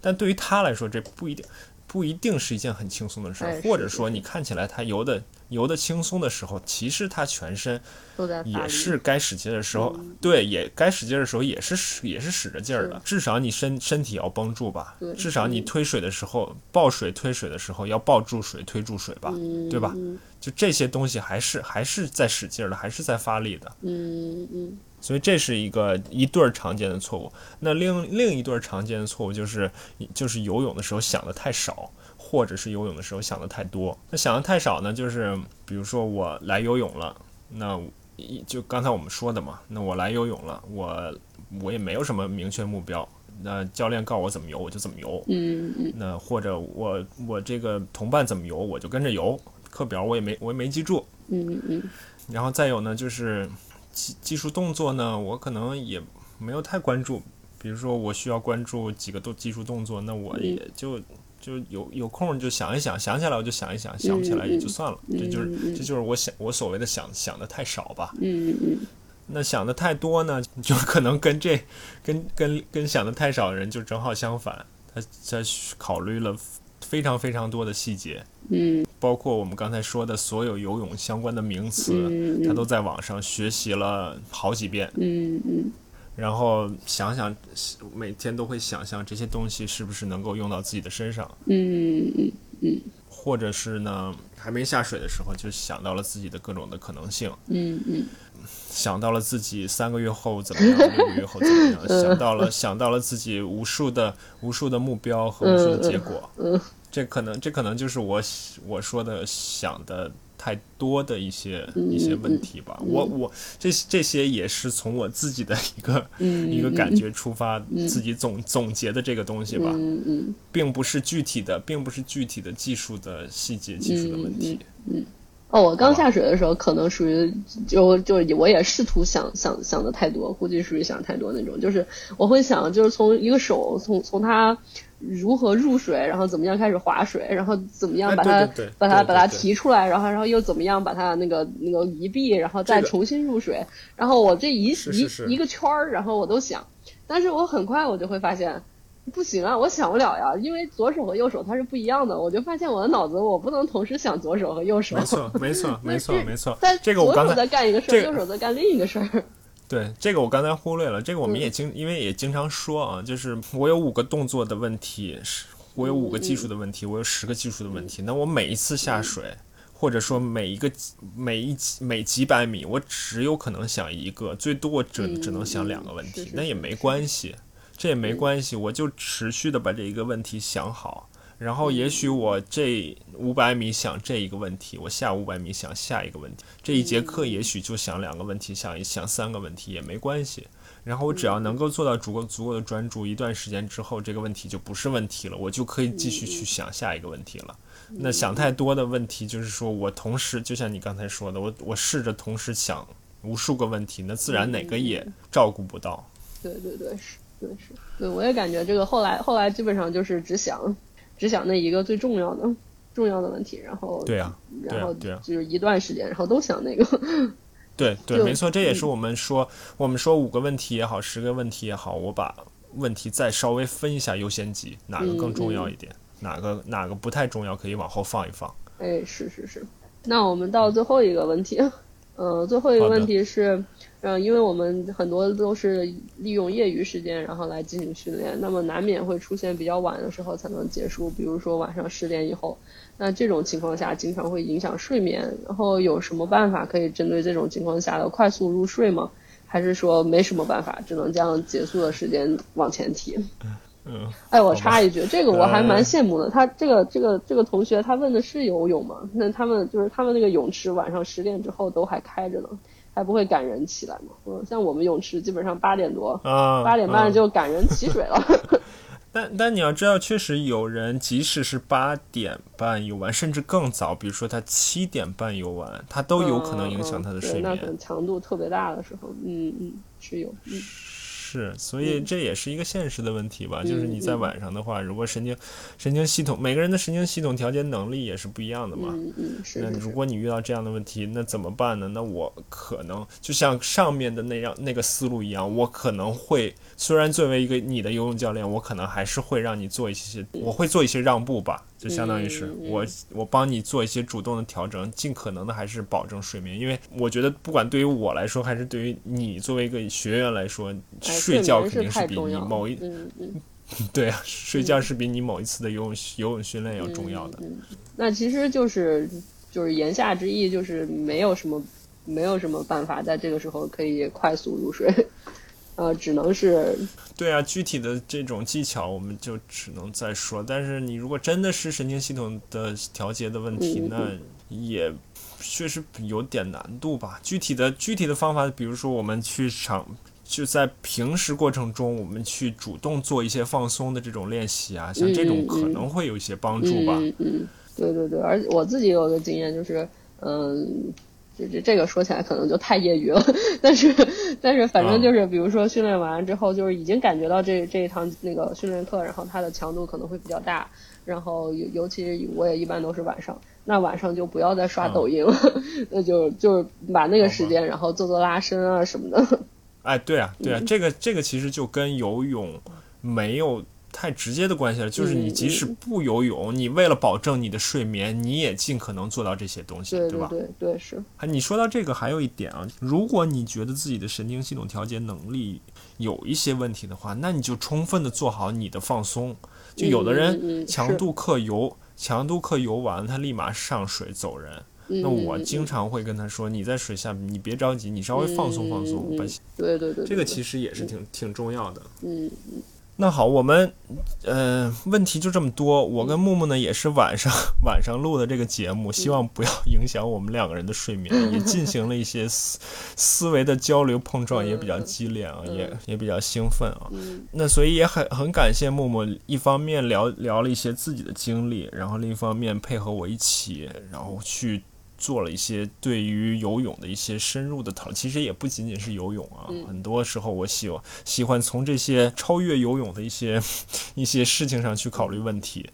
但对于他来说，这不一定不一定是一件很轻松的事儿，或者说你看起来他游的。游得轻松的时候，其实他全身也是该使劲的时候，对，也该使劲的时候也是使也是使着劲儿的。至少你身身体要绷住吧，至少你推水的时候抱水推水的时候要抱住水推住水吧，对吧？就这些东西还是还是在使劲的，还是在发力的。嗯嗯。所以这是一个一对儿常见的错误。那另另一对儿常见的错误就是就是游泳的时候想的太少。或者是游泳的时候想的太多，那想的太少呢？就是比如说我来游泳了，那一就刚才我们说的嘛，那我来游泳了，我我也没有什么明确目标，那教练告我怎么游我就怎么游，嗯嗯，那或者我我这个同伴怎么游我就跟着游，课表我也没我也没记住，嗯嗯，然后再有呢就是技技术动作呢，我可能也没有太关注，比如说我需要关注几个动技术动作，那我也就。就有有空就想一想，想起来我就想一想，想不起来也就算了。这就是这就是我想我所谓的想想的太少吧。嗯嗯。那想的太多呢，就可能跟这跟跟跟想的太少的人就正好相反。他他考虑了非常非常多的细节。嗯。包括我们刚才说的所有游泳相关的名词，他都在网上学习了好几遍。嗯嗯。然后想想，每天都会想象这些东西是不是能够用到自己的身上。嗯嗯嗯。或者是呢，还没下水的时候就想到了自己的各种的可能性。嗯嗯。想到了自己三个月后怎么样，六个月后怎么样？想到了想到了自己无数的无数的目标和无数的结果。嗯。这可能这可能就是我我说的想的。太多的一些一些问题吧。我我这这些也是从我自己的一个 一个感觉出发，自己总总结的这个东西吧，并不是具体的，并不是具体的技术的细节技术的问题。嗯。哦，我刚下水的时候，可能属于就就我也试图想想想的太多，估计属于想太多那种。就是我会想，就是从一个手，从从它如何入水，然后怎么样开始划水，然后怎么样把它把它把它提出来，然后然后又怎么样把它那个那个移臂，然后再重新入水。然后我这一一一个圈儿，然后我都想，但是我很快我就会发现。不行啊，我想不了呀，因为左手和右手它是不一样的。我就发现我的脑子我不能同时想左手和右手。没错，没错，没错，没错。但这个我刚才在干一个事儿，右手在干另一个事儿。对，这个我刚才忽略了。这个我们也经，因为也经常说啊，就是我有五个动作的问题，是我有五个技术的问题，我有十个技术的问题。那我每一次下水，或者说每一个每一每几百米，我只有可能想一个，最多我只只能想两个问题，那也没关系。这也没关系，我就持续的把这一个问题想好，然后也许我这五百米想这一个问题，我下五百米想下一个问题，这一节课也许就想两个问题，想一想三个问题也没关系。然后我只要能够做到足够足够的专注，一段时间之后，这个问题就不是问题了，我就可以继续去想下一个问题了。那想太多的问题，就是说我同时就像你刚才说的，我我试着同时想无数个问题，那自然哪个也照顾不到。对对对，是。对是，对我也感觉这个后来后来基本上就是只想，只想那一个最重要的重要的问题，然后对啊，然后对啊，就是一段时间，然后都想那个。对对，没错，这也是我们说我们说五个问题也好，十个问题也好，我把问题再稍微分一下优先级，哪个更重要一点，哪个哪个不太重要，可以往后放一放。哎，是是是，那我们到最后一个问题，呃，最后一个问题是。嗯，因为我们很多都是利用业余时间，然后来进行训练，那么难免会出现比较晚的时候才能结束，比如说晚上十点以后，那这种情况下经常会影响睡眠。然后有什么办法可以针对这种情况下的快速入睡吗？还是说没什么办法，只能将结束的时间往前提？嗯，哎，我插一句，这个我还蛮羡慕的。他这个这个这个同学，他问的是游泳吗？那他们就是他们那个泳池晚上十点之后都还开着呢。还不会赶人起来嘛？嗯，像我们泳池基本上八点多，八点半就赶人起水了。但但你要知道，确实有人即使是八点半游完，甚至更早，比如说他七点半游完，他都有可能影响他的睡眠。那可能强度特别大的时候，嗯嗯，是有。嗯是，所以这也是一个现实的问题吧。就是你在晚上的话，如果神经神经系统每个人的神经系统调节能力也是不一样的嘛。嗯嗯，是。那如果你遇到这样的问题，那怎么办呢？那我可能就像上面的那样那个思路一样，我可能会虽然作为一个你的游泳教练，我可能还是会让你做一些，我会做一些让步吧。就相当于是我我帮你做一些主动的调整，尽可能的还是保证睡眠，因为我觉得不管对于我来说，还是对于你作为一个学员来说，睡觉肯定是比你某一 对啊，睡觉是比你某一次的游泳游泳训练要重要的。那其实就是就是言下之意就是没有什么没有什么办法在这个时候可以快速入睡。呃，只能是，对啊，具体的这种技巧我们就只能再说。但是你如果真的是神经系统的调节的问题，那也确实有点难度吧。具体的具体的方法，比如说我们去场，就在平时过程中，我们去主动做一些放松的这种练习啊，像这种可能会有一些帮助吧。嗯，对对对，而且我自己有个经验就是，嗯。这这这个说起来可能就太业余了，但是但是反正就是，比如说训练完之后，就是已经感觉到这这一堂那个训练课，然后它的强度可能会比较大，然后尤尤其我也一般都是晚上，那晚上就不要再刷抖音了，那就就是把那个时间，然后做做拉伸啊什么的。哎，对啊，对啊，这个这个其实就跟游泳没有。太直接的关系了，就是你即使不游泳，你为了保证你的睡眠，你也尽可能做到这些东西，对吧？对对是。你说到这个，还有一点啊，如果你觉得自己的神经系统调节能力有一些问题的话，那你就充分的做好你的放松。就有的人强度课游，强度课游完，他立马上水走人。那我经常会跟他说：“你在水下，你别着急，你稍微放松放松。”对对对，这个其实也是挺挺重要的。嗯。那好，我们呃问题就这么多。我跟木木呢也是晚上 晚上录的这个节目，希望不要影响我们两个人的睡眠，也进行了一些思思维的交流碰撞，也比较激烈啊，也也比较兴奋啊。那所以也很很感谢木木，一方面聊聊了一些自己的经历，然后另一方面配合我一起，然后去。做了一些对于游泳的一些深入的讨论，其实也不仅仅是游泳啊，很多时候我喜欢喜欢从这些超越游泳的一些一些事情上去考虑问题，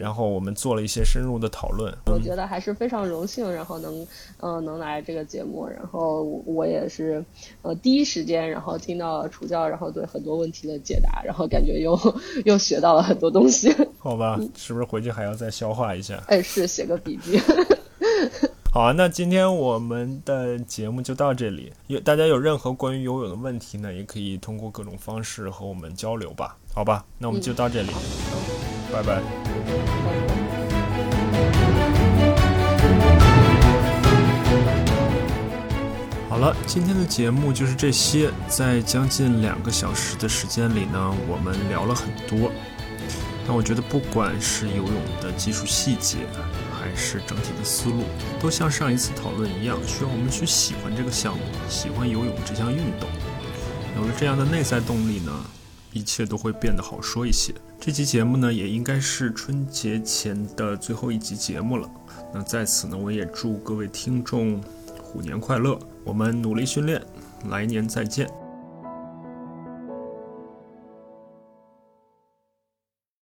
然后我们做了一些深入的讨论。我觉得还是非常荣幸，然后能嗯能来这个节目，然后我也是呃第一时间然后听到楚教然后对很多问题的解答，然后感觉又又学到了很多东西。好吧，是不是回去还要再消化一下？哎，是写个笔记。好啊，那今天我们的节目就到这里。有大家有任何关于游泳的问题呢，也可以通过各种方式和我们交流吧。好吧，那我们就到这里，拜拜。好了，今天的节目就是这些。在将近两个小时的时间里呢，我们聊了很多。那我觉得，不管是游泳的技术细节。还是整体的思路，都像上一次讨论一样，需要我们去喜欢这个项目，喜欢游泳这项运动。有了这样的内在动力呢，一切都会变得好说一些。这期节目呢，也应该是春节前的最后一集节目了。那在此呢，我也祝各位听众虎年快乐，我们努力训练，来年再见。